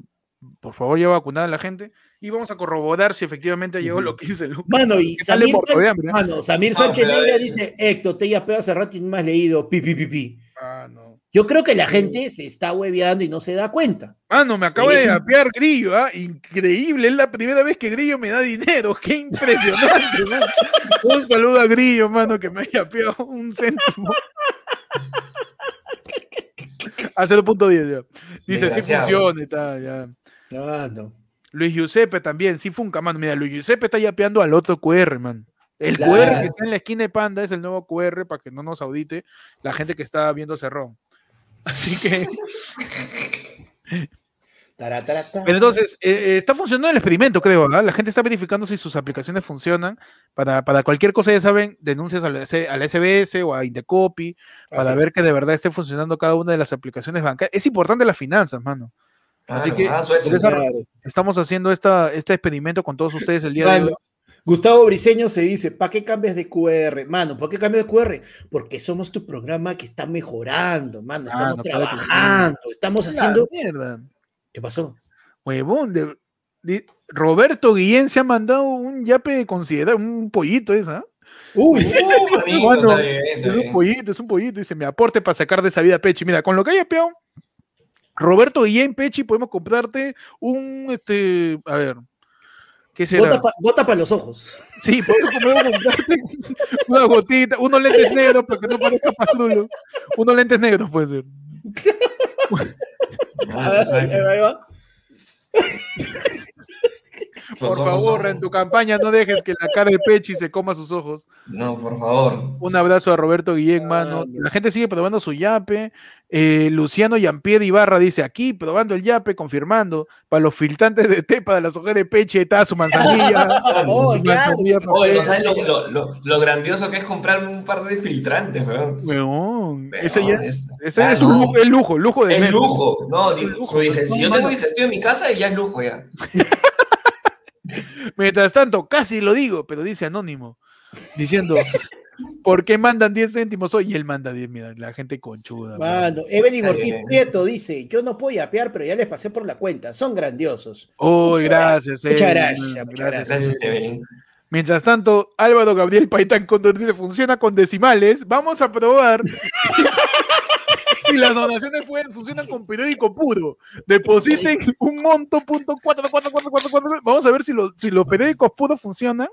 por favor, ya vacunar a la gente y vamos a corroborar si efectivamente llegó lo que dice Lucas. Mano, y Samir, San- mano, Samir Sánchez Negra eh, dice, Héctor, te ya pedo hace rato y no me has leído, pi, pi, pi, pi. Ah, no. Yo creo que la gente se está hueveando y no se da cuenta. Mano, me acabo Es de apear Grillo, ¿ah? Increíble, es la primera vez que Grillo me da dinero. Qué impresionante, mano. Un saludo a Grillo, mano, que me haya apeado un céntimo. A 0.10 ya. Dice, sí funciona y tal, ya. Ah, no. Luis Giuseppe también, sí funca, mano. Mira, Luis Giuseppe está yapeando al otro QR, man. El Claro. QR que está en la esquina de Panda es el nuevo QR para que no nos audite la gente que está viendo Cerrón. Así que, pero entonces, eh, eh, está funcionando el experimento, creo, ¿verdad? La gente está verificando si sus aplicaciones funcionan. Para, para cualquier cosa, ya saben, denuncias a la, S- a la SBS o a Indecopy para Así ver es. que de verdad esté funcionando cada una de las aplicaciones bancarias. Es importante las finanzas, mano. Así que- ah, suelta. esa- Claro. Estamos haciendo esta, este experimento con todos ustedes el día de hoy. Gustavo Briseño se dice, ¿para qué cambias de QR? Mano, ¿por qué cambias de QR? Porque somos tu programa que está mejorando, mano. Ah, Estamos no, trabajando, estamos haciendo... Mierda. ¿Qué pasó? Huevón, de- de- Roberto Guillén se ha mandado un yape considerado, un pollito esa. Uy, Bueno, está bien, está Es un pollito, es un pollito. Dice, me aporte para sacar de esa vida Pechi. Mira, con lo que haya peón, Roberto Guillén Pechi, podemos comprarte un, este, a ver, ¿qué será? gota para los ojos. Sí, podemos, podemos comprarte una gotita, unos lentes negros para que no parezca pastulo. Unos lentes negros puede ser. A ver, ahí va, ahí va. Sus Por ojos favor, en tu campaña no dejes que la cara de Pechi se coma sus ojos. No, por favor. Un abrazo a Roberto Guillén, Ah, mano. no. La gente sigue probando su yape. Eh, Luciano Yampier Ibarra dice aquí, probando el yape, confirmando. Para los filtrantes de té, para las hojas de peche, está su manzanilla. Oh, claro. Oye, sabes lo, lo, lo, lo grandioso que es comprar un par de filtrantes, weón. Weón, ese ya es, es- ese ah, es un no. lujo, el lujo, lujo de El menos. lujo. No, digo, lujo, dice, si no, yo tengo digestión en mi casa, ya es lujo ya. Mientras tanto, casi lo digo, pero dice anónimo, diciendo, ¿por qué mandan 10 céntimos hoy? Y él manda 10, mira, la gente conchuda. Mano, Evelyn Ortiz. Prieto dice, yo no puedo yapear, pero ya les pasé por la cuenta. Son grandiosos. Uy, gracias. Muchas Evelyn, gracias, muchas Gracias, Evelyn. Evelyn. Mientras tanto, Álvaro Gabriel Paitán Condor dice, funciona con decimales. Vamos a probar si las donaciones fue- funcionan con periódico puro. Depositen un monto punto cuatro, cuatro, cuatro, cuatro, cuatro. Vamos a ver si los, si los periódicos puros funcionan.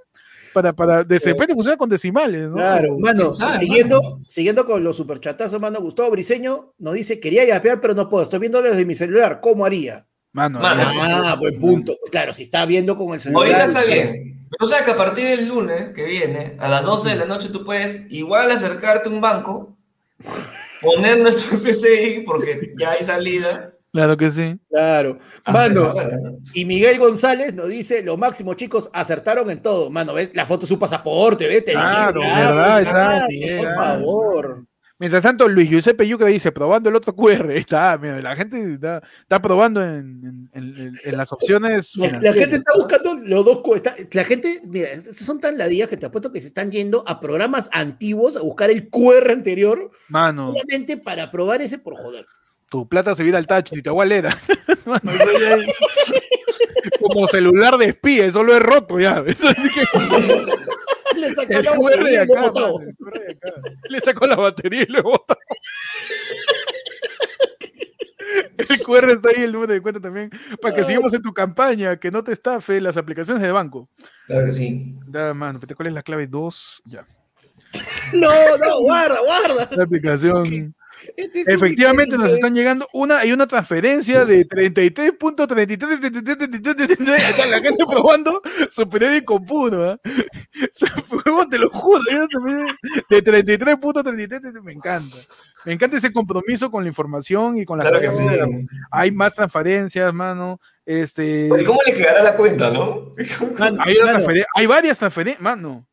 Para, para, de repente funciona con decimales, ¿no? Claro, mano, ¿Quién sabe, siguiendo, siguiendo con los superchatazos, mano, Gustavo Briseño nos dice, quería yapear, pero no puedo. Estoy viendo desde mi celular. ¿Cómo haría? Mano, Mano. Ah, buen punto. Claro, si está viendo con el celular. Ahorita está bien. Pero sabes que a partir del lunes que viene, a las 12 de la noche, tú puedes igual acercarte a un banco, poner nuestro CCI, porque ya hay salida, Claro que sí. Claro. Ah, Mano, y Miguel González nos dice, lo máximo, chicos, acertaron en todo. Mano, ¿ves? La foto de su pasaporte, ¿vete? Claro, verdad, está, Por favor. Mientras tanto, Luis Giuseppe Yuca dice, probando el otro QR. Ahí Está, mira, la gente está, está probando en, en- en- en las opciones. La, gente está buscando los dos. está- la gente, mira, son tan ladillas que te apuesto que se están yendo a programas antiguos a buscar el QR anterior Mano, solamente para probar ese por joder. Tu plata se vira al tacho y te agualera. Como celular de espía, eso lo he roto ya. Eso es que- Le sacó el la QR de batería y lo acá, de acá. Le sacó la batería y lo botó. El QR está ahí, el número de cuenta también, para que sigamos en tu campaña, que no te estafe las aplicaciones de banco. Claro que sí. Ya, mano, ¿cuál es la clave 2? Ya. No, no, guarda, guarda. La aplicación. Este es Efectivamente nos están llegando una hay una transferencia de 33.33 Está la gente probando su periódico puro. ¿ah? Su- huevón, te lo juro. De 33.33 me encanta. Me encanta ese compromiso con la información y con la Claro que sí. Hay más transferencias, mano. Este, ¿Y cómo le quedará la cuenta, no? Mano, hay, mano, varias transferencias, mano.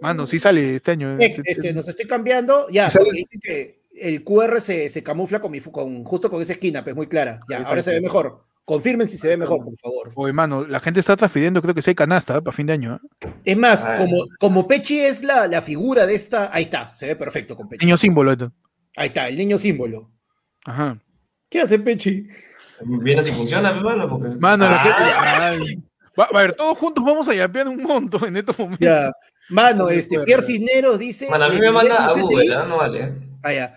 Mano, sí sale este año. eh, este, nos estoy cambiando. Ya, dice que el QR se, se camufla con, mi, justo con esa esquina, pues muy clara. Ya, ahora se ve mejor. Confirmen si se ve mejor, por favor. Oye, mano, la gente está transfiriendo, creo que sí hay canasta ¿eh? para fin de año. ¿eh? Es más, Ah. como, como Pechi es la, la figura de esta. Ahí está, se ve perfecto con Pechi. Niño símbolo. esto. Ahí está, el niño símbolo. Ajá. ¿Qué hace Pechi? Viene si funciona, hermano. Porque... Mano, la Ah, gente. ay. Va, a ver, todos juntos vamos a yapear un monto en estos momentos. Ya. Mano, No este. Pierre Cisneros dice. Bueno, a mí me manda a Google, ¿ah? No vale. Ah, ya.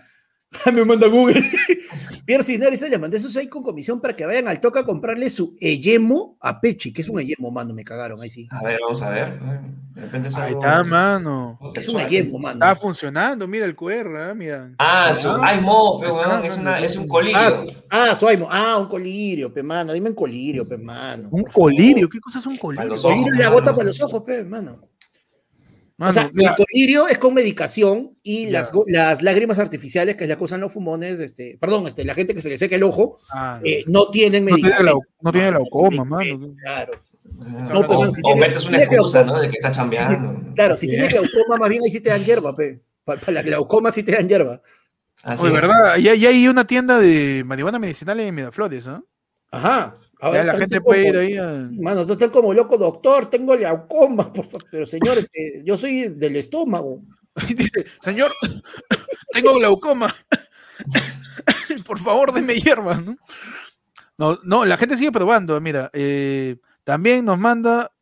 me manda Google. Pierre Cisneros le mandé su 6 con comisión para que vayan al toque a comprarle su Eyemo a Pechi, que es un Eyemo, mano, me cagaron ahí sí. A ver, vamos a ver. De repente Ahí está, mano. Es un Eyemo, mano. Está funcionando, mira el QR, ¿eh? mira. Ah, su Ah. ay, mo, pe, weón, Ah, es, una, es un colirio. Ah, su- ah, su Eyemo. Ah, un colirio, pe, mano. Dime un colirio, pe, mano. Un colirio, ¿qué cosa es un colirio? Colirio le agota para los ojos, pe, mano. Mano, o sea, mira, el colirio es con medicación y las, las lágrimas artificiales que es la que usan los fumones, este, perdón, este, la gente que se le seca el ojo, ah, eh, no tienen no tiene medicamento. glau- no tiene glaucoma, mano. Claro, Ah, No, o, si o tiene- metes una excusa, glaucoma. ¿no? De que está chambeando. claro, si tienes glaucoma, más bien ahí sí te dan hierba, pe. Para la glaucoma sí te dan hierba. Así Oye, es. ¿verdad? Ya, ya hay una tienda de marihuana medicinal en Miraflores, ¿no? Ajá. Ya Ahora la gente como- puede ir ahí a... Mano, tú estás como loco, doctor, tengo glaucoma, por favor. Pero señor, este, yo soy del estómago. Y dice, señor, tengo glaucoma. Por favor, deme hierba, ¿no? No, no, la gente sigue probando, mira. eh, también nos manda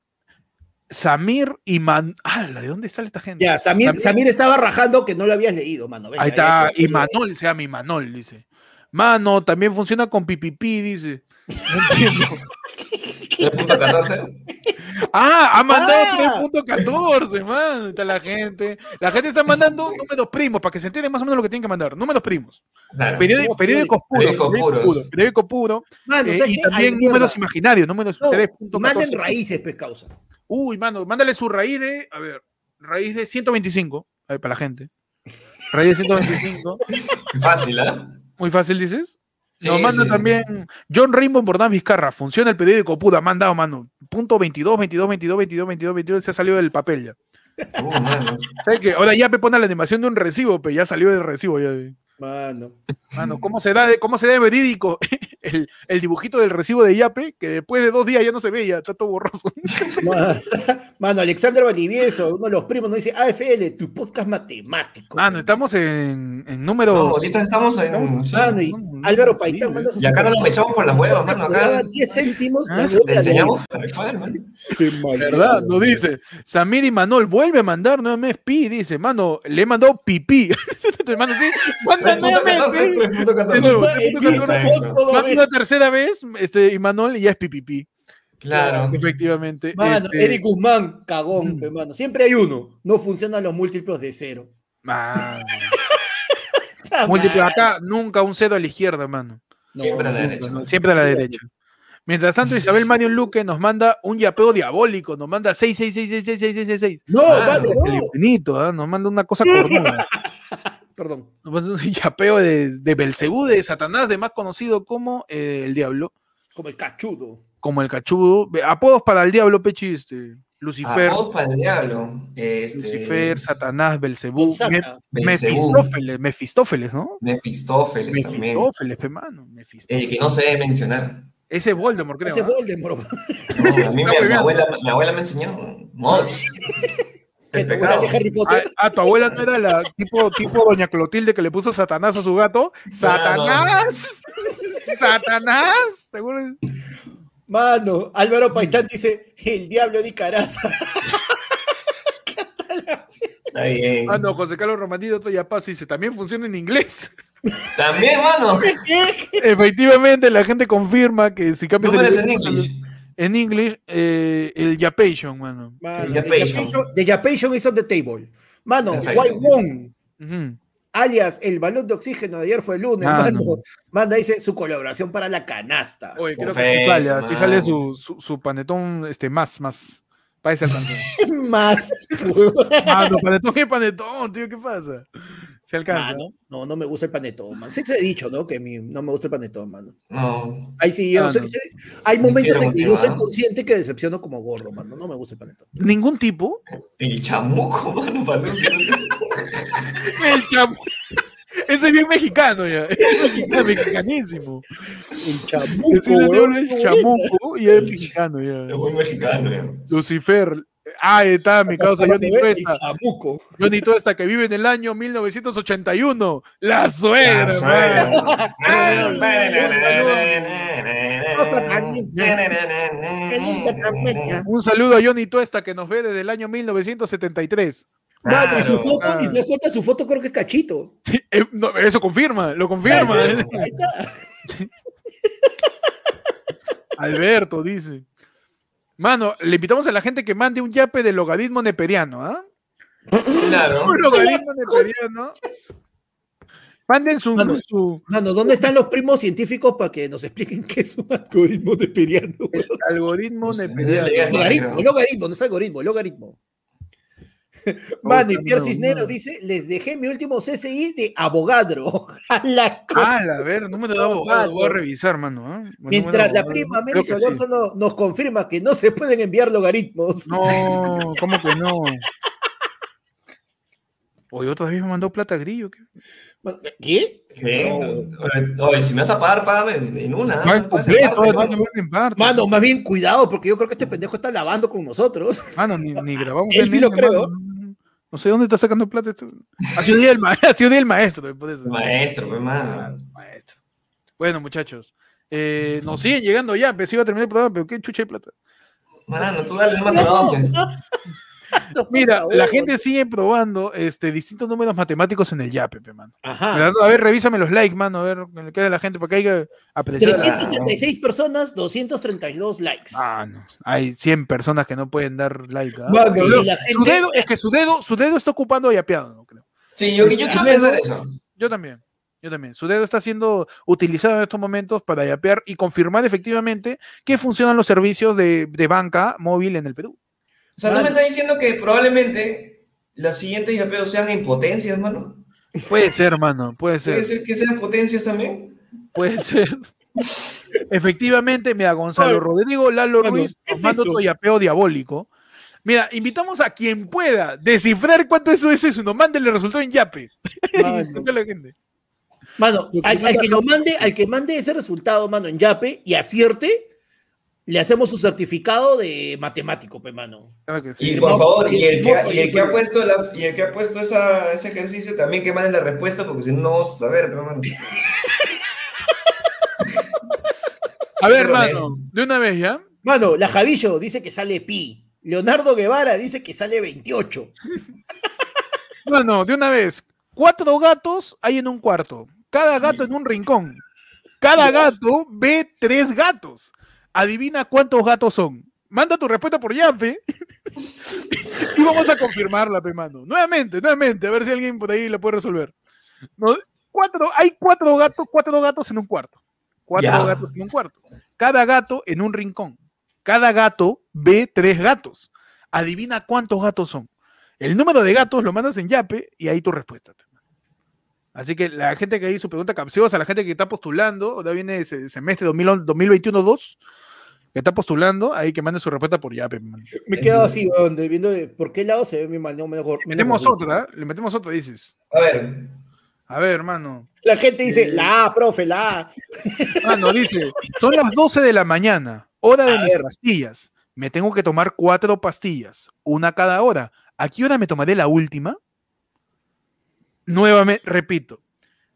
Samir y Man... Ah, ¿de dónde sale esta gente? Ya, Samir, Samir estaba rajando que no lo habías leído, mano. Ahí está, y Manol, se llama Imanol, dice. Mano, también funciona con pipipi, dice. No entiendo. 3.14. Ah, ha mandado Ah. 3.14, man. Está la gente. La gente está mandando números primos para que se entienda más o menos lo que tienen que mandar. Números primos. Claro. Periódico, Periódico puros. puro. Periódico puro. Mano, eh, ¿sabes y también Ay, mierda. números imaginarios. Números No, 3.14. manden raíces, pues, causa. Uy, mano, mándale su raíz de. A ver, raíz de 125. A ver, para la gente. Raíz de 125. Fácil, ¿ah? Muy fácil, dices. Sí, Nos manda sí. también John Rainbow Bordán Vizcarra. Funciona el periódico puta. Mandado, mano. Punto 22, 22, 22, 22, 22, 22. Se ha salido del papel ya. Uh, mano. ¿Sabes qué? Ahora ya me pone la animación de un recibo, pero ya salió del recibo. Ya. Mano. Mano, ¿cómo se da de, cómo se da de verídico el, el dibujito del recibo de Yape? Que después de dos días ya no se veía, está todo borroso. Ma- Mano, Alexander Valivieso, uno de los primos, nos dice AFL, tu podcast matemático. Mano, estamos en, en números. No, ahorita estamos en. Mano, y Álvaro Paitán manda Y acá no nos echamos por las huevas, mano. Acá Cobraba 10 céntimos. Ah, te enseñamos mano. ¿Verdad? Nos dice. Samir y Manol vuelve a mandar nuevamente pi. Dice, mano, le he mandado pipí. Hermano, sí, manda 3.14, nuevamente. De 3.14. nuevo, Perfecto. Manda una tercera vez, este, y Manol y ya es pipipi. Claro. Efectivamente. Mano, este, Eric Guzmán, cagón, Mm. pe, mano. Siempre hay uno. No funcionan los múltiplos de cero. Ah, múltiplo acá, nunca un cedo a la izquierda, mano. Siempre a la Nunca, derecha. no, siempre a la derecha. Mientras tanto, Isabel Mario Luque nos manda un yapeo diabólico, nos manda 666666666. No, Ah, mano, El no. infinito, ¿ah? nos manda una cosa cornuda. perdón. Nos pasa un yapeo de, de Belcebú, de Satanás, de más conocido como eh, el Diablo, Como el cachudo. como el Cachudo. Apodos para el Diablo, Pechi, este, Lucifer, Apodos para el diablo. Este, Lucifer, Satanás, Belcebú. Mefistófeles, Mefistófeles, ¿no? Mefistófeles también. Mefistófeles, mano, Mefistófeles. El que no se debe mencionar. Ese es Voldemort, creo. Ese ¿ah? Voldemort. No, a mí mi, hueveando. abuela, mi abuela me enseñó. Mods. Que El tu abuela pecado. de Harry Ah, Potter. ah, tu abuela no era la tipo, tipo Doña Clotilde que le puso Satanás a su gato. ¡Satanás! ¡Satanás! Seguro. Mano, Álvaro Paitán dice, el diablo de Caraza. Está bien. Ah, no, José Carlos Romandino Toyapaz dice, también funciona en inglés. También, mano. Efectivamente, la gente confirma que si cambias el en English. en English, eh, el Yapation, mano. Mano, El the Japation. Japation- The Japation is on the table. Mano. White Wong, alias el balón de oxígeno de ayer fue el lunes, Mano. mano. Manda, dice su colaboración para la canasta. Oye, creo que sí Perfecto, sale, así mano. sale su, su, su panetón este, más, más. Para esa canción. Más. Mano, panetón y panetón, tío, ¿qué pasa? Se alcanza. Mano, no, no me gusta el panetón, man. Sí se he dicho, ¿no? Que mi- no me gusta el panetón, mano. No. Ahí sí, yo Ah, no. hay momentos en que yo soy consciente que decepciono como gordo, mano. No me gusta el panetón. Ningún tipo. El chamuco, mano, para no ser- El chamo. Ese es bien mexicano ya. Es mexicanísimo. El chamuco, weón, el qué chamuco y es mexicano Es ya. muy mexicano, ya. Lucifer. Ah, ahí está, mi causa Johnny Tuesta. Johnny Tuesta que vive en el año 1981. La suegra. La suegra. Un saludo a Johnny Tuesta que nos ve desde el año 1973. Mano, y su foto, Ah. y se cuenta, su foto creo que es cachito. Eh, no, eso confirma, lo confirma. Alberto dice. Mano, le invitamos a la gente que mande un yape del logaritmo neperiano, ¿ah? Claro. Un logaritmo neperiano. Manden su, Mano. su Mano, ¿dónde están los primos científicos para que nos expliquen qué es un algoritmo de Periano? algoritmo neperiano. Logaritmo, logaritmo, no es algoritmo, logaritmo. Mano, y no, Pierre no. Cisneros dice, les dejé mi último CCI de abogadro. A la co- Ah, a ver, número de abogado, voy a revisar, mano. ¿ah? De Mientras la prima Mary que sí. Solórzano nos confirma que no se pueden enviar logaritmos. No, ¿cómo que no? Oye, otra vez me mandó plata grillo. ¿qué? ¿Qué? ¿Qué? Oye, si me vas a pagar, págame en en una. No, no completo, no mano. más bien cuidado, porque yo creo que este pendejo está lavando con nosotros. Mano, ni, ni grabamos. Él sí lo creo. mano. No sé dónde está sacando plata esto. Ha sido día del, ma- ha sido día del maestro, por eso. Maestro, pues, Ah, mano. maestro. Bueno, muchachos. Eh, nos siguen llegando ya, pues iba a terminar el programa, pero qué chucha de plata. Mano, tú dale más doce. Mira, la gente sigue probando este, distintos números matemáticos en el YAPE, pe, mano. Ajá. A ver, revísame los likes, mano, a ver qué queda la gente para que haya apreciado. 336 personas, 232 likes. Ah, no. Hay 100 personas que no pueden dar like. ¿ah? Mano, su dedo, es que su dedo, su dedo está ocupando yapeado, no creo. Sí, yo, yo quiero pensar eso. Yo también. Yo también. Su dedo está siendo utilizado en estos momentos para yapear y confirmar efectivamente que funcionan los servicios de, de banca móvil en el Perú. O sea, ¿tú me Mano. estás diciendo que probablemente las siguientes yapeos sean en potencias, mano? Puede ser, hermano, puede ser. ¿Puede ser que sean potencias también? Puede ser. Efectivamente, mira, Gonzalo Ay, Rodrigo, Lalo mano, Ruiz, ¿qué nos es manda eso? otro yapeo diabólico. Mira, invitamos a quien pueda descifrar cuánto eso es eso, nos mande el resultado en yape. Mano. La gente. Mano, al, al que lo mande, al que mande ese resultado, mano, en Yape y acierte, le hacemos su certificado de matemático, pe, mano. Claro que sí. Y el por favor, y el que, moco- y el que ha puesto, la, y el que ha puesto esa, ese ejercicio también que mande la respuesta, porque si no, no vamos a saber. Pero, mano. A ver, hermano, de una vez ya. Mano, la Javillo dice que sale pi. Leonardo Guevara dice que sale 28. Bueno, de una vez. Cuatro gatos hay en un cuarto. Cada gato en un rincón. Cada gato ve tres gatos. Adivina cuántos gatos son. Manda tu respuesta por Yape. y vamos a confirmarla, pe mano. Nuevamente, nuevamente, a ver si alguien por ahí la puede resolver. No, cuatro, hay cuatro gatos, cuatro gatos en un cuarto. Cuatro Ya. gatos en un cuarto. Cada gato en un rincón. Cada gato ve tres gatos. Adivina cuántos gatos son. El número de gatos lo mandas en Yape y ahí tu respuesta. Así que la gente que hizo pregunta capciosa, la gente que está postulando, ahora viene ese semestre 2021-2, que está postulando, ahí que mande su respuesta por Yape. man. Me he quedado así, donde viendo de por qué lado se ve mi mano mejor. Le metemos otra, le metemos otra, dices. A ver, A ver, hermano. La gente dice, Eh, la profe, la. Mano, dice, son las 12 de la mañana, hora de A mis ver. pastillas. Me tengo que tomar cuatro pastillas, una cada hora. ¿A qué hora me tomaré la última? Nuevamente, repito,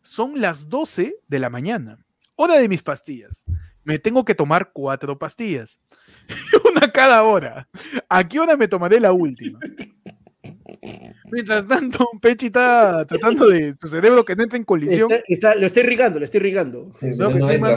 son las 12 de la mañana, hora de mis pastillas. Me tengo que tomar cuatro pastillas, una cada hora. ¿A qué hora me tomaré la última? Mientras tanto, Pechi está tratando de su cerebro que no entre en colisión. Está- está- lo estoy rigando, lo estoy rigando. sí, No, no entra.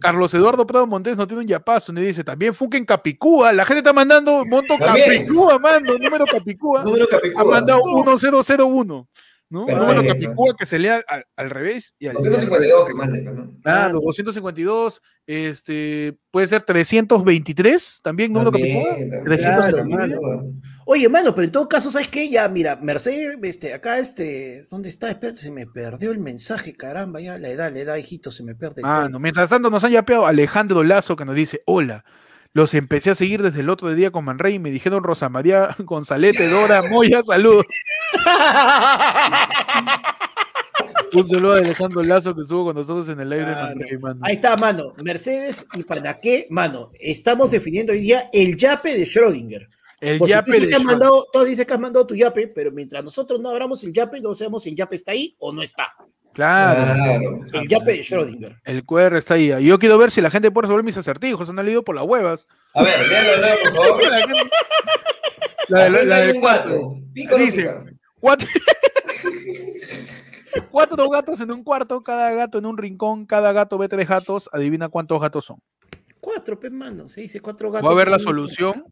Carlos Eduardo Prado Montes no tiene un yapazo, me dice, también Fuquen Capicúa, la gente está mandando monto También. Capicúa, mando, número Capicúa, Número ha Capicúa. mandado 1001, ¿no? Perfecto. Número Capicúa que se lea al, al revés y al 252 que mande, ¿no? Claro, 252, este, puede ser 323, también número Capicúa. También, también. 352. Claro, Oye, mano, pero en todo caso, ¿sabes qué? Ya, mira, Mercedes, este, acá, este, ¿dónde está? Espérate, se me perdió el mensaje, caramba, ya, la edad, la edad, hijito, se me pierde. Ah, todo. no, mientras tanto nos han yapeado Alejandro Lazo que nos dice, hola, los empecé a seguir desde el otro día con Manrey y me dijeron Rosa María Gonzalete, Dora, Moya, saludos. Un saludo a Alejandro Lazo que estuvo con nosotros en el live de. Manrey, mano. Ahí está, mano, Mercedes, ¿y para qué? Mano, estamos definiendo hoy día el yape de Schrödinger. El Porque yape tú, dices de que has mandado, tú dices que has mandado tu yape, pero mientras nosotros no abramos el yape, no sabemos si el yape está ahí o no está. Claro, Claro. El yape de Schrödinger. el QR está ahí. Y yo quiero ver si la gente puede resolver mis acertijos, han leído por las huevas. A ver, léalo, por favor. La, la de- la- un cuatro. Pico Dice. Cuatro... Cuatro gatos en un cuarto, cada gato en un rincón, cada gato ve tres gatos, adivina cuántos gatos son. Cuatro, pues, mano, se dice cuatro gatos. Voy a ver la solución.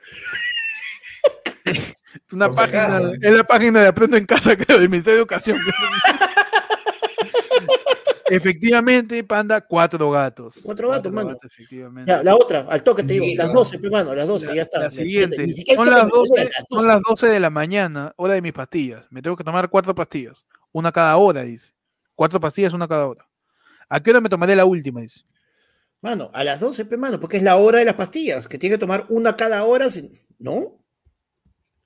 Una Por página, es la página de Aprendo en Casa, creo, del Ministerio de Educación. Efectivamente, panda, cuatro gatos. Cuatro gatos, mano. efectivamente. Ya, la otra, al toque te digo, Sí, las no. 12, pues, mano, las 12, La- ya está. la siguiente. ni siquiera Son las, me pone 12, a las son 12. las 12 de la mañana, hora de mis pastillas. Me tengo que tomar cuatro pastillas. Una cada hora, dice. Cuatro pastillas, una cada hora. ¿A qué hora me tomaré la última? Dice. Mano, a las 12, pues, mano, porque es la hora de las pastillas, que tiene que tomar una cada hora. ¿No?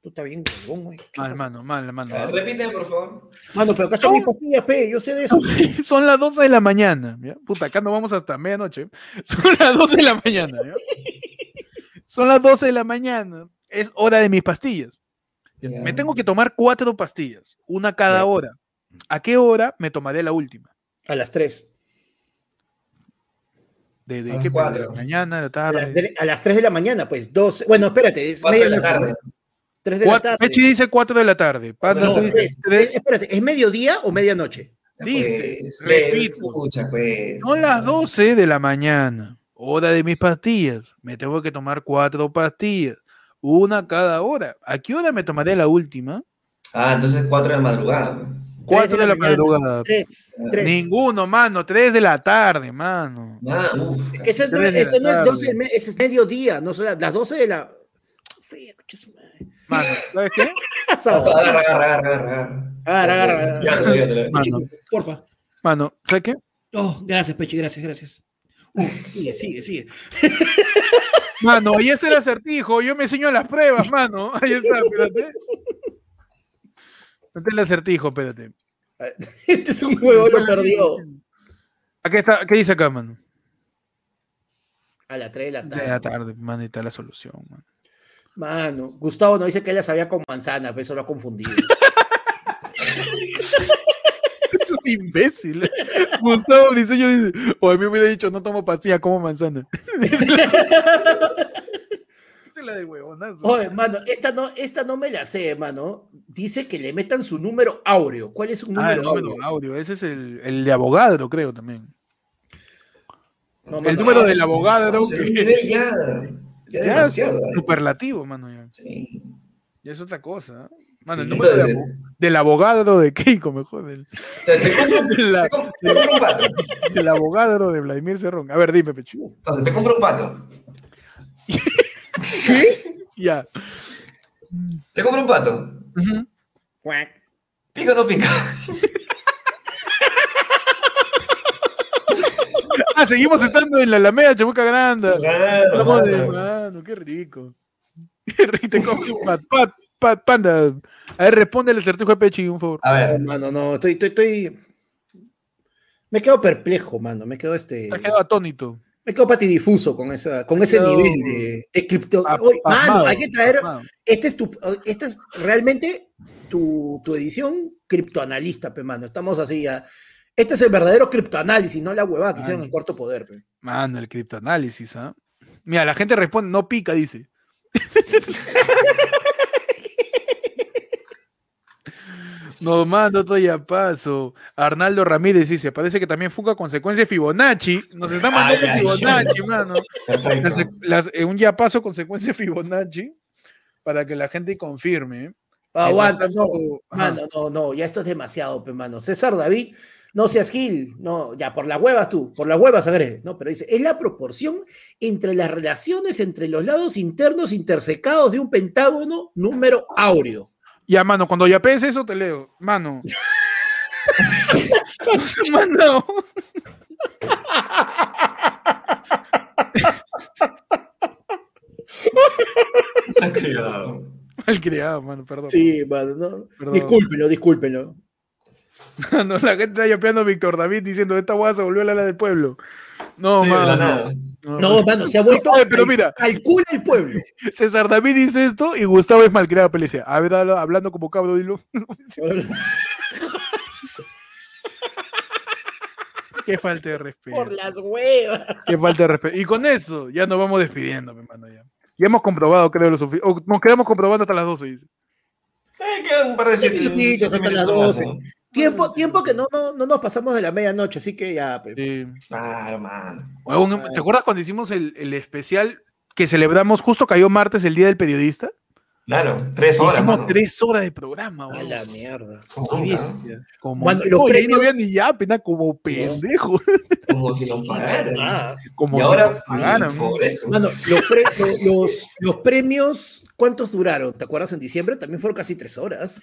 Tú estás bien, huevón, güey. ¿Qué Mal, mano, mal, mano. A ver, repiten, por favor. Mano, pero acá están mis pastillas, pe, yo sé de eso. Son las 12 de la mañana. ¿ya? Puta, acá no vamos hasta medianoche. Son las 12 de la mañana. ¿ya? Son las 12 de la mañana. Es hora de mis pastillas. Me tengo que tomar cuatro pastillas, una cada hora. ¿A qué hora me tomaré la última? A las 3. ¿De, de qué? cuatro. ¿De la mañana, de la A tarde? las, a las 3 de la mañana, pues, 12. Bueno, espérate, es Cuatro de la medianoche, tarde. ¿No? 3 de la Cuatro- tarde. Pechi dice 4 de la tarde. Panda, No, tres. tres. Eh, Espérate, ¿es mediodía o medianoche? Dice, Pues, repito. Escucha, pues. Son las 12 de la mañana, hora de mis pastillas. Me tengo que tomar cuatro pastillas, una cada hora. ¿A qué hora me tomaré la última? Ah, entonces 4 de la madrugada. pues. 4 de la mañana. madrugada. 3. 3. Ninguno, mano. 3 de la tarde, mano. Ah, uff. Ese, no, Tres de ese la no es tarde. 12, del me- ese es mediodía, no son las- las 12 de la. Fría, coche su madre. Mano, ¿sabes qué? Agarra, agarra, agarra, agarra. Agarra, agarra, agarra. Ya te lo, ya te lo. Mano, Porfa. mano, ¿sabes qué? Oh, gracias, Pechi, gracias, gracias. Uh, sigue, sigue, sigue. Mano, ahí está el acertijo. Yo me enseño las pruebas, mano. Ahí está, espérate. Este es el acertijo, espérate. Este es un juego, lo perdió. Aquí está, ¿qué dice acá, mano? A las 3 de la De tarde. la tarde, mano, está la solución, mano. Mano, Gustavo no dice que él la sabía con manzana, pero eso lo ha confundido. Es un imbécil. Gustavo dice, o a mí me hubiera dicho, no tomo pastilla, como manzana. La de. Oye, mano, esta no, esta no me la sé, mano. Dice que le metan su número áureo. ¿Cuál es su Ah, el número número áureo? Ese es el, el de abogado, creo también. No, El mano, número ah, del abogado. No, ya. Ya Ya, demasiado. eh. superlativo, mano. Ya, Sí. Ya es otra cosa. Mano, el Sí, número del, entonces- abo- del abogado de Keiko, mejor. Del, de del abogado de Vladimir Cerrón. A ver, dime, Pechu. Entonces, te compro un pato. Ya. Te compro un pato. ¿Pica o no pica? Ah, seguimos estando en la Alameda, Chabuca Grande. Claro, de mano. qué rico. Qué rico, te comes un pat, pat, pat, panda. A ver, responde el acertijo de Pechi, un favor. A ver, mano, no, estoy, estoy, estoy. Me quedo perplejo, mano. Me quedo este. Te has quedado atónito. Me quedo patidifuso con esa, con ese nivel de, de cripto. Mano, hay que traer. pasmado. Este es tu, esta es realmente tu, tu edición criptoanalista, pe, mano. Estamos así ya. Este es el verdadero criptoanálisis, no la huevada que hicieron en el cuarto poder, pe. Mano, el criptoanálisis, ¿ah? Mira, la gente responde, no pica, dice. No mando todo ya paso. Arnaldo Ramírez dice, parece que también fuga consecuencia de Fibonacci. Nos está mandando Ay, ay, Fibonacci, mano. perfecto. Las- las- eh, un ya paso consecuencia de Fibonacci para que la gente confirme. Aguanta, no. Mano, no, no, ya esto es demasiado, pe, mano. César David, no seas Gil, no, ya por las huevas tú, por las huevas agredes, no, pero dice, es la proporción entre las relaciones entre los lados internos intersecados de un pentágono número áureo. Ya, mano, cuando ya pese eso te leo. Mano. mano. Cuidado. Mal criado, mano, perdón. Sí, mano, no. Perdón. Discúlpenlo, discúlpenlo. Mano, la gente está yapeando a Víctor David diciendo esta guasa se volvió la ala del pueblo. No, Sí, mano. nada. No, mano, se ha vuelto. Oye, pero mira. Calcula el pueblo. César David dice esto y Gustavo es malcriado, pero le dice, a ver, habla- hablando como cabro, dilo. Qué falta de respeto. Por las huevas. Qué falta de respeto. Y con eso ya nos vamos despidiendo, mi hermano. Ya, ya hemos comprobado, creo, lo suficiente. Nos quedamos comprobando hasta las 12, dice. Sí, quedan un par de Siete siete- minutitos siete hasta las minutos más, 12. Tiempo, tiempo que no, no, no nos pasamos de la medianoche, así que ya, pe. Sí. Claro, mano. Huevón, ¿Te acuerdas cuando hicimos el, el especial que celebramos justo cayó martes, el Día del Periodista? Claro, tres horas, Hicimos mano. tres horas de programa, A huevón. la mierda. Como, bestia. Cuando no premios- había ni ya, pena como pendejo. como si no pagaran. Ah, Como Y si ahora, nos pagaran, ¿no? por eso. Mano, los, pre- lo- los, los premios, ¿cuántos duraron? ¿Te acuerdas? En diciembre también fueron casi tres horas.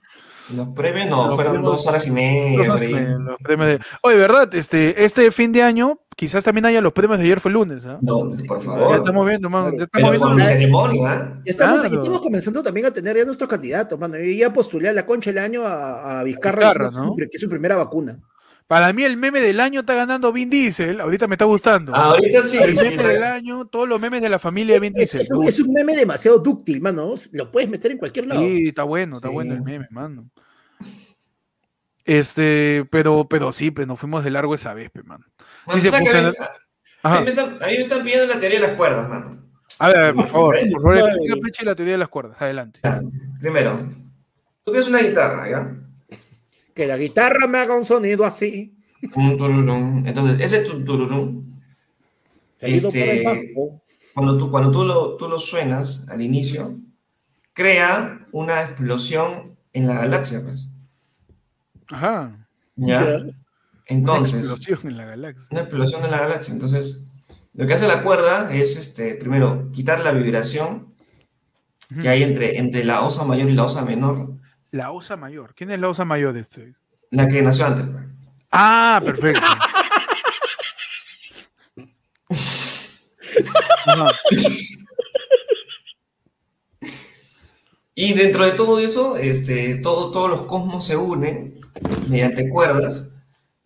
Los premios no, Los fueron premios- dos horas y media. Los premios de- Oye, ¿verdad? Este, este fin de año, quizás también haya los premios de ayer fue lunes, ¿ah? No, por Ya favor. estamos viendo, mano. Ya estamos Pero viendo. con ceremonia. ¿eh? Ya estamos, Claro. ya estamos comenzando también a tener ya nuestros candidatos, mano. Yo ya postulé a la concha del año a, a Vizcarra, ¿no? que es su primera vacuna. Para mí, el meme del año está ganando Vin Diesel. Ahorita me está gustando. Ah, ahorita sí. el meme sí. del año, todos los memes de la familia de Vin Es, Diesel. es un, es un meme demasiado dúctil, mano. Lo puedes meter en cualquier lado. Sí, está bueno, está Sí. bueno el meme, mano. Este, pero, pero sí, pues nos fuimos de largo esa vez, pe, mano. Mano, Dice, ¿sabes que a, mí, me están, a mí me están pidiendo la teoría de las cuerdas, mano. A ver, a ver, por favor, por favor, explica Peche, la teoría de las cuerdas. Adelante. Ya, Primero, tú tienes una guitarra, ¿ya? Que la guitarra me haga un sonido así. Un tururum. Entonces, ese tu- tururum, Este, cuando tú, cuando tú, lo, tú lo suenas al inicio, crea una explosión en la galaxia, pues. Ajá. ¿Ya? Ya. Una Entonces, explosión en la galaxia. una explosión en la galaxia. Entonces, lo que hace la cuerda es, este, primero, quitar la vibración que hay entre, entre la osa mayor y la osa menor, La osa mayor. ¿Quién es la osa mayor de este? la que nació antes. pues. Ah, perfecto. Y dentro de todo eso, este, todo, todos los cosmos se unen mediante cuerdas,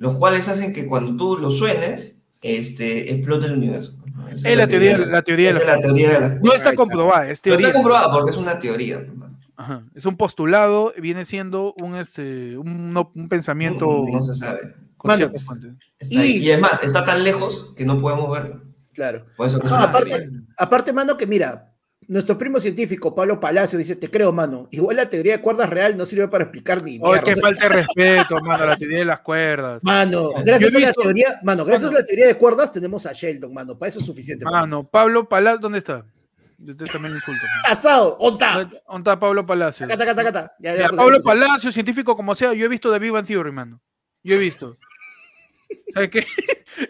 los cuales hacen que cuando tú lo suenes, este, explote el universo. ¿no? Esa Es la teoría, la teoría de esa la es la teoría de las No está comprobada, es teoría. está comprobada porque es una teoría. Ajá. Es un postulado, viene siendo un este un, no- un pensamiento No, no se sabe. Mano. Está. Y- Y además, está tan lejos que no podemos verlo. Claro. Por eso que es No, una aparte, teoría. aparte, mano, que mira, nuestro primo científico, Pablo Palacio, dice, te creo, mano. Igual la teoría de cuerdas real no sirve para explicar ni Oye, que falta de respeto, mano, la teoría de las cuerdas. Mano, gracias a la teoría, mano, gracias a la teoría de cuerdas tenemos a Sheldon, mano. Para eso es suficiente. mano. Pablo Palacio, ¿dónde está? Yo también insulto. mano. Asado, onta. ¿Dónde está Pablo Palacio? Cata, cata, cata. Ya, ya, Mira, pues, Pablo ya, pues. Palacio, científico como sea, yo he visto The Big Bang Theory, mano. Yo he visto. ¿Sabes qué?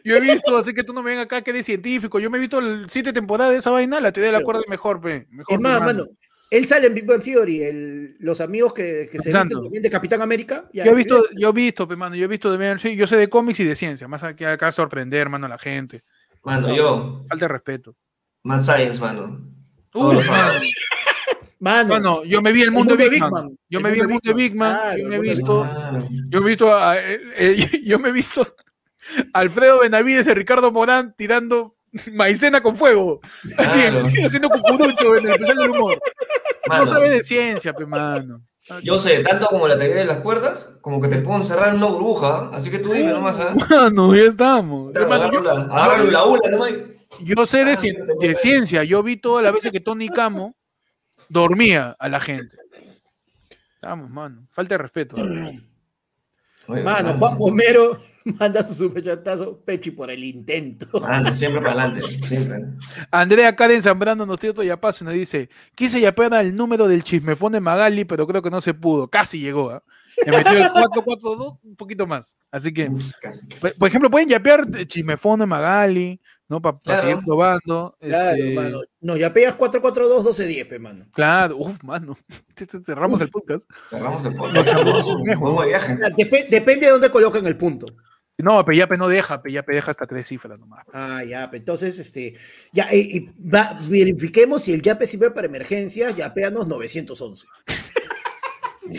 Yo he visto, así que tú no me vengas acá que eres científico. Yo me he visto el siete temporadas de esa vaina, la teoría de la Pero- cuerda es mejor, pe. Mejor, Es más, mano. mano, él sale en Big Bang Theory, el- los amigos que, que se visten también de Capitán América. ya, Yo he visto, yo he visto, pe, mano, yo he visto de yo sé de cómics y de ciencia, más que acá sorprender, hermano, a la gente. Mano, yo, Falta de respeto. Mad Science, mano. Uy, Todos mano. Mano, Mano, yo me vi el mundo de Big Man. Yo El me vi el mundo de Big Man. Claro, Yo me he visto. Yo he visto a, eh, eh, yo me he visto Alfredo Benavides y Ricardo Morán tirando maicena con fuego. Así, Claro. haciendo cucurucho en el especial del humor. Mano, No sabe de ciencia, pe mano. Yo sé, tanto como la teoría de las cuerdas, como que te puedo encerrar en una burbuja, así que tú dime nomás, ¿ah? Mano, ya estamos. Hermano, Agarro yo, la, agarro la ula nomás. yo sé de, Ah, de ciencia. Yo vi todas las veces que Tony Camo dormía a la gente. Vamos, mano. Falta de respeto. Oye, mano, Juan Pomero manda su superchatazo Pechi por el intento. Siempre para adelante, siempre. Andrea Karen Zambrano nos tira otro yapazo y nos dice: Quise yapear al número del chismefón de Magali, pero creo que no se pudo. Casi llegó. ¿ah? Le metió el 442, un poquito más. Así que, Uf, casi, casi. por por ejemplo, pueden yapear chismefón de Magali, ¿no? Para Claro. seguir probando. Claro, este, mano. No, ya pegas 442-1210, pe, mano. Claro, uff, mano. Cerramos el podcast. Cerramos el podcast. Dep- depende de dónde colocan el punto. No, Peyape no deja, Peyape deja hasta tres cifras nomás. Ah, ya, entonces, este, ya, eh, y va- verifiquemos si el yape sirve para emergencias, yapeanos 911.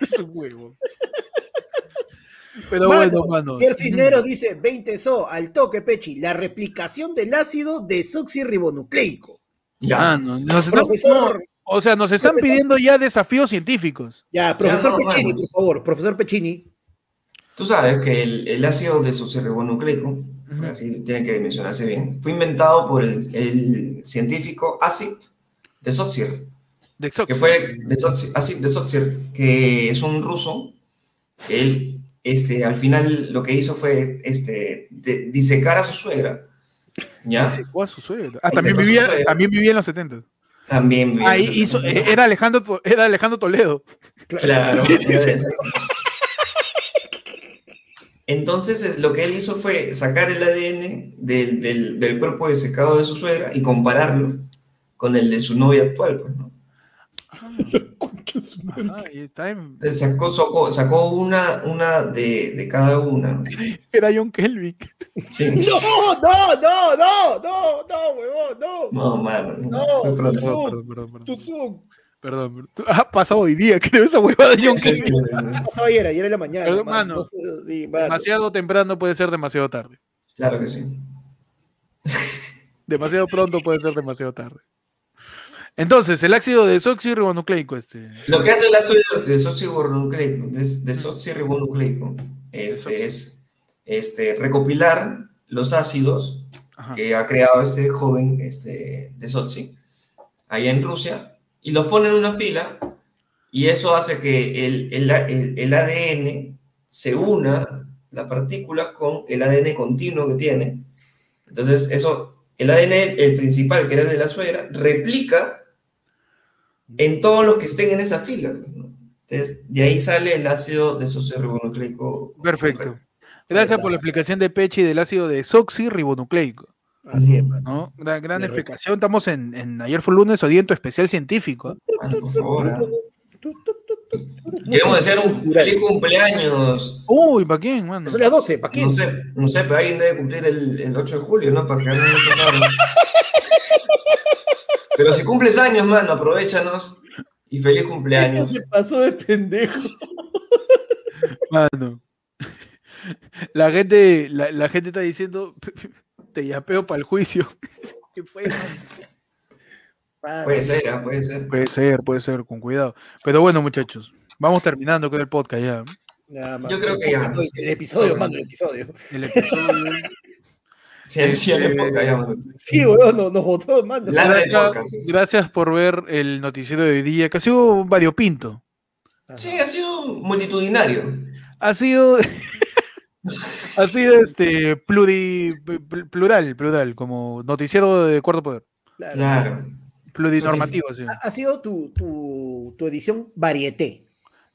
Es un huevo. Pero Mano, bueno, mano. Pierre Cisneros dice, 20 so, al toque, Pechi, la replicación del ácido desoxirribonucleico. Ya. Mano, nos están- Profesor, no, o sea, nos están Profesor. pidiendo ya desafíos científicos. ya, profesor no, Pechini, mano. por favor, profesor Pechini. Tú sabes que el, el ácido desoxirribonucleico, Ujú. así tiene que mencionarse bien, fue inventado por el, el científico Acid Desoxir, De que fue Desoxir, Acid Desoxir, que es un ruso, que él este, al final lo que hizo fue este, de- disecar a su suegra, ¿ya? Secó a su suegro. Ah, también vivía, también vivía en los 70. También. Ahí hizo, eh, era Alejandro, era Alejandro Toledo. Claro. Entonces, eh, lo que él hizo fue sacar el ADN del, del, del cuerpo desecado de su suegra y compararlo con el de su novia actual, pues, ¿no? Ajá, y sacó, sacó, sacó una, una de, de cada una. era John Kelvin. Sí. No, no, no, no, no, no, huevón, no. No, mano. No, Muy pronto. no. Perdón, perdón, perdón. Perdón. Ha pasado hoy día, creo, esa huevada de John Sí, sí, sí, sí. Pasó ayer, ayer en la mañana. Perdón, mano. mano. Demasiado temprano puede ser demasiado tarde. Claro que sí. Demasiado pronto puede ser demasiado tarde. Entonces, el ácido desoxirribonucleico, este. Lo que hace el ácido desoxirribonucleico, des- desoxirribonucleico este, es este, recopilar los ácidos Ajá. que ha creado este joven este, Desoxi allá en Rusia y los pone en una fila y eso hace que el, el, el- el ADN se una las partículas con el ADN continuo que tiene. Entonces, eso, el ADN, el principal, que era el de la suegra, replica en todos los que estén en esa fila. ¿no? Entonces, de ahí sale el ácido desoxirribonucleico. Perfecto. Gracias por la explicación de Pechi del ácido desoxirribonucleico. Así es, mano. ¿no? Gran, explicación. Estamos en, en ayer fue lunes, odiento especial científico. Ah, por favor. ah. Queremos desear un feliz cumpleaños. Uy, ¿para quién, mano? Son las 12, ¿para quién? No sé, no sé, pero alguien debe cumplir el, el 8 de julio, ¿no? Para que no tarde. Pero si cumples años, mano, aprovechanos y feliz Esto cumpleaños. se pasó de pendejo. Mano. La gente, la, la gente está diciendo, te yapeo para el juicio. Puede ser, ah, puede ser. Puede ser, puede ser, con cuidado. Pero bueno, muchachos, vamos terminando con el podcast ya. nada más. Yo creo que ya. El episodio, mano, el episodio. El episodio. Sí, el podcast ya, mano. Sí, weón, nos, nos votó, mano. Gracias, podcast, sí. gracias por ver el noticiero de hoy día, que ha sido variopinto. Sí, ha sido multitudinario. Ha sido. ha sido este pluri, pl- plural, plural, como noticiero de cuarto poder. Claro. Plurinormativo, sí. Ha, sido tu, tu, tu edición varieté.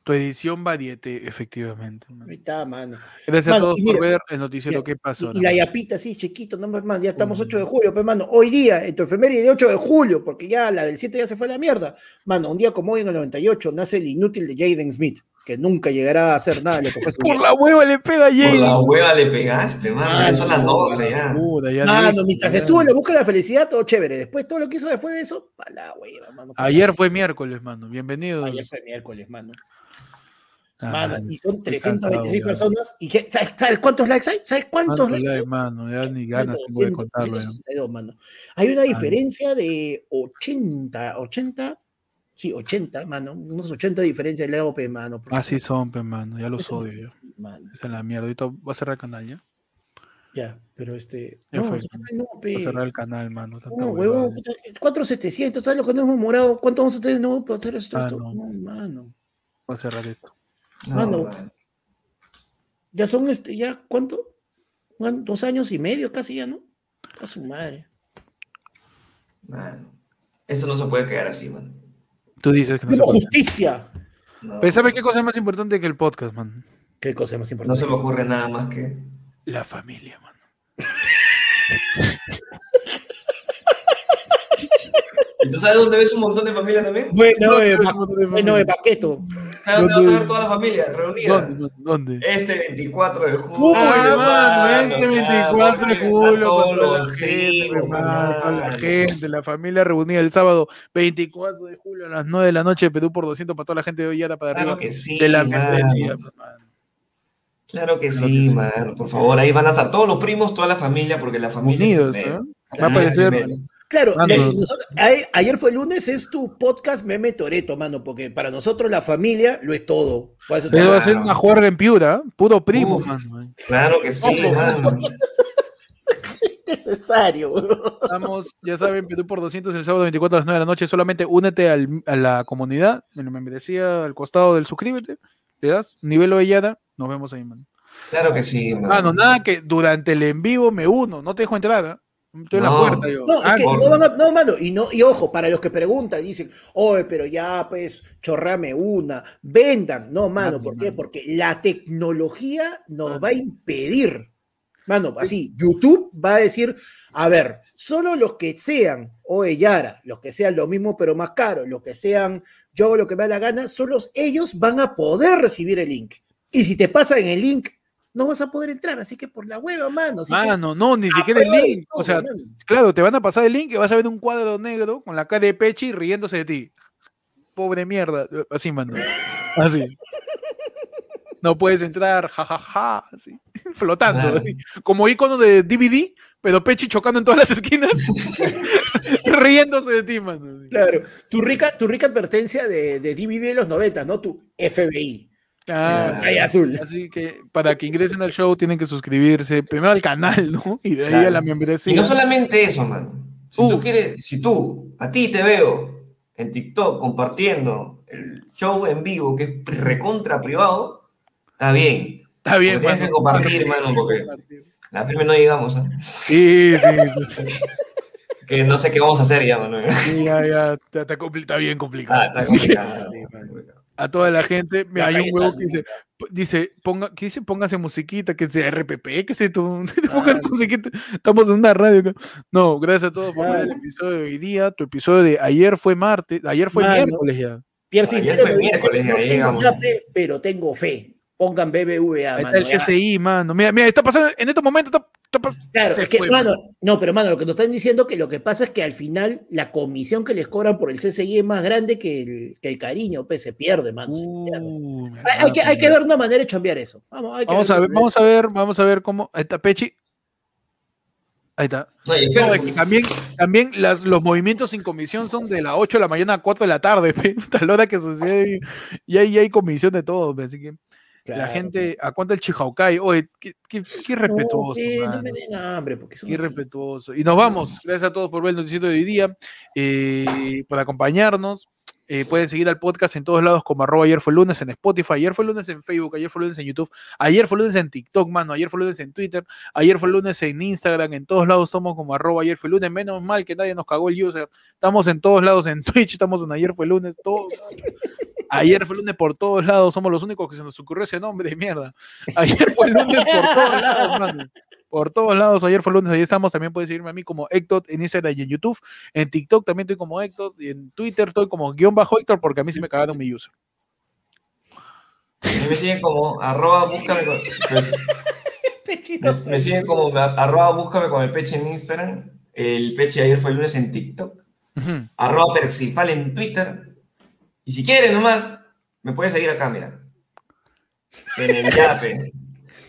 Tu edición variete, efectivamente. man. Ahí está, mano. Gracias a todos por ver el noticiero. ¿Qué pasó? Y, y la yapita así, chiquito, no más, ya estamos 8 de julio, pues, mano. Hoy día, en tu efeméride de 8 de julio, porque ya la del 7 ya se fue a la mierda. Mano, un día como hoy en el 98 nace el inútil de Jaden Smith. Que nunca llegará a hacer nada de lo que fue su Por la hueva le pega a Por la hueva le pegaste, mano. Ah, Ya son las no, 12 ya. Puta, ya Mano, no- mientras estuvo en la busca de la felicidad, todo chévere. Después todo lo que hizo después de eso, pa' la hueva, mano. Ayer fue miércoles, mano. Bienvenido. Ayer fue miércoles, mano. Ah, Mano, y son estoy 326 cansado, personas. ¿Y qué- ¿sabes, sabes cuántos likes hay? ¿Sabes cuántos ¿Cuántos likes hay? mano? Ya ni ganas tengo de 100, contarlo. ya. 162, mano. Hay una diferencia de 80, 80, sí, 80, mano, unos 80 diferencias de AOP, mano. porque Así son, pe, mano. Ya los odio. es mano. Esa es la mierda. Ahorita voy a cerrar el canal, ¿ya? Ya, pero este. Ya no, fue. o sea, no, pe. Voy a cerrar el canal, mano. No, huevón, puta, 4700, ¿sabes lo que nos hemos morado? ¿Cuánto vamos a tener de nuevo para hacer esto? Ah, esto? no. No, mano. Voy a cerrar esto. No, Mano. mano. Ya son, este, ya, ¿cuánto? Juan, Dos años y medio casi ya, ¿no? A su madre. Mano. Esto no se puede quedar así, mano. Tú dices que no se ¡Como puede. justicia! No, Pero ¿sabes qué cosa es más importante que el podcast, man? ¿Qué cosa más no importante? se me ocurre nada más que. La familia, mano. ¿Y tú sabes dónde ves un montón de familia también? Bueno, ¿Dónde eh, bueno, eh, Paqueto. ¿Sabes dónde vas a ver toda la familia reunida? ¿Dónde? ¿Dónde? Este 24 de julio. Uy, Ah, mano, este claro, 24 de julio, con la los gente, la gente, la familia reunida el sábado 24 de julio a las 9 de la noche, Perú por 200 para toda la gente de Ollata para Claro arriba que sí, de la. Claro que Claro sí, que sí. mano. Por favor, ahí van a estar todos los primos, toda la familia, porque la familia. Unidos. ¿no? Va a aparecer Claro, Mano. le- nosotros- a- ayer fue lunes, es tu podcast Meme Toreto, mano, porque para nosotros la familia lo es todo. Por eso Se va a hacer Claro. una juerga en Piura, puro primo, Uf. mano. eh. Claro que sí, mano. es necesario. Estamos, ya saben, Perú por 200 el sábado 24 a las 9 de la noche. Solamente únete al- a la comunidad. Me lo me decía al costado del suscríbete. Le das nivel Oellada. Nos vemos ahí, mano. Claro que sí, mano. Mano, nada que durante el en vivo me uno. No te dejo entrar. ¿ah? Estoy en la No. puerta. Yo. No, es Ah, que no van a- no, mano, y no, y ojo, para los que preguntan, dicen, oye, pero ya, pues, chorrame una, vendan. No, mano, ¿por qué? Porque la tecnología nos va a impedir. Mano, así, YouTube va a decir, a ver, solo los que sean Oe Yara, los que sean lo mismo pero más caro, los que sean yo hago lo que me da la gana, solo ellos van a poder recibir el link. Y si te pasan el link, no vas a poder entrar, así que por la hueva, mano. Así que Mano, no, ni siquiera el aprueba link. todo, O sea, mano. claro, te van a pasar el link y vas a ver un cuadro negro con la cara de Pechi riéndose de ti. Pobre mierda. Así, mano. Así. No puedes entrar, jajaja, así, flotando, Claro. así, como icono de DVD, pero Pechi chocando en todas las esquinas, riéndose de ti, mano. así. Claro, tu rica, tu rica advertencia de, de DVD de los 90, ¿no? Tu FBI. Pantalla azul. Así que para que ingresen al show tienen que suscribirse primero al canal, ¿no? Y de ahí a la Y membresía. no solamente eso, mano. Si Uh. tú quieres, si tú, a ti te veo en TikTok compartiendo el show en vivo que es recontra privado, está bien. Está bien, tienes que compartir, mano, porque la firme no llegamos, ¿ah? Sí, sí, sí. Que no sé qué vamos a hacer ya, mano. Sí, ya, ya, está, está está bien complicado. Ah, está complicado. A toda la gente, mira, hay un huevo que dice, dice, ponga, que dice, póngase musiquita, que sea RPP, que sea tú, pongas musiquita, estamos en una radio. No, gracias a todos por ver el episodio de hoy día, tu episodio de ayer fue martes, ayer fue Mano. miércoles ya. Pierre Ayer Cisneros fue miércoles, no ya tengo llegamos. yape, pero tengo fe. Pongan BBVA, Ahí mano. está el ya. CCI, mano. Mira, mira, está pasando, en estos momentos está, está pas- Claro, se es que, fue, mano, no, pero mano, lo que nos están diciendo que lo que pasa es que al final la comisión que les cobran por el CCI es más grande que el, que el cariño, pues se pierde, mano. se pierde. Mi Hay, hay que, hay que ver una manera de chambear eso. Vamos, hay que Vamos a ver, vamos a ver, vamos a ver cómo. Ahí está Pechi. Ahí está. No, es que también, también las, los movimientos sin comisión son de las 8 de la mañana a 4 de la tarde. Tal hora que sucede y ahí hay comisión de todo, así que la gente aguanta el Chihaukai, oye, qué, qué, qué irrespetuoso, No, que no mano. me den hambre, porque Qué así. irrespetuoso. Y nos vamos. Gracias a todos por ver el noticiero de hoy día, eh, por acompañarnos. Eh, pueden seguir al podcast en todos lados como arroba ayer fue lunes en Spotify, ayer fue lunes en Facebook, ayer fue lunes en YouTube, ayer fue lunes en TikTok, mano, ayer fue lunes en Twitter, ayer fue lunes en Instagram, en todos lados somos como arroba ayer fue lunes, menos mal que nadie nos cagó el user, estamos en todos lados en Twitch, estamos en ayer fue lunes, todo, ayer fue lunes por todos lados, somos los únicos que se nos ocurrió ese nombre de mierda, ayer fue lunes por todos lados, mano. Por todos lados, ayer fue lunes, ahí estamos. También puedes seguirme a mí como Héctor en Instagram y en YouTube. En TikTok también estoy como Héctor. Y en Twitter estoy como guion bajo Héctor porque a mí sí me cagaron mi user. Me siguen como arroba búscame con, pues, me, me siguen como arroba búscame con el peche en Instagram. El peche ayer fue el lunes en TikTok. Arroba Percifal en Twitter. Y si quieren nomás, me pueden seguir acá, mira. En el Yape.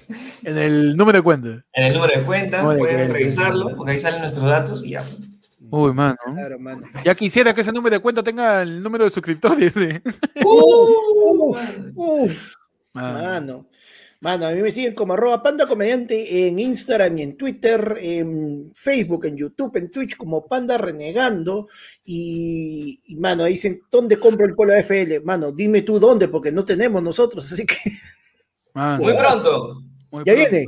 En el número de cuenta. En el número de cuenta, pueden revisarlo, porque ahí salen nuestros datos y ya. Uy, mano. Claro, mano. Ya quisiera que ese número de cuenta tenga el número de suscriptores. Uf, uf, Mano. mano. Mano, a mí me siguen como arroba panda comediante en Instagram y en Twitter, en Facebook, en YouTube, en Twitch como panda renegando. Y, y, mano, ahí dicen, ¿dónde compro el polo AFL? Mano, dime tú dónde, porque no tenemos nosotros, así que Mano. Muy pronto. Muy ya pronto. viene.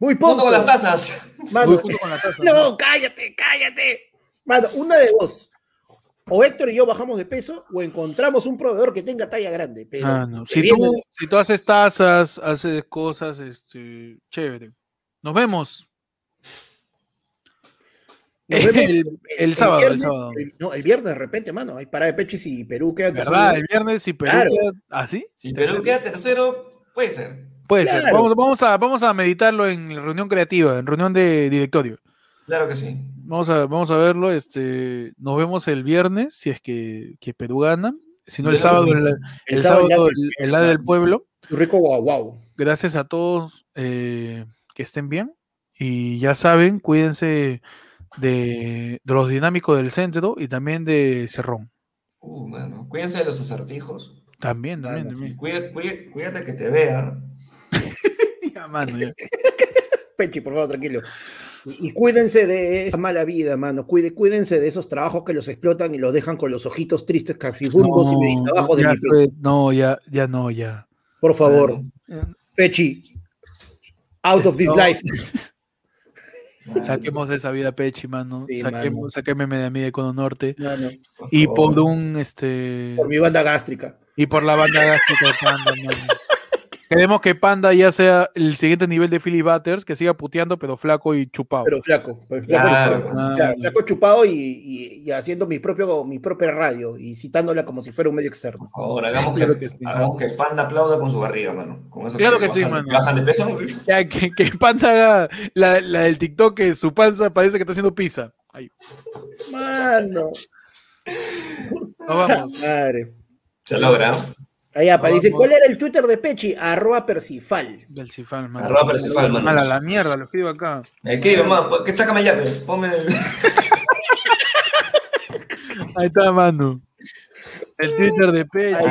Muy Junto poco. con las tazas. Mano, junto con la taza. no, cállate, cállate. Mano, una de dos. O Héctor y yo bajamos de peso o encontramos un proveedor que tenga talla grande. Pero que Si viene- tú, si tú haces tazas, haces cosas, este, chévere. Nos vemos. Nos vemos el, el sábado, el viernes, sábado. el- no, el viernes de repente, mano. Hay parada de pechis y Perú queda en tercer ¿Verdad? El viernes y Perú. Claro. queda- ¿Ah, sí? Si Perú queda tercero, puede ser. Puede ser. Vamos, vamos a, vamos a meditarlo en reunión creativa, en reunión de directorio. Claro que sí. Vamos a, vamos a verlo. Este, nos vemos el viernes, si es que, que Perú gana. Si no, el sábado, el, el El sábado el, el la del pueblo. Tu rico guau guau. Gracias a todos eh, que estén bien. Y ya saben, cuídense de, de los dinámicos del centro y también de Cerrón. Uh, mano. Cuídense de los acertijos. También, también, también. Cuida- cuida- cuídate que te vea. Ya, mano, ya. Pechi, por favor, tranquilo. Y, y cuídense de esa mala vida, mano. Cuide, cuídense de esos trabajos que los explotan y los dejan con los ojitos tristes, cafibundos y meditas abajo de mi fue- no, ya, ya no, ya. Por favor, Mano. Pechi. Out of this No. life. Saquemos de esa vida Pechi, mano. Sí, Saquemos, saquémeme de mí de Cono Norte. Mano, por Y por un este por mi banda gástrica. y por la banda gástrica de Panda, mano. Queremos que Panda ya sea el siguiente nivel de Philly Butters, que siga puteando, pero flaco y chupado. Pero flaco. pues, flaco, Claro. chupado. Claro, flaco chupado y, y- y haciendo mi, propio, mi propia radio y citándola como si fuera un medio externo. Favor, hagamos que, Claro que sí. hagamos que Panda aplauda con su barriga, mano. Con eso Claro que sí, bajan, mano. Bajan de peso. Ya, que, que Panda haga la, la del TikTok, que su panza parece que está haciendo pizza. Ahí, Mano. nos vamos. Madre. Se logra. Ahí aparece. ¿Cuál era el Twitter de Pechi? Arroba Percifal. Del Cifal, mano. Arroba Percifal, mano. Mala la mierda, lo escribo acá. Me escribe, mamá, que sácame llave. Ponme el... Ahí está, mano. El Twitter de Pechi.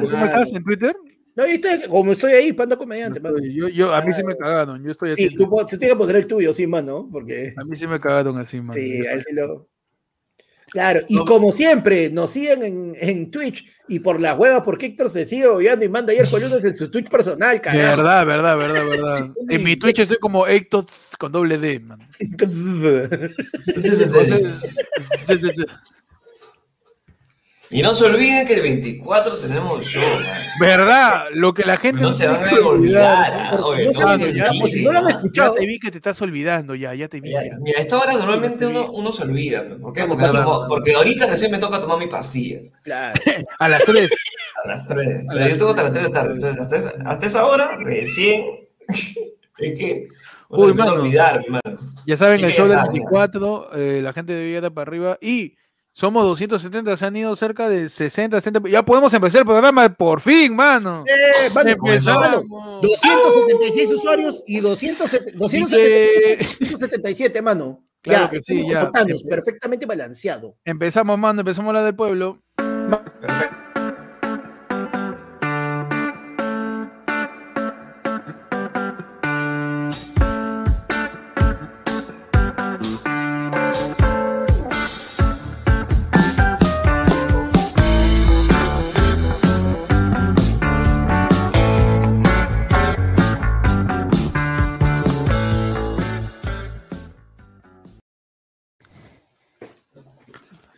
¿tú ¿Cómo estás en Twitter? No, ahí estoy, como estoy ahí, panda comediante, mano. Yo, yo, a mí sí me cagaron. Yo estoy Sí, tú po- se tiene que poner el tuyo, sí, mano, porque A mí sí me cagaron así, mano. sí, ahí sí lo. Claro, y No. como siempre, nos siguen en, en Twitch y por la hueva, porque Héctor se sigue obviando y manda ayer lunes en su Twitch personal, carajo. Verdad, verdad, verdad, verdad. En mi. Twitch estoy como Héctor con doble D, man. Y no se olviden que el 24 tenemos show, man. ¿Verdad? Lo que la gente No se tiene van a olvidar. no no se se si no lo han Ya escuchado. te vi que te estás olvidando, ya, ya te vi. Ya, ya. Mira, a esta hora normalmente uno, uno se olvida. ¿no? ¿Por qué? No, Porque, no claro. tomo- porque ahorita recién me toca tomar mis pastillas. Claro. A las 3. A las 3. A las Yo tomo hasta las tres. 3 de la tarde. Entonces, hasta esa, hasta esa hora, recién. es que uno Uy, se empieza a mano. olvidar, mi mano. Ya saben, Sí, el show ya del saben, ya. 24, eh, la gente debe ir para arriba. Y somos 270, se han ido cerca de 60, 70. Ya podemos empezar el programa por fin, mano. Eh, mano, Empezamos. mano, 276 usuarios y 200, 277, mano. Claro ya, que sí, ya. perfectamente balanceado. Empezamos, mano, empezamos la del pueblo. Perfecto.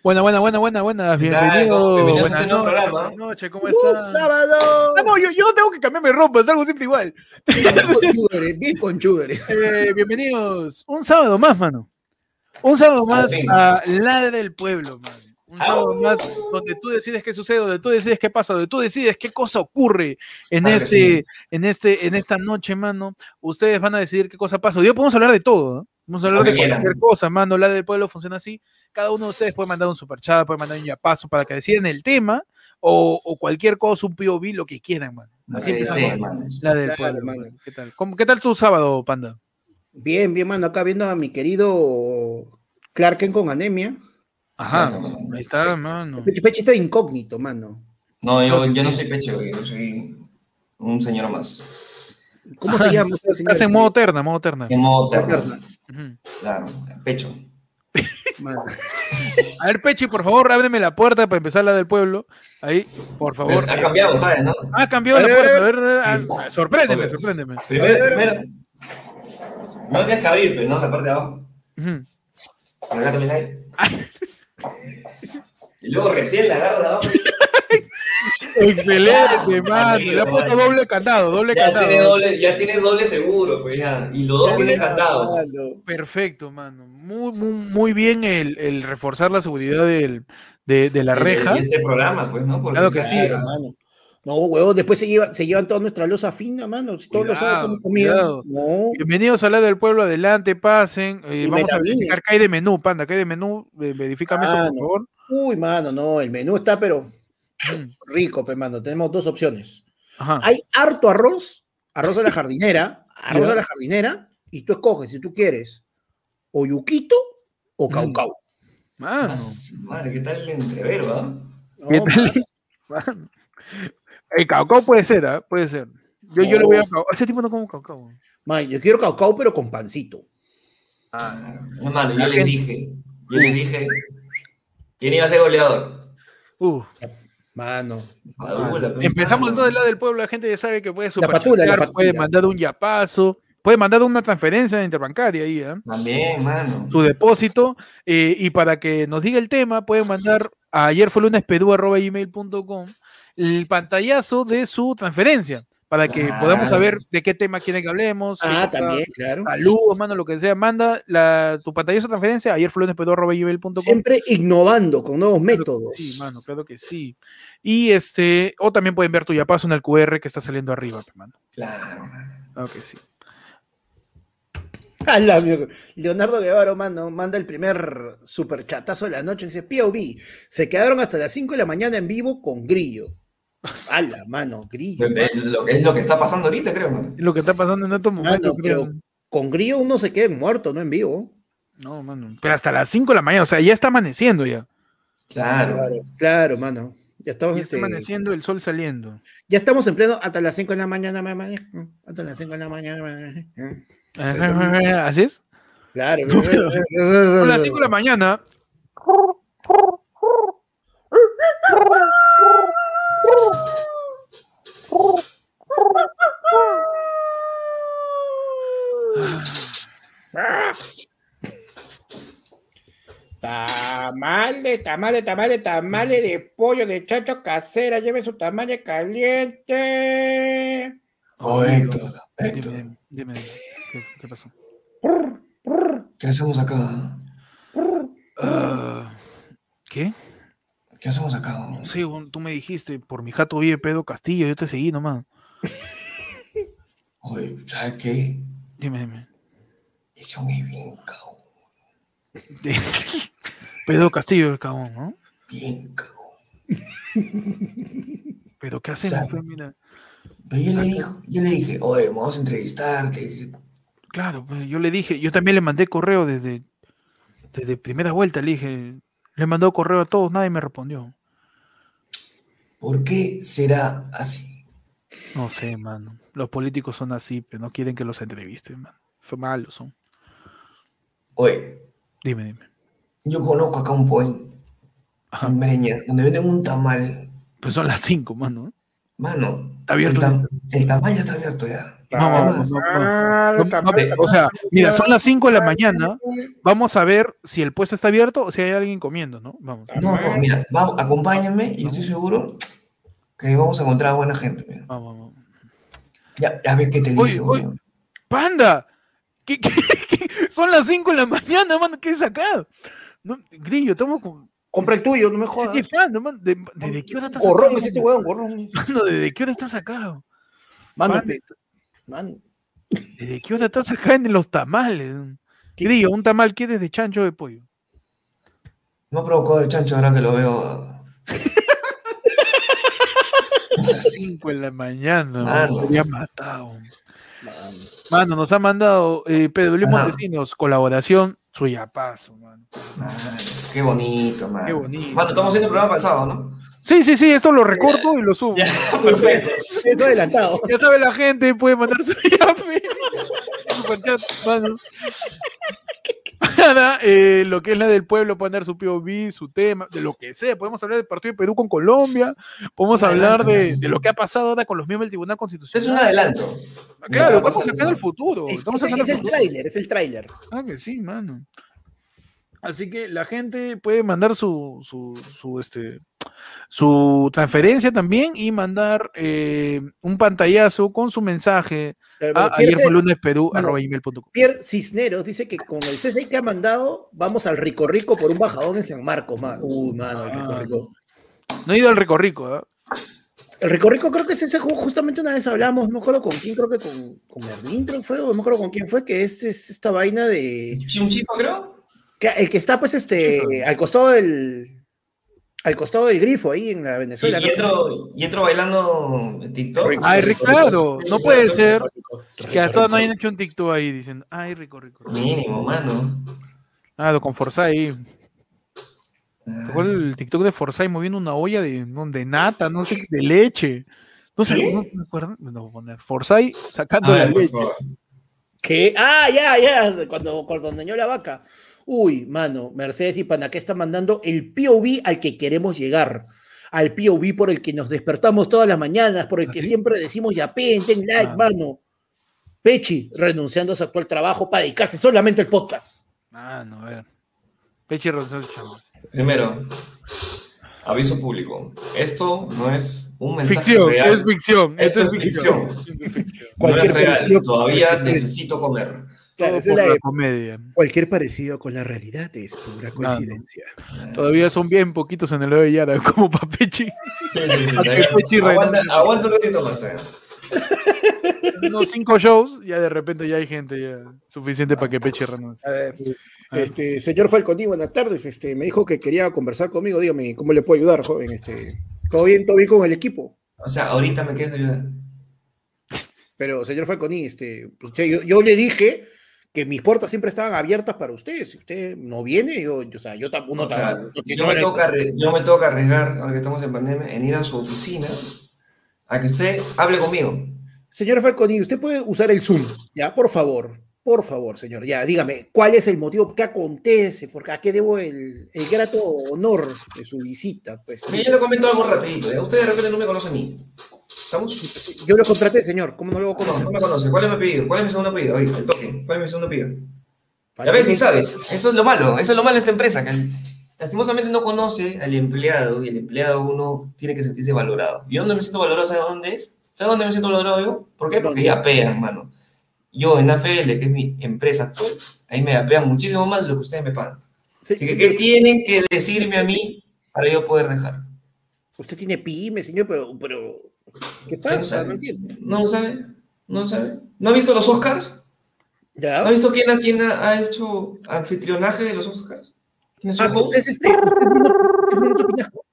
Buena, buena, buena, buena, buena. Bienvenido. Bienvenidos a Buenas este nuevo noches, programa. buenas noches, ¿cómo ¡Un estás? sábado! Ah, no, yo, yo tengo que cambiarme ropa, es algo siempre igual. Bien conchúderes. Eh, bienvenidos. Un sábado más, mano. Un sábado más a La del Pueblo, mano. Un sábado más donde tú decides qué sucede, donde tú decides qué pasa, donde tú decides qué cosa ocurre en que este, sí. en este, en esta noche, mano. Ustedes van a decidir qué cosa pasa. Hoy podemos hablar de todo, ¿no? Vamos a hablar de cualquier cosa, mano. La del pueblo funciona así. Cada uno de ustedes puede mandar un superchat, puede mandar un yapazo para que decidan el tema o, o cualquier cosa, un POV, lo que quieran, mano. Lo Así que mano. la del Claro, pueblo. mano. ¿Qué tal? ¿Cómo- ¿Qué tal tu sábado, Panda? Bien, bien, mano. Acá viendo a mi querido Clarken con anemia. Ajá, ahí está, mano. Peche Peche está incógnito, mano. No, yo, yo no sí. soy pecho, yo soy un señor más. ¿Cómo se llama? Estás en modo terna, modo terna. En modo Ujú. Claro, pecho. A ver, Pechi, por favor, ábreme la puerta para empezar la del pueblo. Ahí, por favor. Ha cambiado, ¿sabes? ¿No? Ah, cambió A la ver, puerta. a A ver, ah, ah, sorpréndeme, sorpréndeme. Primero, A ver, a ver. primero. No tienes que abrir, pero no, la parte de abajo. Acá también hay. Y luego recién la agarro de abajo. Excelente, mano. Le ha puesto doble candado, doble Ya candado. tiene doble, ya tiene doble seguro, pues ya. Y los dos tienen candado. Mano. Perfecto, mano. Muy, muy, muy bien el, el reforzar la seguridad del, de, de la reja. Y este programa, pues, ¿no? Porque, Claro que sí. Claro, mano. No, huevón, después se llevan, se llevan toda nuestra losa fina, mano. Si Todos los sábados comida. No. Bienvenidos a la del pueblo, adelante, pasen. Eh, Y vamos a verificar qué hay de menú, panda, qué hay de menú. Verifícame eso, por no. favor. Uy, mano, no. El menú está, pero. rico, pe, mano. Tenemos dos opciones. Ajá. Hay harto arroz, arroz a la jardinera, arroz a la jardinera, y tú escoges si tú quieres o yuquito o Mm. caucao. Mano. ah, madre, ¿qué tal el entrevero, ah? No, ¿Qué tal? mano, Mano. El caucao puede ser, ¿ah? Puede ser. Yo, yo le voy a caucao. Ese tipo no como caucao. man, yo quiero caucao, pero con pancito. No, mano, La yo les gente- dije, yo les dije, ¿quién iba a ser goleador? Uh, Mano. Pues, empezamos mano. todo el lado del pueblo. La gente ya sabe que puede patula. puede mandar un yapazo, puede mandar una transferencia interbancaria ahí, ¿ah? También, mano. su depósito eh, y para que nos diga el tema pueden mandar a ayer fue lunes el pantallazo de su transferencia para que Claro. podamos saber de qué tema quieren que hablemos. Ah, cosa, también, claro. Saludos, mano, lo que sea. Manda la, tu pantallazo de transferencia ayer gmail.com. Siempre innovando con nuevos métodos. Sí, mano, claro que sí. Y este, o también pueden ver tu yapazo en el QR que está saliendo arriba, pe, mano. Claro. Claro que sí. La. Leonardo Guevara, mano, manda el primer superchatazo de la noche. Dice, POV, se quedaron hasta las 5 de la mañana en vivo con Grillo. A la mano, Grillo. Es lo que- es lo que está pasando ahorita, creo, mano. Es lo que está pasando en estos momentos. Mano, pero creo. con Grillo uno se queda muerto, no en vivo. No, mano. Pero hasta las 5 de la mañana, o sea, ya está amaneciendo ya. Claro. Claro, claro, mano. Ya estamos, Ya está este, amaneciendo, el sol saliendo. ya estamos en pleno hasta las 5 de la mañana, mamá. Hasta las 5 de la mañana. mamá. ¿Así es? Claro. A las 5 de la mañana. Tamale, tamale, tamale, tamale de pollo de chacho casera. Lleve su tamale caliente. Oh, Héctor, Dime, Héctor, dime, dime, dime. ¿Qué, qué pasó? ¿qué hacemos acá? Ah, ¿Qué? ¿Qué hacemos acá? Sí, un- tú me dijiste, por mi jato vive Pedro Castillo, yo te seguí nomás. Oye, ¿sabes qué? Dime, dime. Ese hombre es bien cagón, Pedro Castillo, el cabrón, ¿no? bien cagón. Pero ¿qué hacemos? Pues, mira. Pero yo le dije, yo le dije, oye, vamos a entrevistarte. Claro, pues, yo le dije, yo también le mandé correo desde, desde primera vuelta, le dije, le mandó correo a todos, nadie me respondió. ¿Por qué será así? No sé, mano. Los políticos son así, pero no quieren que los entrevisten, man. Fue malos son. Oye, Dime, dime. yo conozco acá un point Ajá. en Breña, donde venden un tamal. Pues son las 5, mano. Mano, Está abierto. El, tam- el tamal ya está abierto ya. Vamos, Además, vamos, tamale, O sea, mira, son las 5 de la mañana. Vamos a ver si el puesto está abierto o si hay alguien comiendo, ¿no? Vamos. No, no, mira, vamos, acompáñame y estoy seguro que vamos a encontrar buena gente. mira. Vamos, vamos. Ya, ya ves que te Oye, dije, oye. ¡Panda! ¿Qué, qué- qué? Son las 5 de la mañana, mano. ¿Qué es acá? No, grillo, estamos con. Compra el tuyo, no me jodas. Sí, fan, no, man, ¿de- ¿Desde qué hora estás Gorrón acá, es este mano? huevón, gorrón. Mano, ¿Desde qué hora estás acá? Mano, mano. ¿Desde qué hora estás acá en los tamales? Grillo, un tamal que es de chancho de pollo. No provocó de chancho ahora que lo veo. 5 en la mañana, Mano. me había matado. Mano, nos ha mandado eh, Pedro Luis. Montesinos, colaboración, suyapazo, mano. Mano, qué bonito, mano. Qué bonito. Mano, estamos haciendo el programa pasado, ¿no? Sí, sí, sí, esto lo recorto y lo subo. Ya, Ya, perfecto. Eso adelantado. sabe la gente, puede mandar su yape. Superchat, mano. Para eh, lo que es la del pueblo, pueden dar su POV, su tema, de lo que sea. Podemos hablar del partido de Perú con Colombia, podemos hablar de, lo que ha pasado ahora con los miembros del Tribunal Constitucional. Es un adelanto. Claro, Ya, estamos sacando el futuro. Es, Estamos es- sacando es el el tráiler, es el tráiler. Ah, que sí, mano. Así que la gente puede mandar su, su, su, este, su transferencia también y mandar eh, un pantallazo con su mensaje Pero, a ayer fue lunes Perú, Mano. arroba gmail.com. Pierre Cisneros dice que con el CSI que ha mandado, vamos al Rico Rico por un bajadón en San Marcos. Uy, mano, el Rico Ah. Rico. No he ido al Ricorrico, ¿ah? El Rico Rico creo que es ese juego, justamente una vez hablamos, no me acuerdo con quién, creo que con, con Merlín, creo que fue, o no me acuerdo con quién fue, que es, es esta vaina de... ¿Un chico, creo? El que está pues este, al costado del... Al costado del grifo ahí en la Venezuela. y entro, y entro bailando TikTok. Ay, Rico, claro, no puede ser que hasta ahora no hayan hecho un TikTok ahí diciendo, ay, Rico, Rico. Mínimo, mano. Ah, lo con Forsyth. ¿Te Ah, el TikTok de Forsyth moviendo una olla de, de nata, no sé, de leche? No sé, ¿Qué? no me acuerdo. No voy a poner Forsyth sacando A la leche. ¿Qué? Ah, ya, ya, cuando, cuando enseñó la vaca. Uy, mano, Mercedes y Panaqué está mandando el POV al que queremos llegar. Al POV por el que nos despertamos todas las mañanas, por el ¿Ah, que siempre decimos ya pen, ten like, Ah. mano. Pechi, renunciando a su actual trabajo para dedicarse solamente al podcast. Ah, no, a ver. Peche Rosal, chamo. Primero, aviso público. Esto no es un mensaje Ficción, real. es ficción. Esto Esto es es ficción. ficción. Esto es. No real. Todavía necesito comer. Claro, Todo esa es por la la de- comedia. Cualquier parecido con la realidad es pura coincidencia. Todavía son bien poquitos en el de Yara, como para Pechi. Sí, sí, sí. Pechi Aguanta, aguanta un ratito más. Unos cinco shows, ya de repente ya hay gente ya suficiente para que Pechi renuncie. A ver, este, señor Falconi, buenas tardes. Este, me dijo que quería conversar conmigo. Dígame, ¿cómo le puedo ayudar, joven? Este, ¿Todo bien, todo bien con el equipo? O sea, ahorita me quieres ayudar. Pero, señor Falconi, este, pues, yo le dije que mis puertas siempre estaban abiertas para usted. Si usted no viene, yo, yo- o sea, yo tampoco. O sea, no yo me, tengo que yo me tengo que arriesgar, ahora que estamos en pandemia, en ir a su oficina a que usted hable conmigo. Señor Falconi, usted puede usar el Zoom, ¿ya? Por favor, por favor, señor. Ya, dígame, ¿cuál es el motivo? ¿Qué acontece? Porque a qué debo el, el grato honor de su visita, pues. Yo le comento algo rapidito. ¿ya? Usted de repente no me conoce a mí. ¿Estamos? Yo lo contraté, señor. ¿Cómo no lo No, conoce? no me conoce. ¿Cuál es mi apellido? ¿Cuál es mi segundo apellido? Oye, el toque. ¿Cuál es mi segundo apellido? Ya ves, ni sabes. Eso es lo malo. Eso es lo malo de esta empresa. Que lastimosamente no conoce al empleado y el empleado uno tiene que sentirse valorado. ¿Y dónde me siento valorado? ¿Sabes dónde es? ¿Sabes dónde me siento valorado yo? ¿Por qué? Porque ya pegan, hermano. Yo en AFL, que es mi empresa actual, ahí me apean muchísimo más de lo que ustedes me pagan. Así que, ¿qué tienen que decirme a mí para yo poder dejar? Usted tiene pyme, señor, pero, pero ¿qué ¿Usted no pasa? sabe? No. ¿No lo sabe? ¿No lo sabe? ¿No ha visto los Oscars? ¿Ya? ¿No ha visto quién, a- quién ha, ha hecho anfitrionaje de los Oscars? ¿Quién es su Ah, es este, usted es Bruno- es Bruno Pinasco.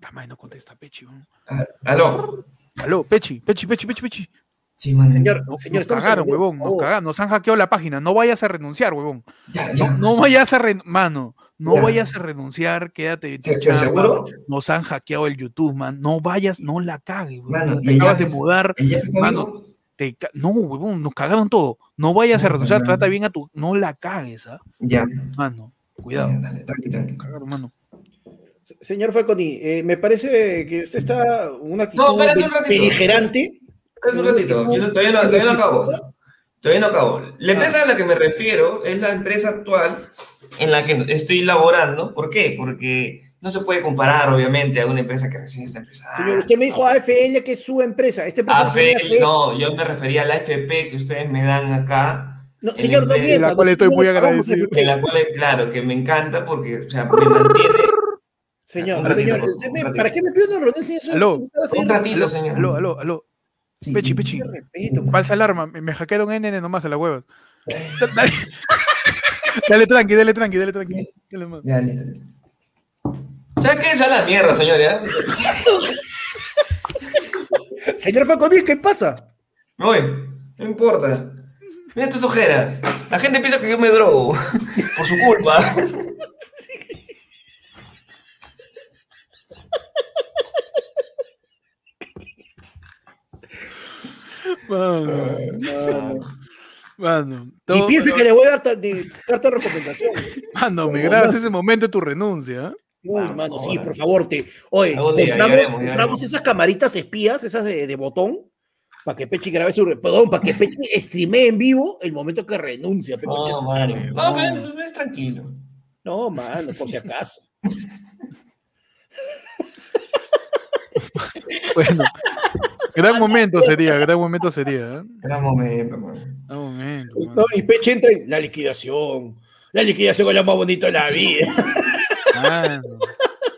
Tamay no contesta Pechi. Ah, Aló. Aló, Pechi, Pechi, Pechi, Pechi, Pechi. Sí, man. Señor, Nos, señor, nos cagaron, huevón, nos Oh, cagaron, nos han hackeado la página. No vayas a renunciar, huevón. Ya, No, ya. no vayas a renunciar, mano. No Ya. vayas a renunciar, quédate en tu ¿Se- chamba. ¿Seguro? Nos han hackeado el YouTube, man. No vayas, no la cagues. Mano, Te acabas de mudar. ¿El Jeff está Mano, te ca- no, huevón, nos cagaron todo. No vayas a Puta renunciar, madre. trata bien a tu. No la cagues, ¿ah? Ya. Mano, cuidado. Ya, dale, tranqui, tranqui. Cagaron, mano. se- Señor Falconi, eh, me parece que usted está una actitud No, espérate un ratito. beligerante. Espera un ratito, yo no- todavía no, todavía no acabo. Todavía no acabo. La empresa a la que me refiero es la empresa actual en la que estoy laborando. ¿Por qué? Porque no se puede comparar, obviamente, a una empresa que recién está empezando. Señor, usted me dijo AFL que es su empresa. Este AFL, AFL. no, yo me refería a la FP que ustedes me dan acá No, señor, no en mienta. la cual estoy muy agradecido. En la cual, claro, que me encanta porque, o sea, me mantiene. Señor, ratito, señor. ¿para qué me pide una reunión si eso? Un ratito, señor. aló, aló, aló. Sí. Pechi, pechi. Respeto, Falsa alarma, me, me hackearon NN nomás a la hueva. Dale, dale tranqui, dale tranqui, dale tranqui. Dale más. Ya, listo, listo. ¿Sabes qué? Ya la mierda, señor, ya. Señor Facondí, ¿qué pasa? Me voy. No importa. Mira estas ojeras. La gente piensa que yo me drogo. Por su culpa. Mano, mano. Y todo- piense que le voy a dar carta de recomendación. Mano, me grabas ese momento de tu renuncia. Uy, Vamos, mano, sí, por favor, te. Oye, compramos, esas camaritas espías, esas de, de botón, para que Pechi grabe su. Perdón, para que Pechi streamee en vivo el momento que renuncia. Pechi, No, es- mano. No, pero ves tranquilo. no, mano, por si acaso. Bueno, gran momento sería, gran momento sería. ¿eh? Gran momento. Gran momento. No, y Pechi entra en la liquidación. La liquidación es lo más bonito de la vida.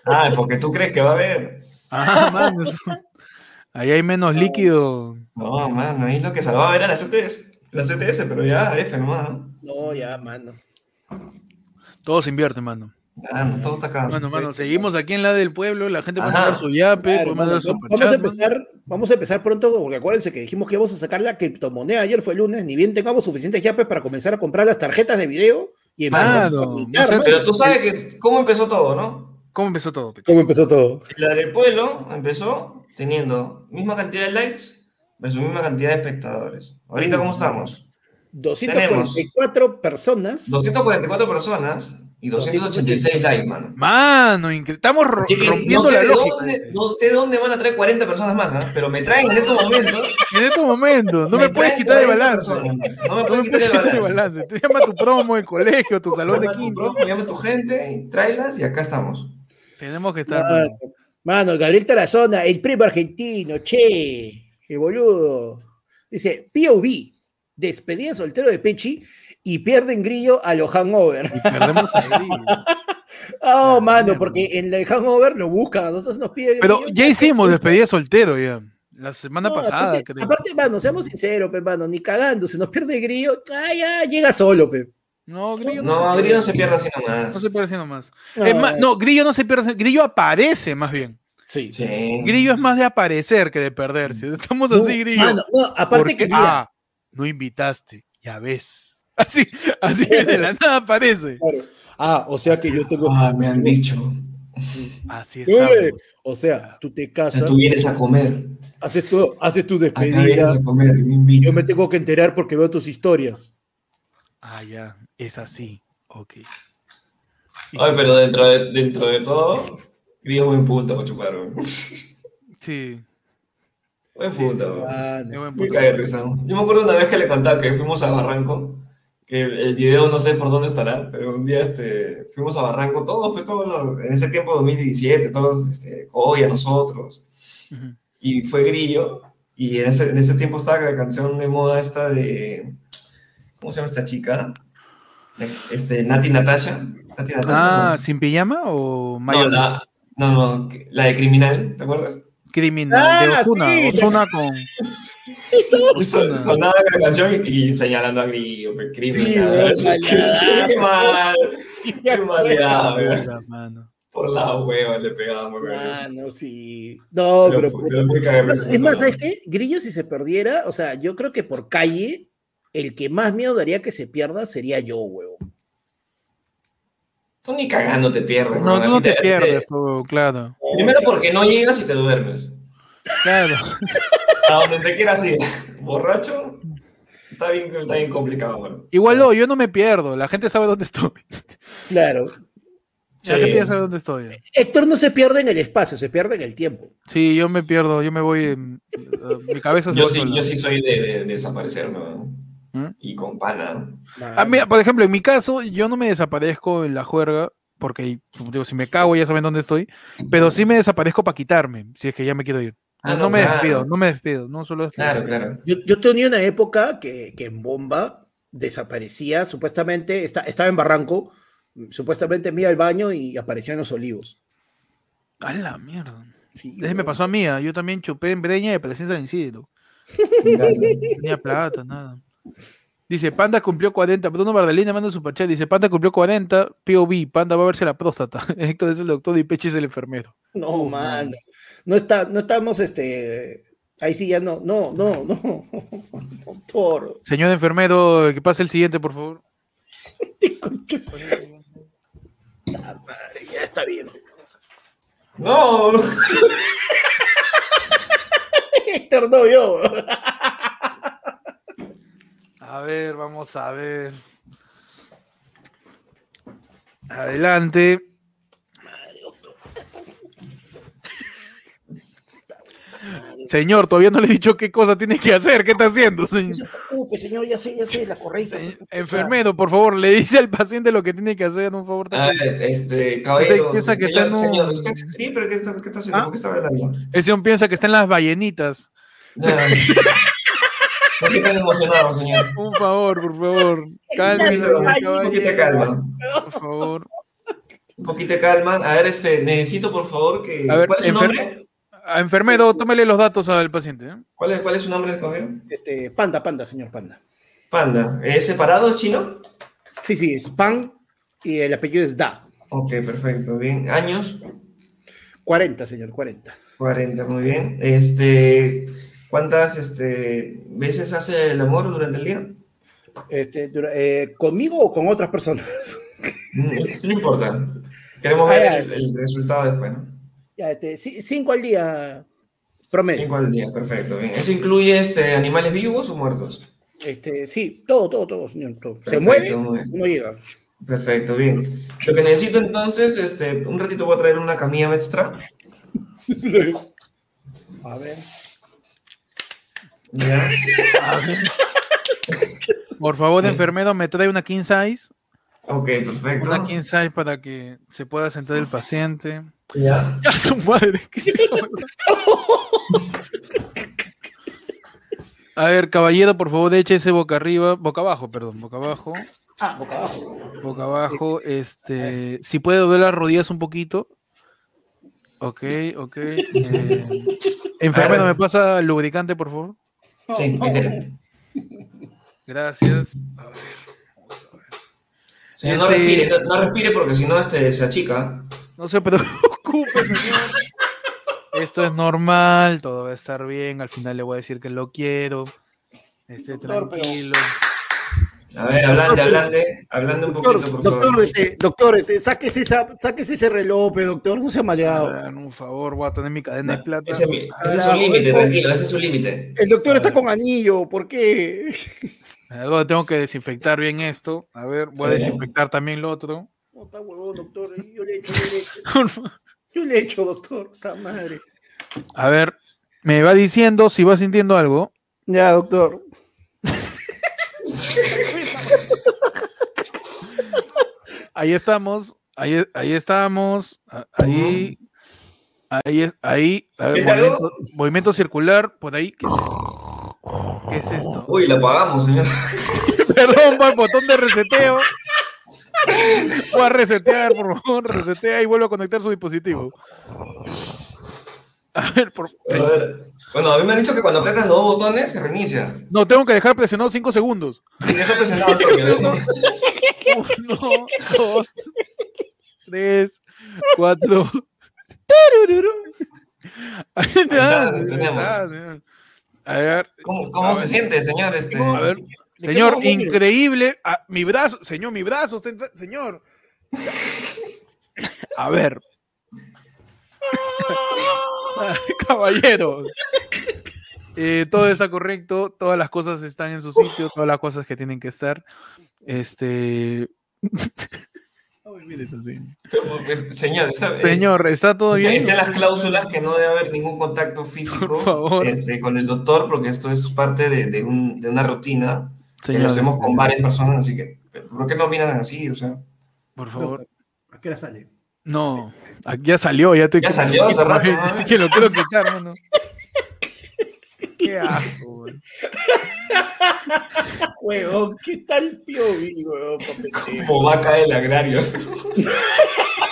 Ah, porque tú crees que va a haber. Ah, mano. eso- Ahí hay menos líquido. No, mano, ahí lo que salvaba era la CTS. La CTS, pero ya F nomás, ¿no? No, ya, mano. Todo se invierte, mano. Ah, todo está acá. Bueno, mano, seguimos aquí en la del pueblo. La gente puede mandar su yape, Claro, puede mandar su vamos, vamos a empezar, vamos a empezar pronto, porque acuérdense que dijimos que íbamos a sacar la criptomoneda. Ayer fue lunes, ni bien tengamos suficientes yapes para comenzar a comprar las tarjetas de video y empezar a Mano, pintar, no sé, mano. Pero tú sabes que cómo empezó todo, ¿no? ¿Cómo empezó todo? Pecho? ¿Cómo empezó todo? La del pueblo empezó teniendo misma cantidad de likes versus misma cantidad de espectadores. Ahorita, ¿cómo estamos? 244 personas. 244 personas y 286 likes, mano. Mano, estamos ro- Así que no rompiendo sé, la lógica. dónde, no sé de dónde van a traer 40 personas más, ¿ah? pero me traen en estos momentos. En estos momentos, no me, puedes traen quitar el 40 balance. personas. No me No me pueden quitar el puedes quitar el balance. Te llama tu promo, el colegio, tu salón de Llama quinto. Llama a tu gente, y tráelas y acá estamos. Tenemos que estar. Mano, mano, Gabriel Tarazona, el primo argentino, che, el boludo. Dice, POV, despedida soltero de Pechi y pierden grillo a los hangover. Y perdemos ahí. Oh, Ah, mano, porque en el hangover lo buscan, a nosotros nos piden. Pero grillo, ya hicimos despedida soltero ya. La semana No, pasada, aparte, creo. aparte, mano, seamos sinceros, pe, mano, ni cagando, se nos pierde el grillo, ah, ya, llega solo, pe. No, Grillo No, se Grillo no se pierde así nomás. No se pierde así nomás. No, más, no, Grillo no se pierde, Grillo aparece más bien. sí. Sí. Grillo es más de aparecer que de perderse. Estamos así, No, Grillo. mano, no, aparte que, mira, ah, no invitaste, ya ves. Así, así de la nada aparece. claro, ah, o sea que yo tengo. Ah, me han dicho. Así estamos. O sea, tú te O sea, casas, tú vienes a comer. haces tu, haces tu Acá vienes despedida, a comer, me yo me tengo que enterar porque veo tus historias. Ah, ya, es así. Ok. Y Ay, sí, pero dentro de, dentro de todo, es buen punto para chupar. Sí, Buen punto. Ah, es buen Muy punto. cae de risa. Yo me acuerdo una vez que le contaba que fuimos a Barranco, que el video no sé por dónde estará, pero un día este, fuimos a Barranco, todos, pues, todos los- en ese tiempo 2017, todos, este, Coya, nosotros, Ujú. y fue Grillo, y en ese, en ese tiempo estaba la canción de moda esta de, ¿cómo se llama esta chica? Este, Nati Natasha. Nati Natasha. Ah, ¿sin pijama o no, mayor? la, no, no, la de Criminal, ¿te acuerdas? Criminal, de Ah, Osuna. sí. Osuna con. Sonaba la canción y, y señalando a Grillo, pues, criminal. Sí, qué mal, qué mano. Por la hueva le pegamos. Ah, no, sí. No, Pero, pero. pero cagado, Es más. ¿sabes qué? Grillo, si se perdiera, o sea, yo creo que por calle, el que más miedo daría que se pierda sería yo, huevón. Tú ni cagando te pierdes, No, no ti te pierdes, po, claro. Primero porque no llegas y te duermes. Claro. A donde te quieras ir. Borracho, está bien, está bien complicado, weón. Igual no, yo no me pierdo. La gente sabe dónde estoy. Claro. La Sí. gente ya sabe dónde estoy. Héctor no se pierde en el espacio, se pierde en el tiempo. Sí, yo me pierdo, yo me voy. en- mi cabeza se Yo va sí, sola. yo sí soy de, de- de desaparecerme, weón. ¿Mm? Y con pana. Ah, mira, por ejemplo, en mi caso, yo no me desaparezco en la juerga, porque como digo, si me cago ya saben dónde estoy, pero sí me desaparezco para quitarme, si es que ya me quiero ir. No, Ah, no no, me claro. despido, no me despido, no solo es Claro, claro. Yo, yo tenía una época que, que en Bomba desaparecía, supuestamente está- estaba en Barranco, supuestamente me iba al baño y aparecía en los olivos. A la mierda. Sí, Ese me pasó a mí. ah, Yo también chupé en Breña y aparecí en San Isidro. Tenía plata, nada. Dice, Panda cumplió 40. Bruno Bardalina manda un superchat. Dice, Panda cumplió 40. POV, Panda va a verse la próstata. Héctor es el doctor y Peche es el enfermero. No, mano. No, está, no estamos, este. Ahí sí ya no, no, no, no. Doctor. Señor enfermero, que pase el siguiente, por favor. Madre, ya está bien. No, Héctor, no, yo. A ver, vamos a ver. Adelante. Señor, todavía no le he dicho qué cosa tiene que hacer. ¿Qué está haciendo, No señor? se preocupe, señor, ya sé, ya sé, la correcta. Se- Enfermero, por favor, le dice al paciente lo que tiene que hacer, un favor. A ver, este, caballero. piensa que señor, está en un- señor, usted sí, pero ¿qué está, qué está haciendo? ¿Ah? ¿Por qué está hablando? Ese hombre piensa que está en las ballenitas. No. ¿Por qué tan emocionado, señor? Un favor, por favor. Cálmese, un poquito de calma. Por favor. Un poquito de calma. A ver, este, necesito, por favor, que. A ver, ¿Cuál es su nombre? A enfermero, tómele los datos al paciente. ¿eh? ¿Cuál es, cuál es su nombre, caballero? Este, panda, panda, señor Panda. Panda. ¿Es separado? ¿Es chino? Sí, sí, es Pan y el apellido es Da. Ok, perfecto. Bien. ¿Años? 40, señor, 40. 40, muy bien. Este, ¿cuántas este, veces hace el amor durante el día? Este, eh, ¿Conmigo o con otras personas? Mm, No importa. Queremos Ah, ver el, el resultado después, ¿no? Ya, este, ci- cinco al día promedio. Cinco al día, perfecto. Bien. ¿Eso incluye este, animales vivos o muertos? Este, sí, todo, todo, todo, señor. todo. Se mueve, uno llega. Perfecto, bien. Lo que necesito entonces, este, un ratito voy a traer una camilla extra. A ver. Ya. Por favor, enfermero, me trae una king size. Ok, perfecto. Una king size para que se pueda sentar el paciente. Ya. ¡Ya su madre! ¿Qué es eso? A ver, caballero, por favor, eche ese boca arriba, boca abajo, perdón, boca abajo, Ah, boca abajo. boca abajo, este, si puede doblar las rodillas un poquito. Ok, ok. eh, enfermero, ¿me pasa el lubricante, por favor? Sí, ahí tiene. Gracias. A ver. Señor, no Este- respire, no, no respire porque si no este, se achica. No se preocupe, señor. Esto es normal, todo va a estar bien. Al final le voy a decir que lo quiero. Esté pero- tranquilo. A ver, hablando, hablando, hablando un Doctor, poquito, por doctor, favor. este, doctor, este, sáquese, esa, sáquese ese reloj, doctor, no se ha mareado. Hagan un favor, voy a tener mi cadena de plata. Ese, ese es su límite, tranquilo, ese es su límite. El doctor está con anillo, ¿por qué? A ver, ¿dónde tengo que desinfectar bien esto. A ver, voy a desinfectar también lo otro. No está huevón, doctor. Yo le he hecho, yo le he hecho. Yo le he hecho, doctor. Está madre. A ver, me va diciendo si va sintiendo algo. Ya, doctor. Ahí estamos, ahí, ahí estamos, ahí, ahí, es- ahí, a ver, movimiento, movimiento circular, por ahí, ¿qué es esto? ¿Qué es esto? Uy, la apagamos, señor. Perdón, por el botón de reseteo. Voy a resetear, por favor, resetea y vuelvo a conectar su dispositivo. A ver, por... A ver. Bueno, a mí me han dicho que cuando apretas los dos botones se reinicia. No, tengo que dejar presionado 5 segundos. Sí, eso presionado. Uno, dos, tres, cuatro. A ver, ¿Cómo, cómo se siente, señor? Este, a ver. ¿De qué Señor, increíble. Ah, mi brazo, señor, mi brazo, señor. A ver. Ay, Caballero. Eh, todo está correcto, todas las cosas están en su sitio, todas las cosas que tienen que estar. Este. Señora. Señor, está, eh, Señor, ¿está todo bien? está en las cláusulas que no debe haber ningún contacto físico este, con el doctor, porque esto es parte de, de un- de una rutina que Señor, lo hacemos con varias personas, así que, ¿por qué no miran así? O sea, Por favor. Doctor, ¿A qué hora sale? No, ya salió, ya estoy. Ya salió hace rato, que- ¿no? que lo quiero quitar, mano. Qué asco, weón. Huevón, ¿qué tal Piovi, huevón? pa' pendejo? Como vaca del agrario.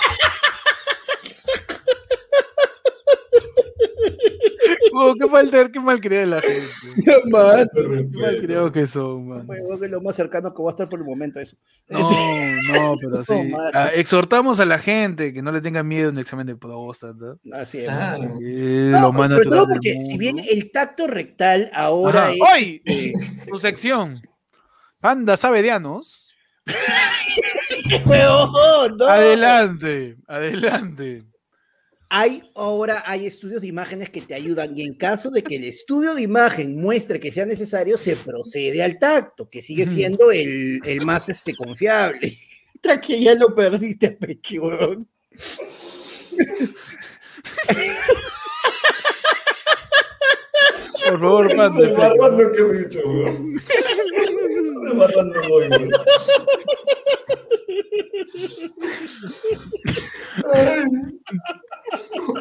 Qué falta, qué mal de la gente. Man, Qué que son, man. huevón, es lo más cercano que va a estar por el momento eso. No, no, pero sí. No. Ah, exhortamos a la gente que no le tengan miedo en el examen de próstata. Así es. Claro. No, lo más sobre todo porque si bien el tacto rectal ahora Ajá. es... ¡Hoy! este, Tu sección. Panda sabe de anos. huevón, no. Adelante, adelante. Hay ahora hay estudios de imágenes que te ayudan y en caso de que el estudio de imagen muestre que sea necesario, se procede al tacto, que sigue siendo el, el más este, confiable. Tra que ya lo perdiste, Pequi, huevón. Por favor, Ese Panda. marrano que has dicho, weón. Ese marrano voy, weón.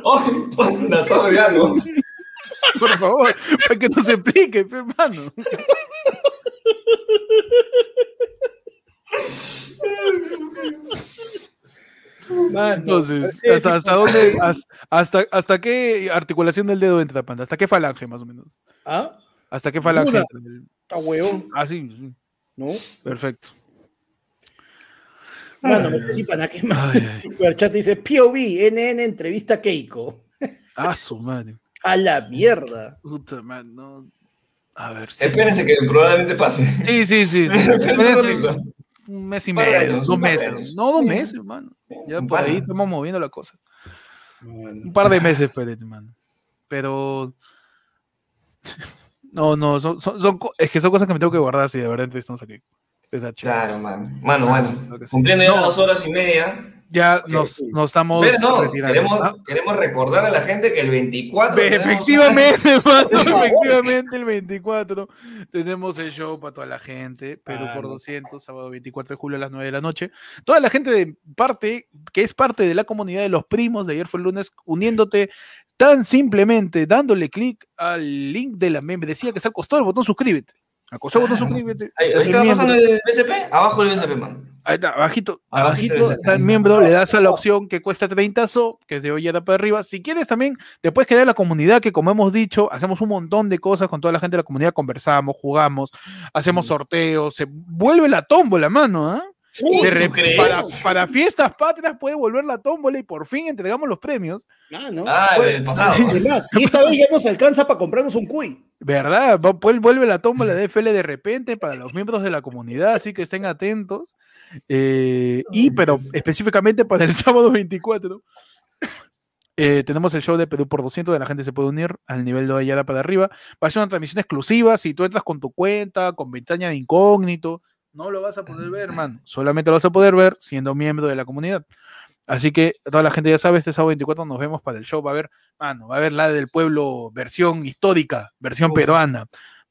Ay, panda, sabe de algo. Por favor, para que nos explique, hermano. Mano, Entonces, es- ¿hasta, hasta dónde? has- Hasta, ¿Hasta qué articulación del dedo entra, Panda? ¿Hasta qué falange, más o menos? ¿Ah? ¿Hasta qué falange Está huevón, Ah, sí, sí, ¿no? perfecto. Mano, no sé si para qué más. Ay, ay. El chat dice POV, NN entrevista a Keiko. Ah, su madre. A la mierda. Puta madre, no. A ver, sí. Espérense que probablemente pase. Sí, sí, sí. un mes y medio, años, dos de meses. años. No, dos meses, hermano. Ya Un por ahí estamos moviendo la cosa. Un par de meses, espérate, mano. Pero. No, no, son, son, es que son cosas que me tengo que guardar si de verdad estamos aquí. Chica. Claro, mano. Mano, bueno. Cumpliendo ya No. dos horas y media. Ya Ok, nos, estamos Pero no, queremos, queremos recordar a la gente que el 24. tenemos- Efectivamente, mano, efectivamente, el 24 tenemos el show para toda la gente, Perú Ah, por no. 200, sábado 24 de julio a las 9 de la noche. Toda la gente de parte, que es parte de la comunidad de los primos de ayer fue el lunes, uniéndote tan simplemente dándole clic al link de la membresía que está al costado del botón suscríbete. Del botón Claro. suscríbete. Ahí, ahí está pasando el BCP. Abajo el BCP, mano. Ahí está, abajito, Abajito está el miembro, le das a la opción que cuesta 30 so, que es de hoy para arriba. Si quieres también, te puedes quedar en la comunidad, que como hemos dicho, hacemos un montón de cosas con toda la gente de la comunidad, conversamos, jugamos, hacemos sorteos, se vuelve la tómbola, mano, ¿ah? De para, para fiestas patrias puede volver la tómbola y por fin entregamos los premios. Ah, ¿no? Ah, Pues, el pasado. Además, y esta vez ya nos alcanza para comprarnos un cuy. ¿Verdad? Pues vuelve la tómbola de FL de repente para los miembros de la comunidad, así que estén atentos. Eh, y, pero específicamente para el sábado 24, eh, tenemos el show de Perú por 200, de la gente se puede unir al nivel de Ayala para arriba. Va a ser una transmisión exclusiva, si tú entras con tu cuenta, con ventana de incógnito, no lo vas a poder ver, hermano. Solamente lo vas a poder ver siendo miembro de la comunidad. Así que toda la gente ya sabe, este sábado 24 nos vemos para el show. Va a haber, mano, va a haber la del pueblo, versión histórica, versión Uf. peruana.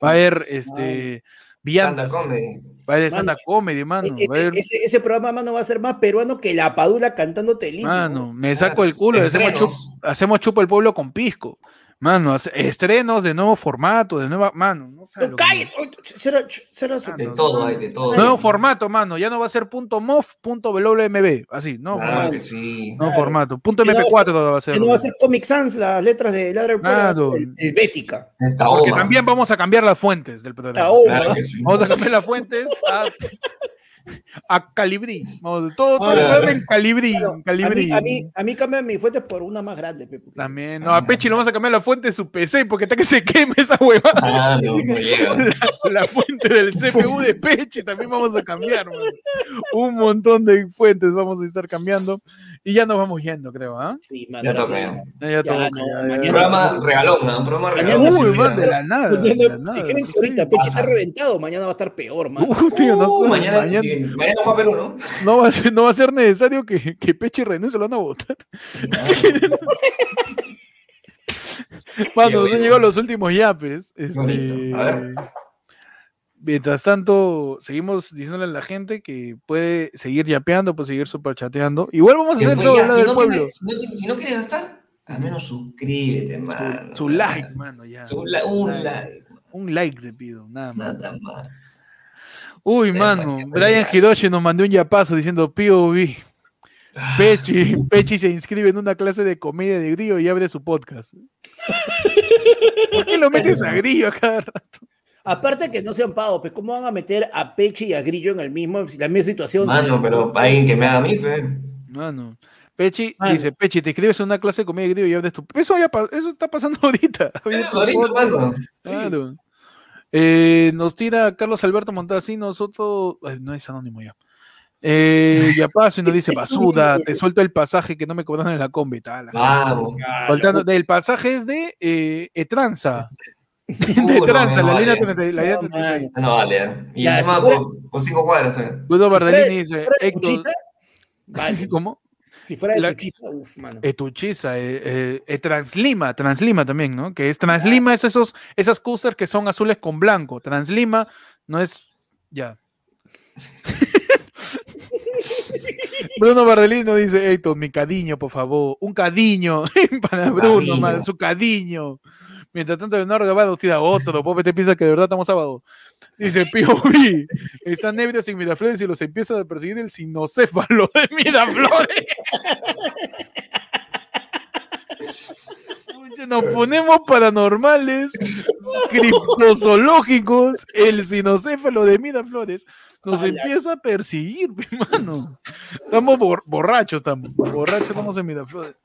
Va a haber este viandas, comedy. va a haber Mano, stand comedy, mano. E- Va a ese, haber, ese- ese programa, mano, va a ser más peruano que la padula cantándote el himno. mano, me saco el culo, hacemos, chup, hacemos chupo el pueblo con pisco. Mano, estrenos de nuevo formato, de nueva, mano, no que- cállate. Ah, De todo hay, de todo. Nuevo formato, mano, ya no va a ser punto .mov, punto .wmb, así, no, Claro formato, que sí. no claro. formato, punto Que no va a MP4 ser. Que no va a ser Comic Sans, las letras de ser Claro. el, el Bética. Porque también vamos a cambiar las fuentes del programa. La obra. Claro que sí. Vamos a cambiar las fuentes a, a Calibrí. Vamos, todo, todo Ah, en Calibrí. Claro, en a, mí, a, mí, a mí cambian mi fuente por una más grande. También, no, a Pechi le vamos a cambiar la fuente de su PC porque está que se queme esa huevada. Ah, no, no llega. La, la fuente del CPU de Pechi también vamos a cambiar, man. Un montón de fuentes vamos a estar cambiando. Y ya nos vamos yendo, creo, ¿ah? Sí, man, Ya toca, sí. ya. Ya, ya Ya, toca, no, ya, ya, Un programa regalón, ¿no? Un programa regalón. sí, Uy, sí, man, de la nada. Mañana, de la nada. si quieren Sí. ahorita, Peche está reventado, mañana va a estar peor, man. Uh, tío, no, Uh, sé, mañana, mañana- mañana fue a Perú, ¿no? no, va a ser, no va a ser necesario que, que Pechi renuncie, lo van a votar. Mano, nos han bueno. llegado los últimos yapes. Este. A ver. Mientras tanto, seguimos diciéndole a la gente que puede seguir yapeando, puede seguir superchateando. Igual vamos a hacer la si, no pueblo. si, no, tienes- si no quieres gastar, Al menos suscríbete, mano. Su like, mano, ya. Su la- un like, Un like te pido, nada más. nada más. Uy, mano, Brian Hiroshi nos mandó un yapazo diciendo POV. Pechi, Pechi se inscribe en una clase de comedia de grillo y abre su podcast. ¿Por qué lo metes a grillo a cada rato? Aparte que no sean pagos, pues ¿cómo van a meter a Pechi y a Grillo en el mismo, la misma situación? Mano, pero alguien que me haga a mí, pe. Mano. Pechi Mano. dice, Pechi, te inscribes en una clase de comedia de grillo y abres tu... Eso, ya eso está pasando ahorita. Eso ahorita, mano. Claro. Eh, nos tira Carlos Alberto Montasí, nosotros. ay, no es anónimo ya. Eh, ya paso y nos dice, basuda, te suelto el pasaje que no me cobraron en la combi. Tal. Ah, Soltando, del pasaje es de eh, Etranza. De Tranza, no, la línea vale. 30, la línea no, 36. mano. No, vale. ya. Y Ya, encima por, por cinco cuadras también. Guido Bardellini dice, vale. ¿cómo? Si fuera de La- Tuchiza, uf, mano. Etuchiza, eh, eh, eh, Translima, Translima también, ¿no? Que es Translima, es esos, esas coasters que son azules con blanco. Translima no es. Ya. Bruno Bardelino dice, Héctor, mi cadiño, por favor. Un cadiño para Su Bruno, cadiño. man, su cadiño. Mientras tanto, Leonardo Gabado tira otro. Pope te piensa que de verdad estamos sábado. Dice POV. Están ebrios en Miraflores y los empieza a perseguir el sinocéfalo de Miraflores. Nos ponemos paranormales, criptozoológicos, el sinocéfalo de Miraflores nos Ala. empieza a perseguir, mi mano. Estamos bor- borrachos, estamos. Borrachos estamos en Miraflores.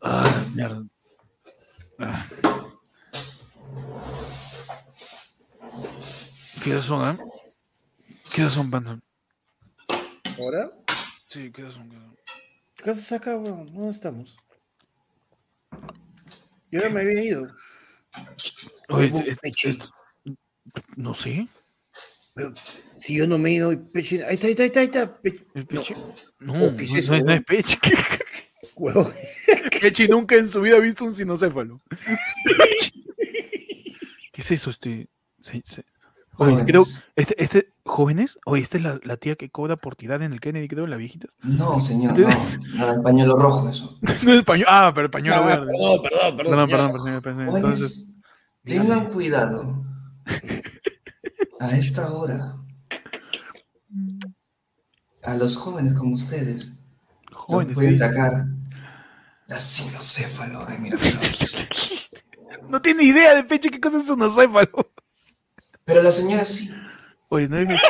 Ah, mierda. Ah. ¿Qué son, eh? ¿Qué son, panda? ¿Ahora? Sí, ¿qué son? ¿Qué son? ¿Qué haces acá, weón? ¿Dónde estamos? Yo ya me había ido. Oye, es- Pechi. es- no sé. Pero si yo no me he ido, y Pechi. Ahí está, ahí está, ahí está. Ahí está. Pechi. ¿El Pechi? No, Oh, ¿qué es no, eso, no no es weón? Pechi. Huevón. Pechi nunca en su vida ha visto un sinocéfalo. ¿Qué es eso, este? se- se- Jóvenes. creo, este, este, jóvenes, oye, esta es la, la tía que cobra por tirar en el Kennedy, creo, la viejita. No, señor, no. No, el pañuelo rojo, eso. No, el pañuelo, ah, pero el pañuelo Ah, verde. perdón, perdón, perdón. Perdón, perdón, perdón, perdón, Entonces, tengan cuidado. A esta hora. A los jóvenes como ustedes. Los jóvenes, puede sí. atacar la sinocéfalo de Miraflores. no tiene idea de Pechi qué cosa es un sinocéfalo. Pero la señora sí. Oye, no es este-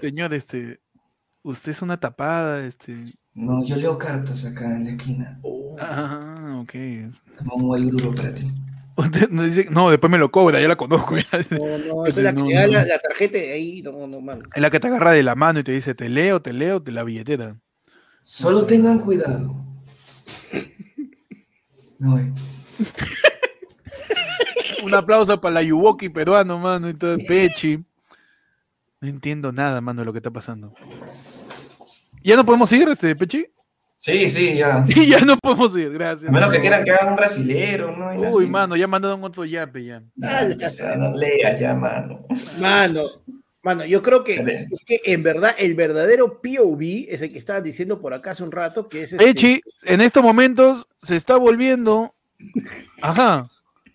Señor, este, usted es una tapada, este. No, yo leo cartas acá en la esquina. Oh, Ah, ok. Toma un guayururo para ti. Usted no, dice- no, después me lo cobra, ya la conozco. ya. no, no, esa es la que No, te da no. la, la tarjeta de ahí. No, no, mano. Es la que te agarra de la mano y te dice, te leo, te leo, te la billetera. Solo tengan cuidado. No, eh. Un aplauso para la Yuwoki peruano, mano, y todo, Pechi. No entiendo nada, mano, de lo que está pasando. ¿Ya no podemos ir, este, Pechi? Sí, sí, ya. Sí, ya no podemos ir, gracias. A menos que quieran que hagan un brasilero, ¿no? Uy, así. mano, ya mandaron otro yape ya. Dale, sea, no lea ya, mano. Mano, mano, yo creo que, es que en verdad el verdadero POV es el que estaban diciendo por acá hace un rato, que es este, Pechi, en estos momentos se está volviendo. Ajá.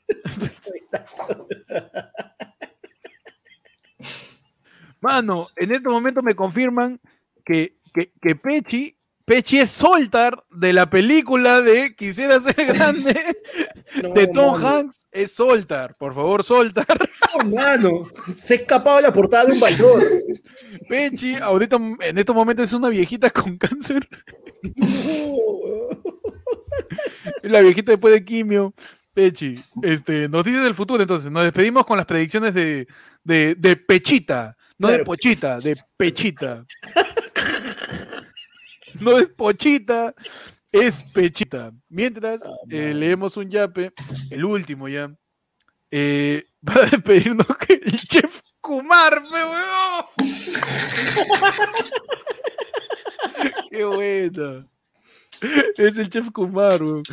Mano, en estos momentos me confirman que, que, que Pechi, Pechi es Soltar de la película de Quisiera ser grande no, de Tom mano, Hanks. Es Soltar, por favor, Soltar. no, mano, se ha escapado de la portada de un valor. Pechi, ahorita en estos momentos es una viejita con cáncer. La viejita después de quimio. Pechi, este, noticias del futuro, entonces. Nos despedimos con las predicciones de, de, de Pechita. No de. Pochita, de Pechita. No es Pochita, es Pechita. Mientras eh, leemos un yape, el último ya, eh, para despedirnos que el chef Kumar, me huevón. Qué buena. Es el chef Kumar, weón.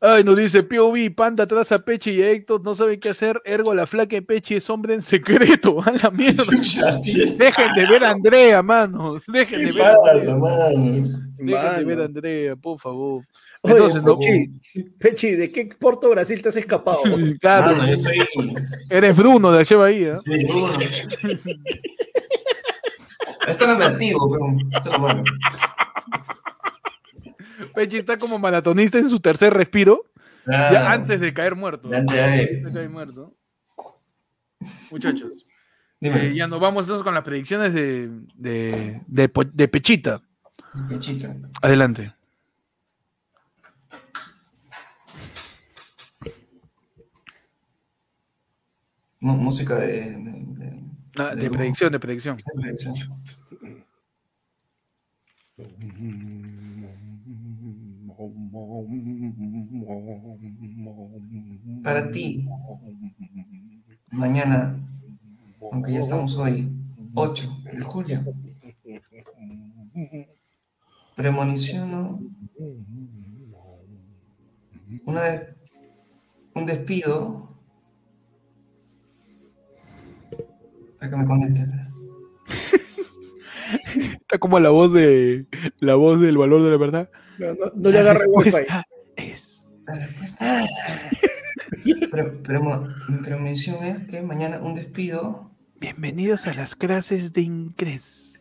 Ay, nos dice POV, Panda atrás a Pechi y a Héctor, no saben qué hacer, ergo la flaca de Pechi es hombre en secreto, a la mierda. Dejen de ver a Andrea, manos, dejen de ¿Qué ver a Andrea, mano? dejen de ver a. Andrea, por favor. Oye, Entonces, no- Pechi, Pechi, ¿de qué Porto Brasil te has escapado? Claro, Mano, yo soy. eres Bruno de Che Bahía. soy Bruno. Esto no me activo, pero. Esto es lo malo. Pechi está como maratonista en su tercer respiro, ya antes de caer muerto. Ya antes de- caer muerto. Muchachos, Dime, eh, ya nos vamos entonces con las predicciones de, de, de Pechita. pechita. Adelante. Música de. de, de- Ah, de de- predicción, de predicción. de predicción. Para ti, mañana, aunque ya estamos hoy, 8 de julio, premoniciono una un despido para que me conecte. Está como la voz de la voz del valor de la verdad. No, no- no le agarre wifi. respuesta es La respuesta. Pero, pero mo- mi premonición es que mañana un despido. bienvenidos a las clases de inglés.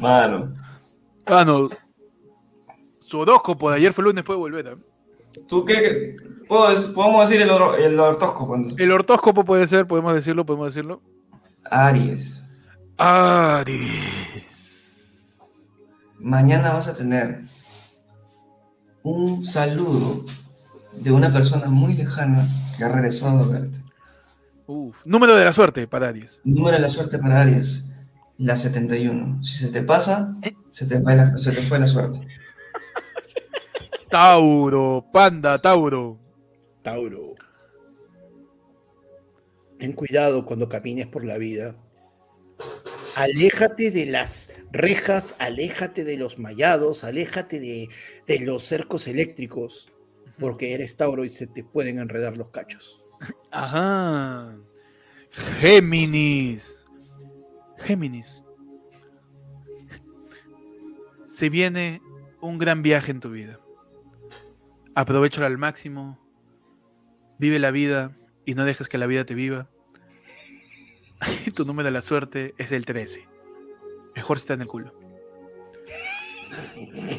Mano, Ah, no. Su horóscopo de ayer fue lunes, puede volver. ¿eh? ¿Tú crees que podemos decir el, oro- el ortóscopo? entonces? El ortóscopo puede ser, podemos decirlo, podemos decirlo. Aries, Aries. mañana vas a tener un saludo de una persona muy lejana que ha regresado a verte. Uf. Número de la suerte para Aries. Número de la suerte para Aries, la 71. Si se te pasa, se te fue la, se te fue la suerte. Tauro, panda, Tauro. Tauro. Ten cuidado cuando camines por la vida. Aléjate de las rejas, aléjate de los mallados, aléjate de, de los cercos eléctricos, porque eres Tauro y se te pueden enredar los cachos. Ajá. Géminis. Géminis. Se viene un gran viaje en tu vida. Aprovechalo al máximo. Vive la vida y no dejes que la vida te viva. tu número de la suerte es el 13. Mejor está en el culo.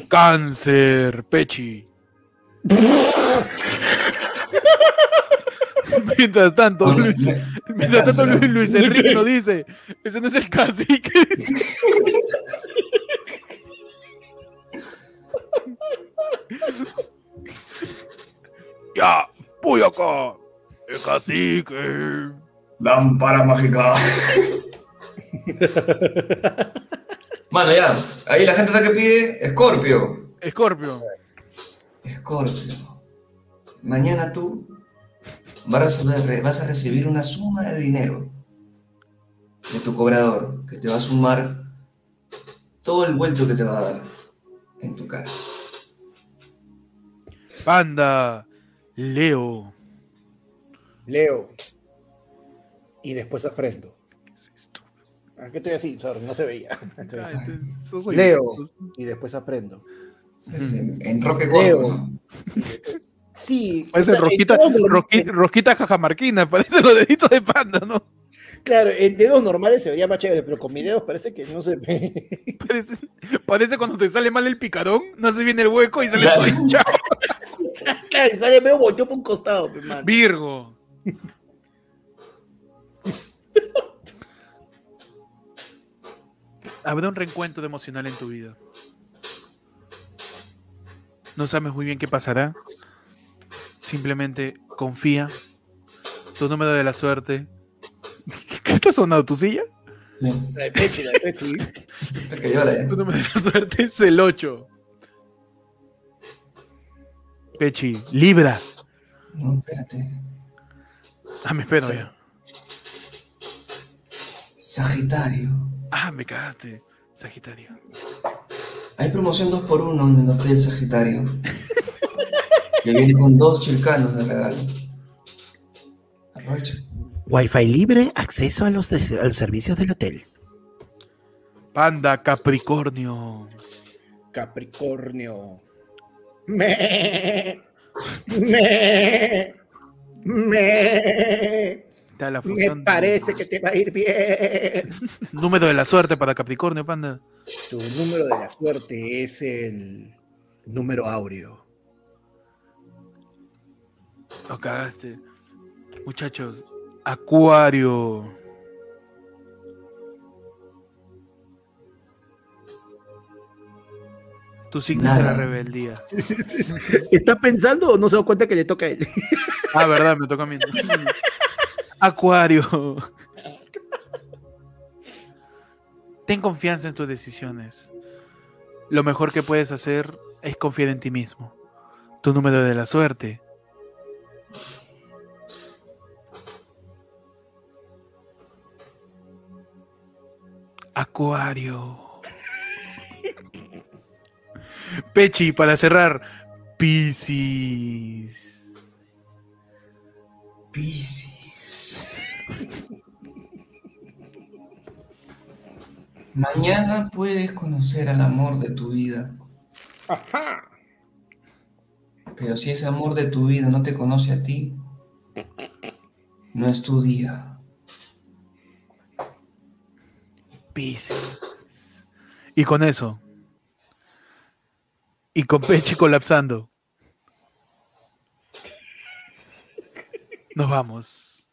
Cáncer, Pechi. Mientras tanto, Luis, mientras tanto. Luis Enrique nos dice: Ese no es el cacique. ya, voy acá. El cacique. Lámpara mágica. Mano, ya. Ahí la gente está que pide Escorpio. Escorpio. Escorpio. Mañana tú vas a, re- vas a recibir una suma de dinero de tu cobrador que te va a sumar todo el vuelto que te va a dar en tu cara. Panda. Leo. Leo. Y después aprendo. ¿A qué estoy así? Sorry, no se veía. Estoy- Leo. Y después aprendo. En Roque Leo. Sí. Parece o sea, rosquita, rosquita jajamarquina, parece los deditos de panda, ¿no? Claro, en dedos normales se vería más chévere, pero con mi dedos parece que no se ve. Parece, parece cuando te sale mal el picarón, no se viene el hueco y sale Claro. todo hinchado. claro, y sale medio volteó por un costado, man. Virgo. Habrá un reencuentro emocional en tu vida. No sabes muy bien qué pasará. Simplemente confía. Tu número de la suerte. ¿Qué está sonando? ¿Tu silla? Sí. La de Pechi, la de Pechi. Esto que llora, ¿eh? Tu número de la suerte es el 8. Pechi, Libra. No, espérate. Ah, me espero ya. Sagitario. Ah, me cagaste, Sagitario. Hay promoción 2x1 en el Hotel Sagitario. que viene con dos chilcanos de regalo. Aprovecha. Wi-Fi libre, acceso a los, de- a los servicios del hotel. Panda Capricornio. Capricornio. Me. Me. Me. La Me parece que te va a ir bien. Número de la suerte para Capricornio, panda. Tu número de la suerte es el número áureo. Lo cagaste. Muchachos, Acuario. Tu signo de la rebeldía. ¿Está pensando o no se da cuenta que le toca a él? Ah, verdad, me toca a mí. Acuario. Ten confianza en tus decisiones. Lo mejor que puedes hacer es confiar en ti mismo. Tu número de la suerte. Acuario. Pechi, para cerrar. Piscis. Piscis. Mañana puedes conocer al amor de tu vida. Ajá. Pero si ese amor de tu vida no te conoce a ti, no es tu día. Y con eso. Y con Pechi colapsando. Nos vamos.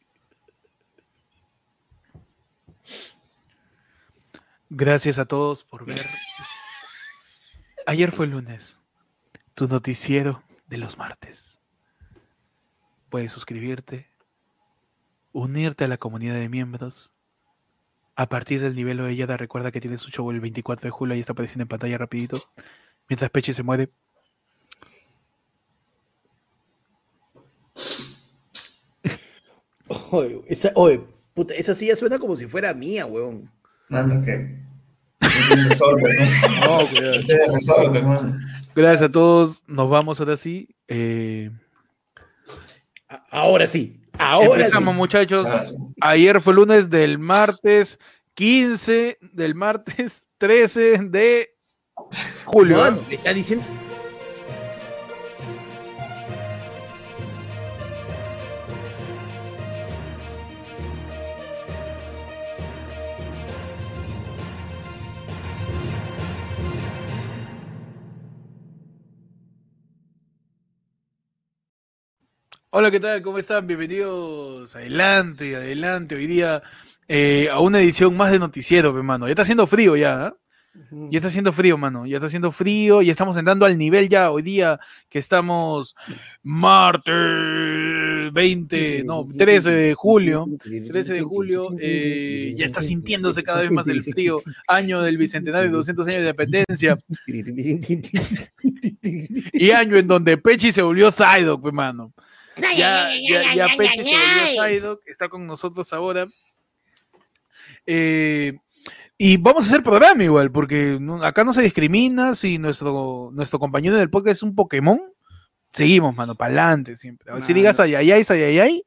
Gracias a todos por ver. Ayer fue lunes. Tu noticiero de los martes. Puedes suscribirte, unirte a la comunidad de miembros. A partir del nivel Oellada, recuerda que tiene su show el 24 de julio y está apareciendo en pantalla rapidito. Mientras Peche se muere. Oye, esa, oye, puta, esa silla suena como si fuera mía, weón. Mano, que. Gracias a todos. Nos vamos ahora sí. Eh, Ahora sí. Ahora empezamos, sí. muchachos. Gracias. Ayer fue lunes del martes 15, del martes 13 de julio. Le está diciendo. Hola, ¿qué tal? ¿Cómo están? Bienvenidos. Adelante, adelante. Hoy día eh, a una edición más de Noticiero, pe, mano. Ya está haciendo frío ya, ¿ah? Ya está haciendo frío, mano. Ya está haciendo frío y estamos entrando al nivel ya hoy día que estamos martes 20, no, 13 de julio. 13 de julio, eh, ya está sintiéndose cada vez más el frío. Año del bicentenario y 200 años de independencia. Y año en donde Pechi se volvió Psyduck, pe, mano. Ya, ya, ya Pechi se volvió Psyduck, está con nosotros ahora. Eh, y vamos a hacer programa igual, porque acá no se discrimina si nuestro, nuestro compañero del podcast es un Pokémon. Seguimos, mano, para adelante siempre. A ver, si digas ayayay, ayayay,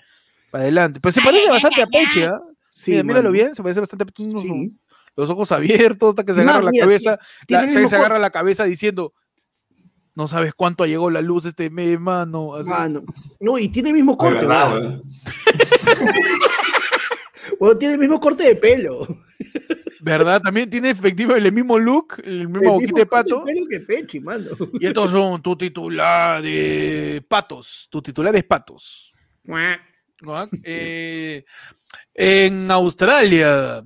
para adelante. Pero se parece bastante a Peche, ¿ah? Sí, Mira, míralo bien, se parece bastante a Peche. Sí. Los ojos abiertos, hasta que se agarra la mira, cabeza, tiene la- el se, mismo se agarra la cabeza diciendo, no sabes cuánto llegó la luz este mes, mano. Así. Mano. No, y tiene el mismo corte, ¿verdad? Weón, Tiene el mismo corte de pelo. ¿Verdad? También tiene efectivamente el mismo look, el mismo El mismo de pato. pelo que Pechi, mano. Y estos son tu titular de patos. Tu titular es patos. Eh, en Australia,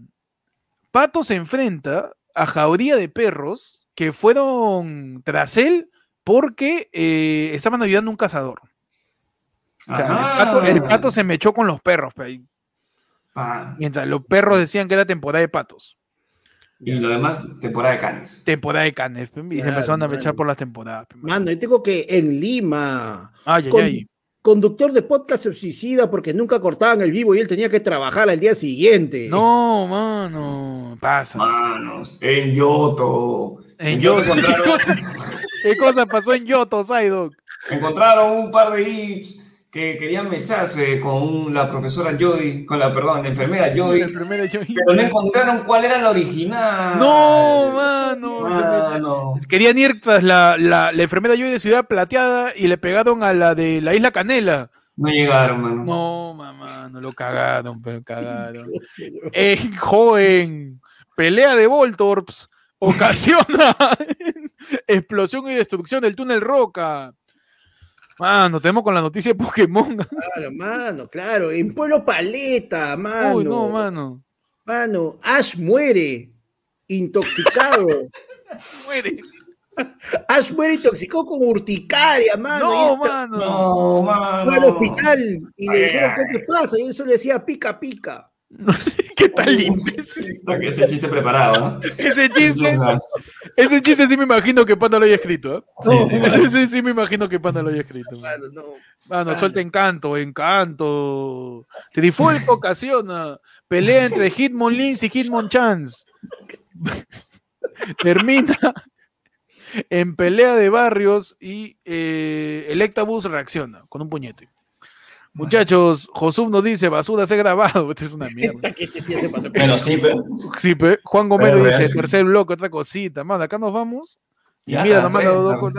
Pato se enfrenta a jauría de perros que fueron tras él porque eh, estaban ayudando a un cazador. O sea, el, pato, el pato se mechó con los perros, pe, Ah, mientras los perros decían que era temporada de patos, y lo demás, temporada de canes. temporada de canes, y se empezaron a mechar por las temporadas. pe, mano. Mano, yo tengo que en Lima, Ay, ay, con- ay. Conductor de podcast se suicida porque nunca cortaban el vivo y él tenía que trabajar al día siguiente. No, mano. Pasa. Manos, en Yoto. En Yoto. encontraron, ¿Qué cosa pasó en Yoto, Psyduck? encontraron un par de hips que querían mecharse con la profesora Joy, con la, perdón, la enfermera Joy, La enfermera Joy. pero no encontraron cuál era la original. No, mano. se me- Mano. Querían ir tras la, la, la enfermera Joy de Ciudad Plateada y le pegaron a la de la Isla Canela. No llegaron, mano. No, mamá, no lo cagaron, pero cagaron. En joven, pelea de Voltorps ocasiona explosión y destrucción del túnel Roca. Mano, tenemos con la noticia de Pokémon. Claro, mano, claro. En Pueblo Paleta, mano. Uy, no, mano. Mano, Ash muere. Intoxicado. Muere. Ash muere intoxicado con urticaria, mano. No, mano. No, mano. Fue al hospital y le dijeron. ¿qué te pasa? Y él solo decía pica, pica. ¿Qué tal imbécil? Ese chiste preparado, ¿no? Ese chiste, ese chiste sí me imagino que Panda lo haya escrito. ¿eh? Sí, sí, Ese sí, sí me imagino que Panda lo haya escrito. mano. No. Mano, suelta encanto, encanto. Trifulca ocasiona pelea entre Hitmonlees y Hitmon Chance. Termina en pelea de barrios y eh, Electabuzz reacciona con un puñete. Muchachos, Josum nos dice, basura se grabado. Esta es una mierda. Bueno, sí, pero. Sí, pe- Juan Gomero Pero dice, tercer bloque, otra cosita. Mano, acá nos vamos. Y Ya mira, nomás los dos con.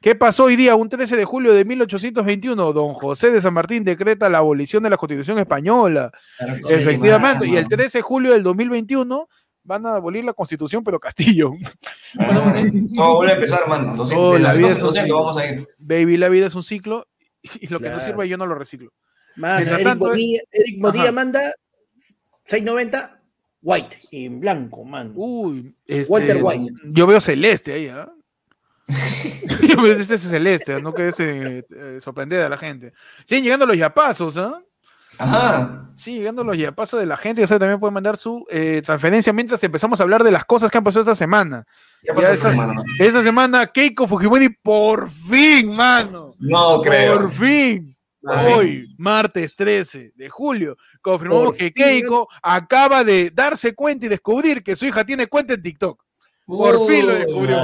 ¿Qué pasó hoy día, un 13 de julio de 1821? Don José de San Martín decreta la abolición de la Constitución española. Claro que sí, Efectivamente, y el mano. 13 de julio del 2021 van a abolir la Constitución, pero Castillo. Bueno, todo vuelve a empezar, mano. 200, Oh, de la vida 12, es un 200 ciclo. vamos a ir. Baby, la vida es un ciclo y lo que no sirva yo no lo reciclo. Mientras Eric, tanto, Bonilla, Eric Bonilla Ajá. manda 690 white en blanco, mano. Uy, este, Walter White. Yo veo celeste ahí, ¿ah? Yo veo ese celeste, no que se eh, sorprender a la gente. Siguen llegando los yapazos, ¿ah? Ajá. Sí, llegando los yapazos de la gente, ya sabe, también pueden mandar su eh, transferencia mientras empezamos a hablar de las cosas que han pasado esta semana. ¿Qué pasó esta semana? Esta semana, Keiko Fujimori, por fin, mano. No creo. Por fin. Hoy, martes 13 de julio, confirmamos Por que fin. Keiko acaba de darse cuenta y descubrir que su hija tiene cuenta en TikTok. Por fin lo descubrió.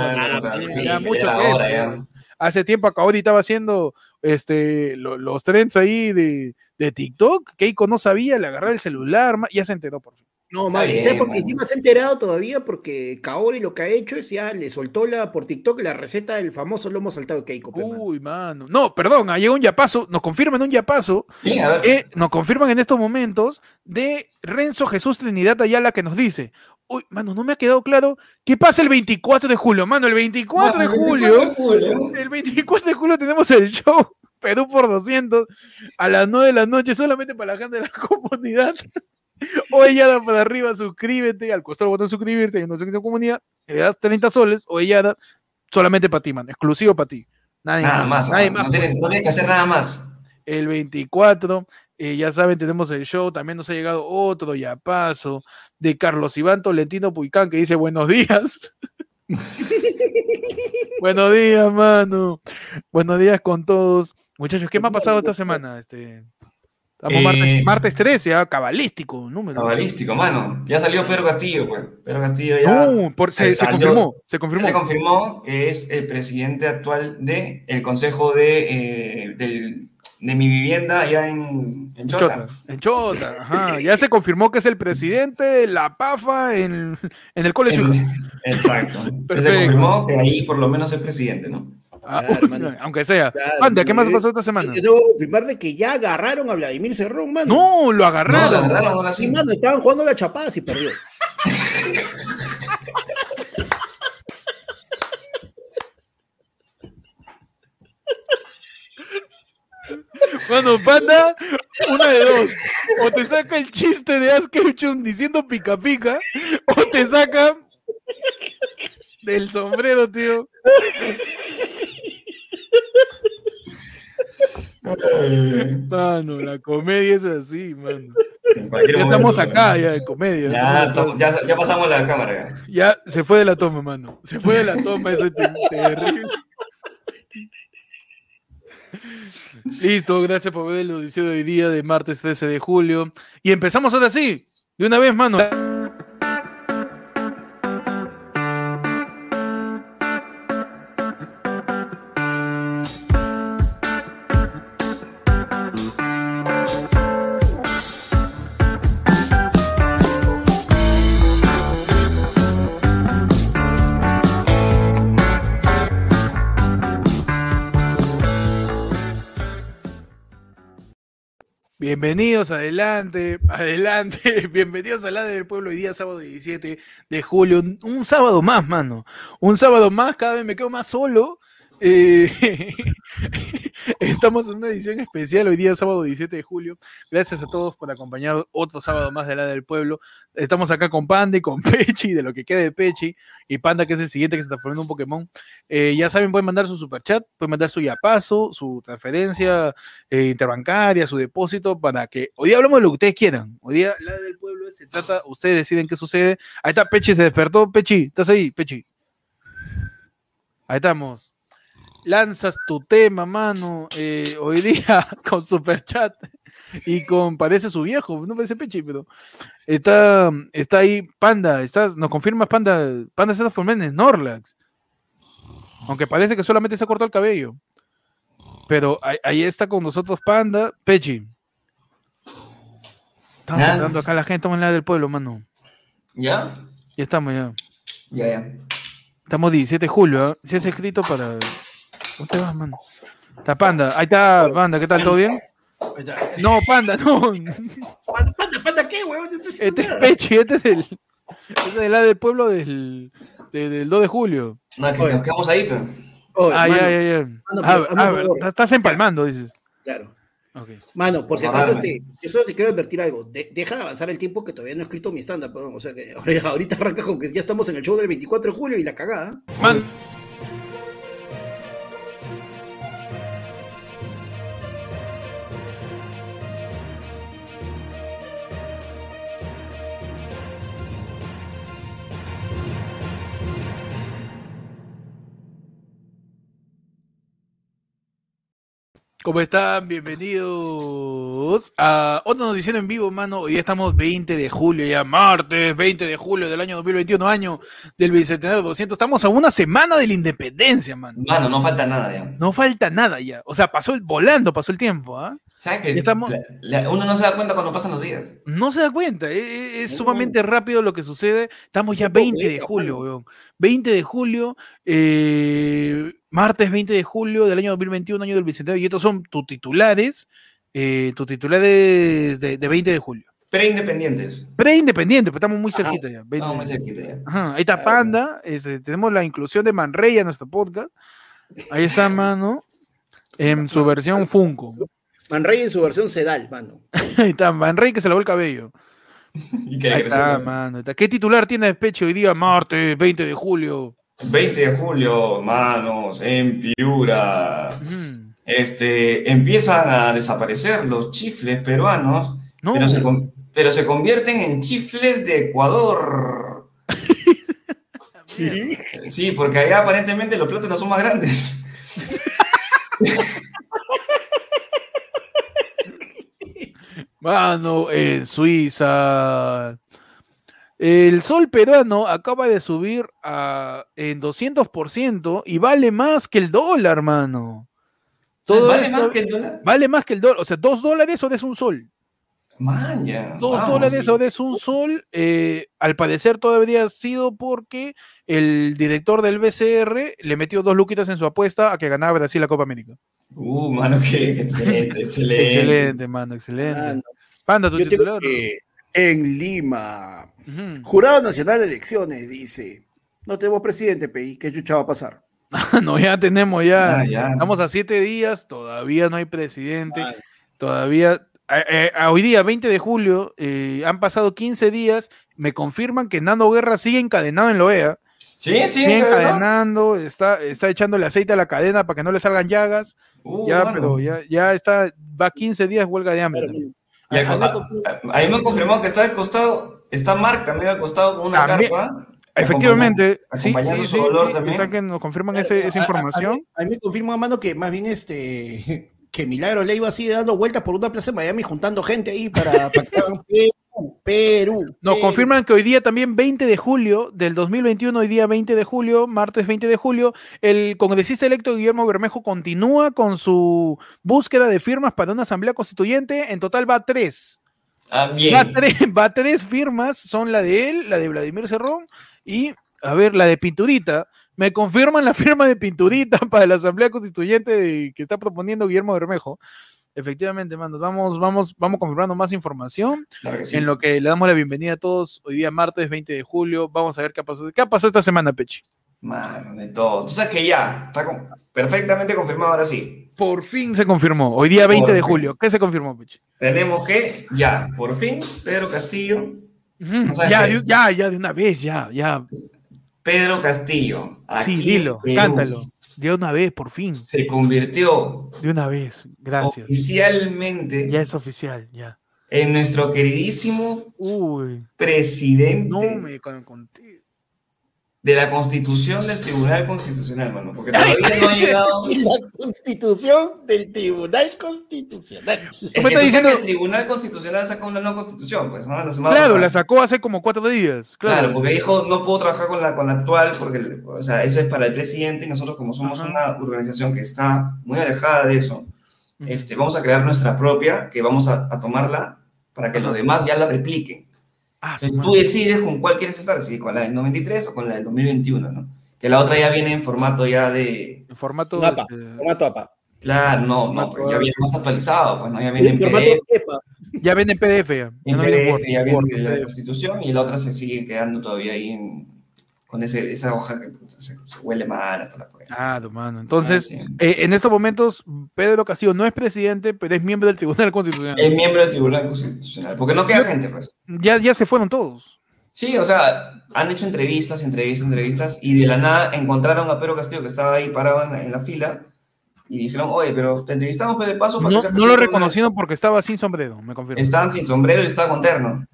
ya mucho hora. Hace tiempo acá estaba haciendo este, lo- los trends ahí de, de TikTok. Keiko no sabía, le agarraba el celular, ya se enteró por fin. No, mano, bien, ¿sabes por qué? mano. Encima se ha enterado todavía porque Kaori lo que ha hecho es ya le soltó la, por TikTok la receta del famoso lomo saltado de Keiko. mano. Uy, mano. No, perdón, ha llegado un yapazo, nos confirman un yapazo Sí, que nos confirman en estos momentos de Renzo Jesús Trinidad Ayala que nos dice, uy, mano, no me ha quedado claro qué pasa el 24 de julio, mano, el 24 de julio, 24 de julio. el 24 de julio tenemos el show Perú por 200 a las 9 de la noche solamente para la gente de la comunidad. O ella para arriba, suscríbete, al costado del botón suscribirse, hay una sección comunidad, le das 30 soles, o ella solamente para ti, man, exclusivo para ti. Nadie Nada más. nadie mano. más. No tienes, no tienes que hacer nada más. El 24, eh, ya saben, tenemos el show. También nos ha llegado otro ya paso de Carlos Iván Tolentino Puicán que dice buenos días. buenos días, mano. Buenos días con todos. Muchachos, ¿qué me ha pasado esta semana? Este, estamos Eh, martes, martes 13, ah, cabalístico, número. Cabalístico, mano. Ya salió Pedro Castillo, pues. Pedro Castillo ya. No, por- se, se confirmó, se confirmó. se confirmó que es el presidente actual del el Consejo de, eh, del- de mi vivienda allá en, en Chota. Chota, en Chota, ajá. Ya se confirmó que es el presidente de la PAFA en, en el cole de su En- exacto. Se confirmó que ahí por lo menos es presidente, ¿no? Ah, mano. aunque sea. Claro, Anda, ¿qué más pasó esta semana? Yo debo confirmar de que ya agarraron a Vladimir Cerrón, mano. No, lo No, agarraron. lo agarraron ahora Sí, mano, estaban jugando la chapada y perdió. Bueno, panda, una de dos. O te saca el chiste de Ash Ketchum diciendo pica pica, o te saca del sombrero, tío. Mano, la comedia es así, mano. Ya estamos acá, ya, en comedia. Ya, ya, ya pasamos la cámara. ya. Ya se fue de la toma, mano. Se fue de la toma, eso es ter- terrible. Listo, gracias por ver el noticiero de hoy día de martes 13 de julio. Y empezamos ahora sí, de una vez, mano. Bienvenidos, adelante, adelante, bienvenidos a la del pueblo hoy día, sábado 17 de julio, un, un sábado más, mano, un sábado más, cada vez me quedo más solo. Eh, estamos en una edición especial hoy día, sábado 17 de julio. Gracias a todos por acompañar otro sábado más de la del pueblo. Estamos acá con Panda y con Pechi, de lo que quede de Pechi, y Panda, que es el siguiente que se está formando un Pokémon. Eh, ya saben, pueden mandar su superchat, pueden mandar su yapazo, su transferencia eh, interbancaria, su depósito, para que hoy día hablamos de lo que ustedes quieran. Hoy día la del pueblo se trata, ustedes deciden qué sucede. Ahí está Pechi, se despertó. Pechi, ¿estás ahí, Pechi? Ahí estamos. Lanzas tu tema, mano, eh, hoy día con superchat y con, parece su viejo, no parece Pechi, pero está, está ahí Panda, estás, nos confirmas Panda, Panda se está formando en Snorlax. Aunque parece que solamente se ha cortado el cabello. Pero ahí, ahí está con nosotros Panda, Pechi. Estamos saludando acá a la gente, estamos en la del pueblo, mano. ¿Ya? Ya estamos, ya. Ya, ya. Estamos 17 de julio, ¿ah? Si has escrito para. ¿Dónde te vas, mano? Está Panda, ahí está Panda, ¿qué tal? ¿Todo bien? No, Panda, no. Panda, panda, panda, ¿qué, weón? Haciendo Este es. Pechi, este es del. Este es del lado del pueblo del, de- del 2 de julio. No, que nos quedamos ahí, pero. Oye, Ah, mano, ya, ya, ya. mano, Ah, ah, estás empalmando, dices. Claro. Ok. Mano, por si acaso, este, yo solo te quiero advertir algo. De- deja de avanzar el tiempo que todavía no he escrito mi stand-up. O sea que ahorita, ahorita arranca con que ya estamos en el show del 24 de julio y la cagada. Man, ¿Cómo están? Bienvenidos a otra noticia en vivo, mano. Hoy día estamos 20 de julio, ya martes 20 de julio del año 2021, año del Bicentenario 200. Estamos a una semana de la independencia, mano. Mano, no falta nada ya. No falta nada ya. O sea, pasó el, volando, pasó el tiempo, ¿ah? ¿Sabes que estamos- la- la- uno no se da cuenta cuando pasan los días? No se da cuenta, e- e- es, No. sumamente rápido lo que sucede. Estamos ya Tiempo 20 de julio, weón. 20 de julio, eh, martes 20 de julio del año 2021, año del Bicentenario. Y estos son tus titulares, eh, tus titulares de, de 20 de julio. Preindependientes. Pre-independiente, pero estamos muy Ajá. cerquita ya. 20 No, muy cerquita ya. Ajá, ahí está. Panda, este, tenemos la inclusión de Manrey en nuestro podcast. Ahí está, mano, en su versión Funko. Manrey en su versión Sedal, mano. Ahí está, Manrey que se lavó el cabello. Y que Ahí está, ¿no? mano. está. ¿Qué titular tiene despecho hoy día, martes 20 de julio? 20 de julio, manos, en Piura. Este, empiezan a desaparecer los chifles peruanos, No, pero, se, pero se convierten en chifles de Ecuador. Sí, porque allá aparentemente los plátanos son más grandes. Mano, en Suiza. El sol peruano acaba de subir a, en 200% y vale más que el dólar, mano. Todo ¿Vale esto- más que el dólar? Vale más que el dólar. O sea, dos dólares o es un sol. Maña. Dos vamos, dólares sí. o es un sol. eh, al parecer todavía ha sido porque el director del BCR le metió dos luquitas en su apuesta a que ganaba Brasil la Copa América. Uh, mano, qué, qué excelente, excelente. Excelente, mano, excelente. Mano, Panda, tu yo tengo titular. que en Lima. Jurado Nacional de Elecciones dice, no tenemos presidente, PI, ¿qué chucha va a pasar? no, ya tenemos ya. Ah, ya. Estamos a siete días, todavía no hay presidente, todavía. a- eh, a hoy día, 20 de julio, eh, han pasado 15 días, me confirman que Nando Guerra sigue encadenado en la OEA, Sí, sí, sigue encadenando, está, está echándole aceite a la cadena para que no le salgan llagas, Uh, ya, pero ya, ya está, va 15 días huelga de hambre. Y a- Ahí me han confirmado que está al costado, está Mark también al costado con una También. carpa. Efectivamente, sí, acompañando sí, su sí, dolor sí, también. está que nos confirman ese- esa a- a- información. A, mí, a mí me confirma, mano, que más bien este que Milagro le iba así dando vueltas por una plaza en Miami juntando gente ahí para, para que hagan Perú. Nos Perú. confirman que hoy día también 20 de julio del 2021, hoy día 20 de julio, martes 20 de julio, el congresista electo Guillermo Bermejo continúa con su búsqueda de firmas para una asamblea constituyente. En total va a tres. Ah, bien. Va a tres, va a tres firmas, son la de él, la de Vladimir Cerrón y, a ver, la de Pinturita. Me confirman la firma de Pinturita para la asamblea constituyente de- que está proponiendo Guillermo Bermejo. Efectivamente, mano, vamos, vamos, vamos confirmando más información Claro que sí. en lo que le damos la bienvenida a todos. Hoy día martes 20 de julio, vamos a ver qué pasó. ¿Qué pasó esta semana, Pechi? Mano, de todo. Tú sabes que ya, está con- perfectamente confirmado ahora sí. Por fin se confirmó. Hoy día 20 de fin. julio. ¿Qué se confirmó, Pechi? Tenemos que, ya, por fin, Pedro Castillo, Ya, de- ya, ya, de una vez, ya, ya. Pedro Castillo, aquí Sí, dilo, Perú, cántalo. De una vez, por fin. se convirtió De una vez. Gracias. oficialmente Ya es oficial, ya. en nuestro queridísimo Uy, presidente no me con- conté. De la Constitución del Tribunal Constitucional, mano, porque todavía no ha llegado. La constitución del Tribunal Constitucional. Es me que estás diciendo- que el Tribunal Constitucional sacó una nueva constitución, pues, ¿no? La semana Claro, pasada. la sacó hace como cuatro días. Claro, Claro, porque dijo, no puedo trabajar con la, con la actual, porque, o sea, ese es para el presidente y nosotros como somos Ajá. una organización que está muy alejada de eso, este, vamos a crear nuestra propia, que vamos a, a tomarla para que los demás ya la repliquen. Ah, tú decides con cuál quieres estar, si con la del 93 o con la del 2021, ¿no? Que la otra ya viene en formato ya de... En formato. Este, formato APA. Claro, no, no, pero ya viene más actualizado, pues, ¿no? Ya viene en PDF, EPA. ya viene en PDF ya. Ya en no viene en PDF, Word, ya viene Word, de la PDF. Constitución y la otra se sigue quedando todavía ahí en, con ese, esa hoja que puta, se, se huele mal hasta la polla. Ah, tu mano. Entonces, Ah, sí. eh, en estos momentos, Pedro Castillo no es presidente, pero es miembro del Tribunal Constitucional. Es miembro del Tribunal Constitucional, porque no queda gente, pues. Ya, ya se fueron todos. Sí, o sea, han hecho entrevistas, entrevistas, entrevistas, y de la nada encontraron a Pedro Castillo que estaba ahí parado en la, en la fila, y dijeron, oye, pero te entrevistamos pues, de paso para No, que no lo reconocieron porque estaba sin sombrero, me confirmo. Estaban sin sombrero y estaba con terno,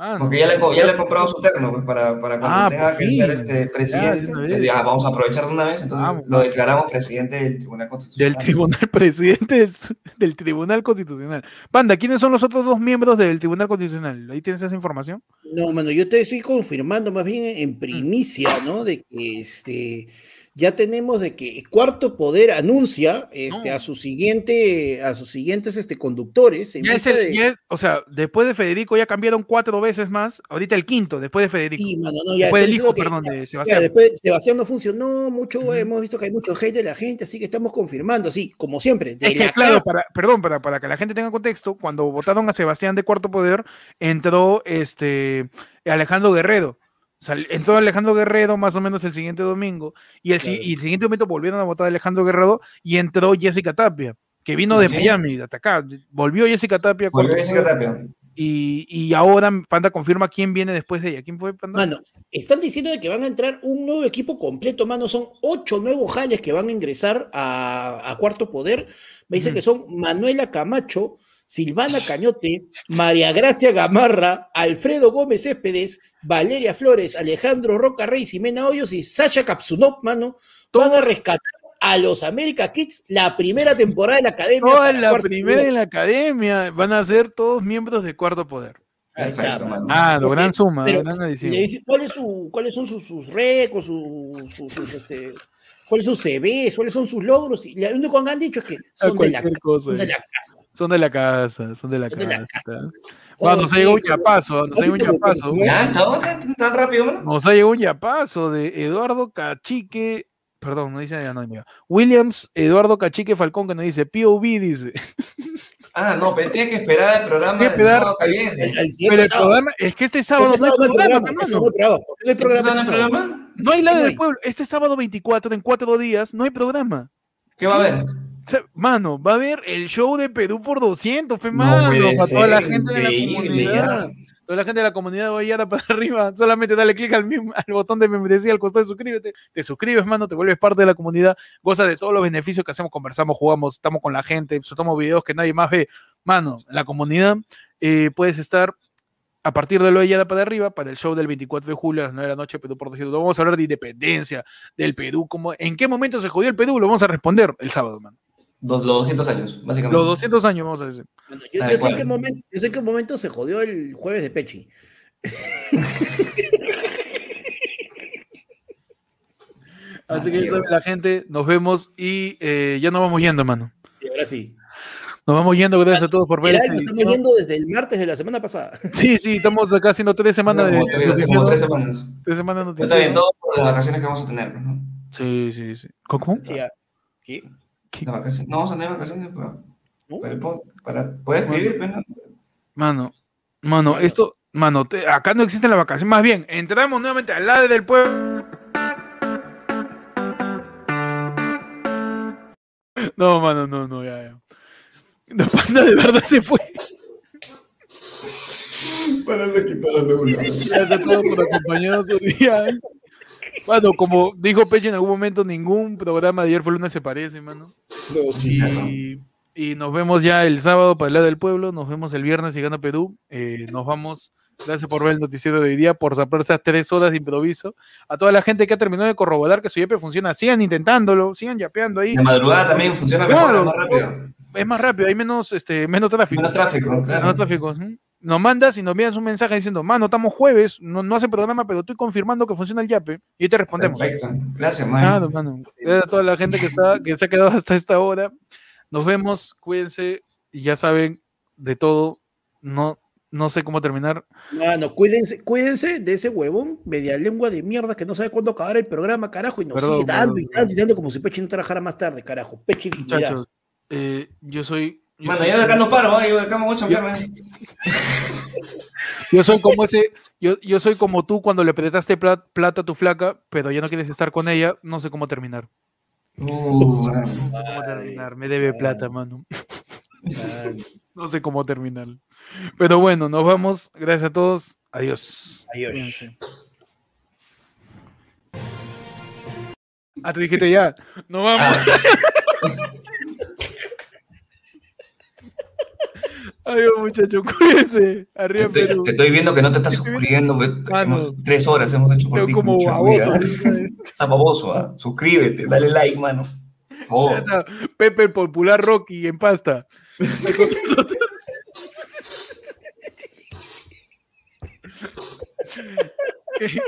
Ah, no. porque ya le, ya le he comprado su terno, pues, para, para cuando Ah, tenga que fin. ser este presidente, Ya, "Ah, vamos a aprovechar de una vez, entonces lo declaramos presidente del Tribunal Constitucional. Del Tribunal Presidente del, del Tribunal Constitucional. Panda, ¿quiénes son los otros dos miembros del Tribunal Constitucional? ¿Ahí tienes esa información? No, mano, yo te estoy confirmando más bien en primicia, ¿no? De que este ya tenemos de que Cuarto Poder anuncia este, No. a su siguiente, a sus siguientes este, conductores. en Ya es el- de- ya es- o sea, después de Federico ya cambiaron cuatro veces más. Ahorita el quinto, después de Federico. Sí, mano, no, ya después del hijo, que- perdón, de Sebastián. después Sebastián no funcionó mucho, hemos visto que hay mucho hate de la gente, así que estamos confirmando, sí, como siempre, de Es que, la claro, casa. para, perdón, para, para que la gente tenga contexto, cuando votaron a Sebastián de Cuarto Poder, entró este Alejandro Guerrero. Entró Alejandro Guerrero más o menos el siguiente domingo, y el, si- Claro. y el siguiente momento volvieron a votar a Alejandro Guerrero y entró Jessica Tapia, que vino ¿Ah, de sí? Miami, hasta acá. Volvió Jessica Tapia, Volvió Jessica Tapia. y, y ahora Panda confirma quién viene después de ella. ¿Quién fue Panda? Mano, están diciendo de que van a entrar un nuevo equipo completo, mano. Son ocho nuevos jales que van a ingresar a, a Cuarto Poder. Me dice Ujú. que son Manuela Camacho, Silvana Cañote, María Gracia Gamarra, Alfredo Gómez Céspedes, Valeria Flores, Alejandro Roca Rey, Ximena Hoyos y Sasha Kapsunov, mano. Van a rescatar a los America Kids la primera temporada de la academia. Toda la primera en la academia van a ser todos miembros de Cuarto Poder. Perfecto, mano. Ah, no, gran suma, gran adición. Le dice, ¿cuál es su, ¿Cuáles son sus, sus récords, sus, sus- sus, este, cuáles son sus CVs, cuáles son sus logros? Y lo único que han dicho es que son de la, cualquier casa, cosa, son de eh. la casa. Son de la casa, son de la Son de la casa. casa. Bueno, nos ha llegado un yapazo, nos ha llegado un yapazo. ¿Ya? ¿Está tan, tan rápido? Nos ha llegado un yapazo de Eduardo Cachique. Perdón, no dice ya no, mira. Williams, Eduardo Cachique Falcón, que nos dice POV, dice. Ah, no, pero tienes que esperar el programa del esperar- sábado que viene. al- al Pero el sábado. programa, es que este sábado Este no hay sábado no hay programa, programa, este no hay programa. No hay ¿Este este lado No del pueblo. Este sábado 24, en cuatro días, no hay programa. ¿Qué va a haber? Mano, va a haber el show de Perú por 200, pe, No mano, para toda la gente de la comunidad. Toda la gente de la comunidad va a ir para arriba. Solamente dale clic al, botón de membresía al costado de suscríbete. Te suscribes, mano, te vuelves parte de la comunidad. Goza de todos los beneficios que hacemos, conversamos, jugamos, estamos con la gente, soltamos videos que nadie más ve. Mano, la comunidad eh, puedes estar a partir de lo de Yada para arriba, para el show del 24 de julio a las 9 de la noche, Perú por. Vamos a hablar de independencia del Perú. Como, ¿En qué momento se jodió el Perú? Lo vamos a responder el sábado, man. Dos- los 200 años, básicamente. Los 200 años, vamos a decir. Bueno, yo, sé en qué momento, yo sé en qué momento se jodió el jueves de Pechi. Así que ya sabe la gente, nos vemos y eh, ya nos vamos yendo, mano. Y ahora sí. Nos vamos yendo, gracias a todos por ver nos estamos edición. yendo desde el martes de la semana pasada. Sí, sí, estamos acá haciendo tres semanas de como, tres, como tres semanas. tres semanas de Pero está bien, todo por las vacaciones que vamos a tener, ¿no? Sí, sí, sí. ¿Cómo? Sí, ah, ¿Qué? Las vacaciones. No vamos a tener vacaciones para, ¿No? para, el pod- para poder escribir, pues, ¿no? Mano, mano, esto, mano, te- acá no existen las vacaciones. Más bien, entramos nuevamente al lado del pueblo. No, mano, no, no, ya, ya. La panda de verdad se fue. Para se quitó la luna. Gracias a todos por acompañarnos hoy día. Bueno, como dijo Peche en algún momento, ningún programa de ayer fue lunes se parece, mano. No, sí, sí. Y, y nos vemos ya el sábado para el lado del pueblo. Nos vemos el viernes si gana Perú. Eh, nos vamos. Gracias por ver el noticiero de hoy día, por zapar estas tres horas de improviso. A toda la gente que ha terminado de corroborar que su yape funciona, sigan intentándolo, sigan yapeando ahí. De madrugada también funciona mejor, Claro. más rápido. Es más rápido, hay menos, este, menos tráfico. Menos tráfico, claro. Menos tráfico. ujú. Nos mandas y nos envías un mensaje diciendo, mano, estamos jueves, no, no hace programa, pero estoy confirmando que funciona el yape. Y te respondemos. Perfecto. Gracias, man. Claro, mano. Gracias a toda la gente que, está, que se ha quedado hasta esta hora. Nos vemos, cuídense y ya saben de todo. No, no sé cómo terminar. Mano, cuídense, cuídense de ese huevón media lengua de mierda que no sabe cuándo acabar el programa, carajo, y nos Perdón, sigue dando perdón, y dando y dando como si Pechi no trabajara más tarde, carajo. Pechi. Muchachos, eh, yo soy. Yo, Mano, soy yo de acá no paro, ¿eh? yo de acá me voy a chambear, man. yo soy como ese. Yo, yo soy como tú cuando le prestaste pla- plata a tu flaca, pero ya no quieres estar con ella. No sé cómo terminar. Uh. No sé cómo terminar. Me debe plata, mano. No sé cómo terminar. Pero bueno, nos vamos. Gracias a todos. Adiós. Adiós. Ah, tú dijiste ya. Nos vamos. Adiós, muchachos. Cuídense. Te Arriba, estoy, Perú. te estoy viendo que no te estás suscribiendo. Mano. hemos- Tres horas hemos hecho por ti. como mucha baboso. Estás baboso, ¿ah? Suscríbete, dale like, mano. Oh, Pepe Popular Rocky en pasta.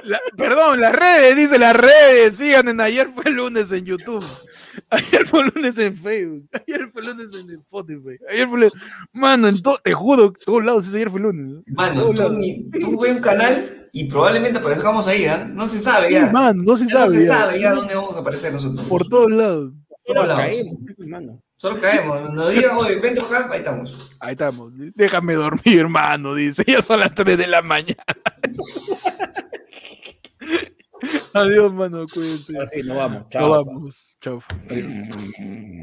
La- perdón, las redes, dice las redes. Sigan en ayer fue el lunes en YouTube. Ayer fue el lunes en Facebook. Ayer fue el lunes en Spotify. Ayer fue el- Mano, en to- te juro, en todos lados dice ayer fue el lunes. Mano, tú, ni- tú ves un canal y probablemente aparezcamos ahí, ¿ah? No se sabe ya. Mano, no se Ya no sabe. se ya. sabe ya dónde vamos a aparecer nosotros. Por todos lados. Por todos lados. Caemos, mano. Solo caemos. Nos digan, oye, vente acá, ahí estamos. Ahí estamos. Déjame dormir, hermano, dice. Ya son las 3 de la mañana. Adiós, mano, cuídense. Ahora sí, nos vamos. Nos Chao. vamos. Chao.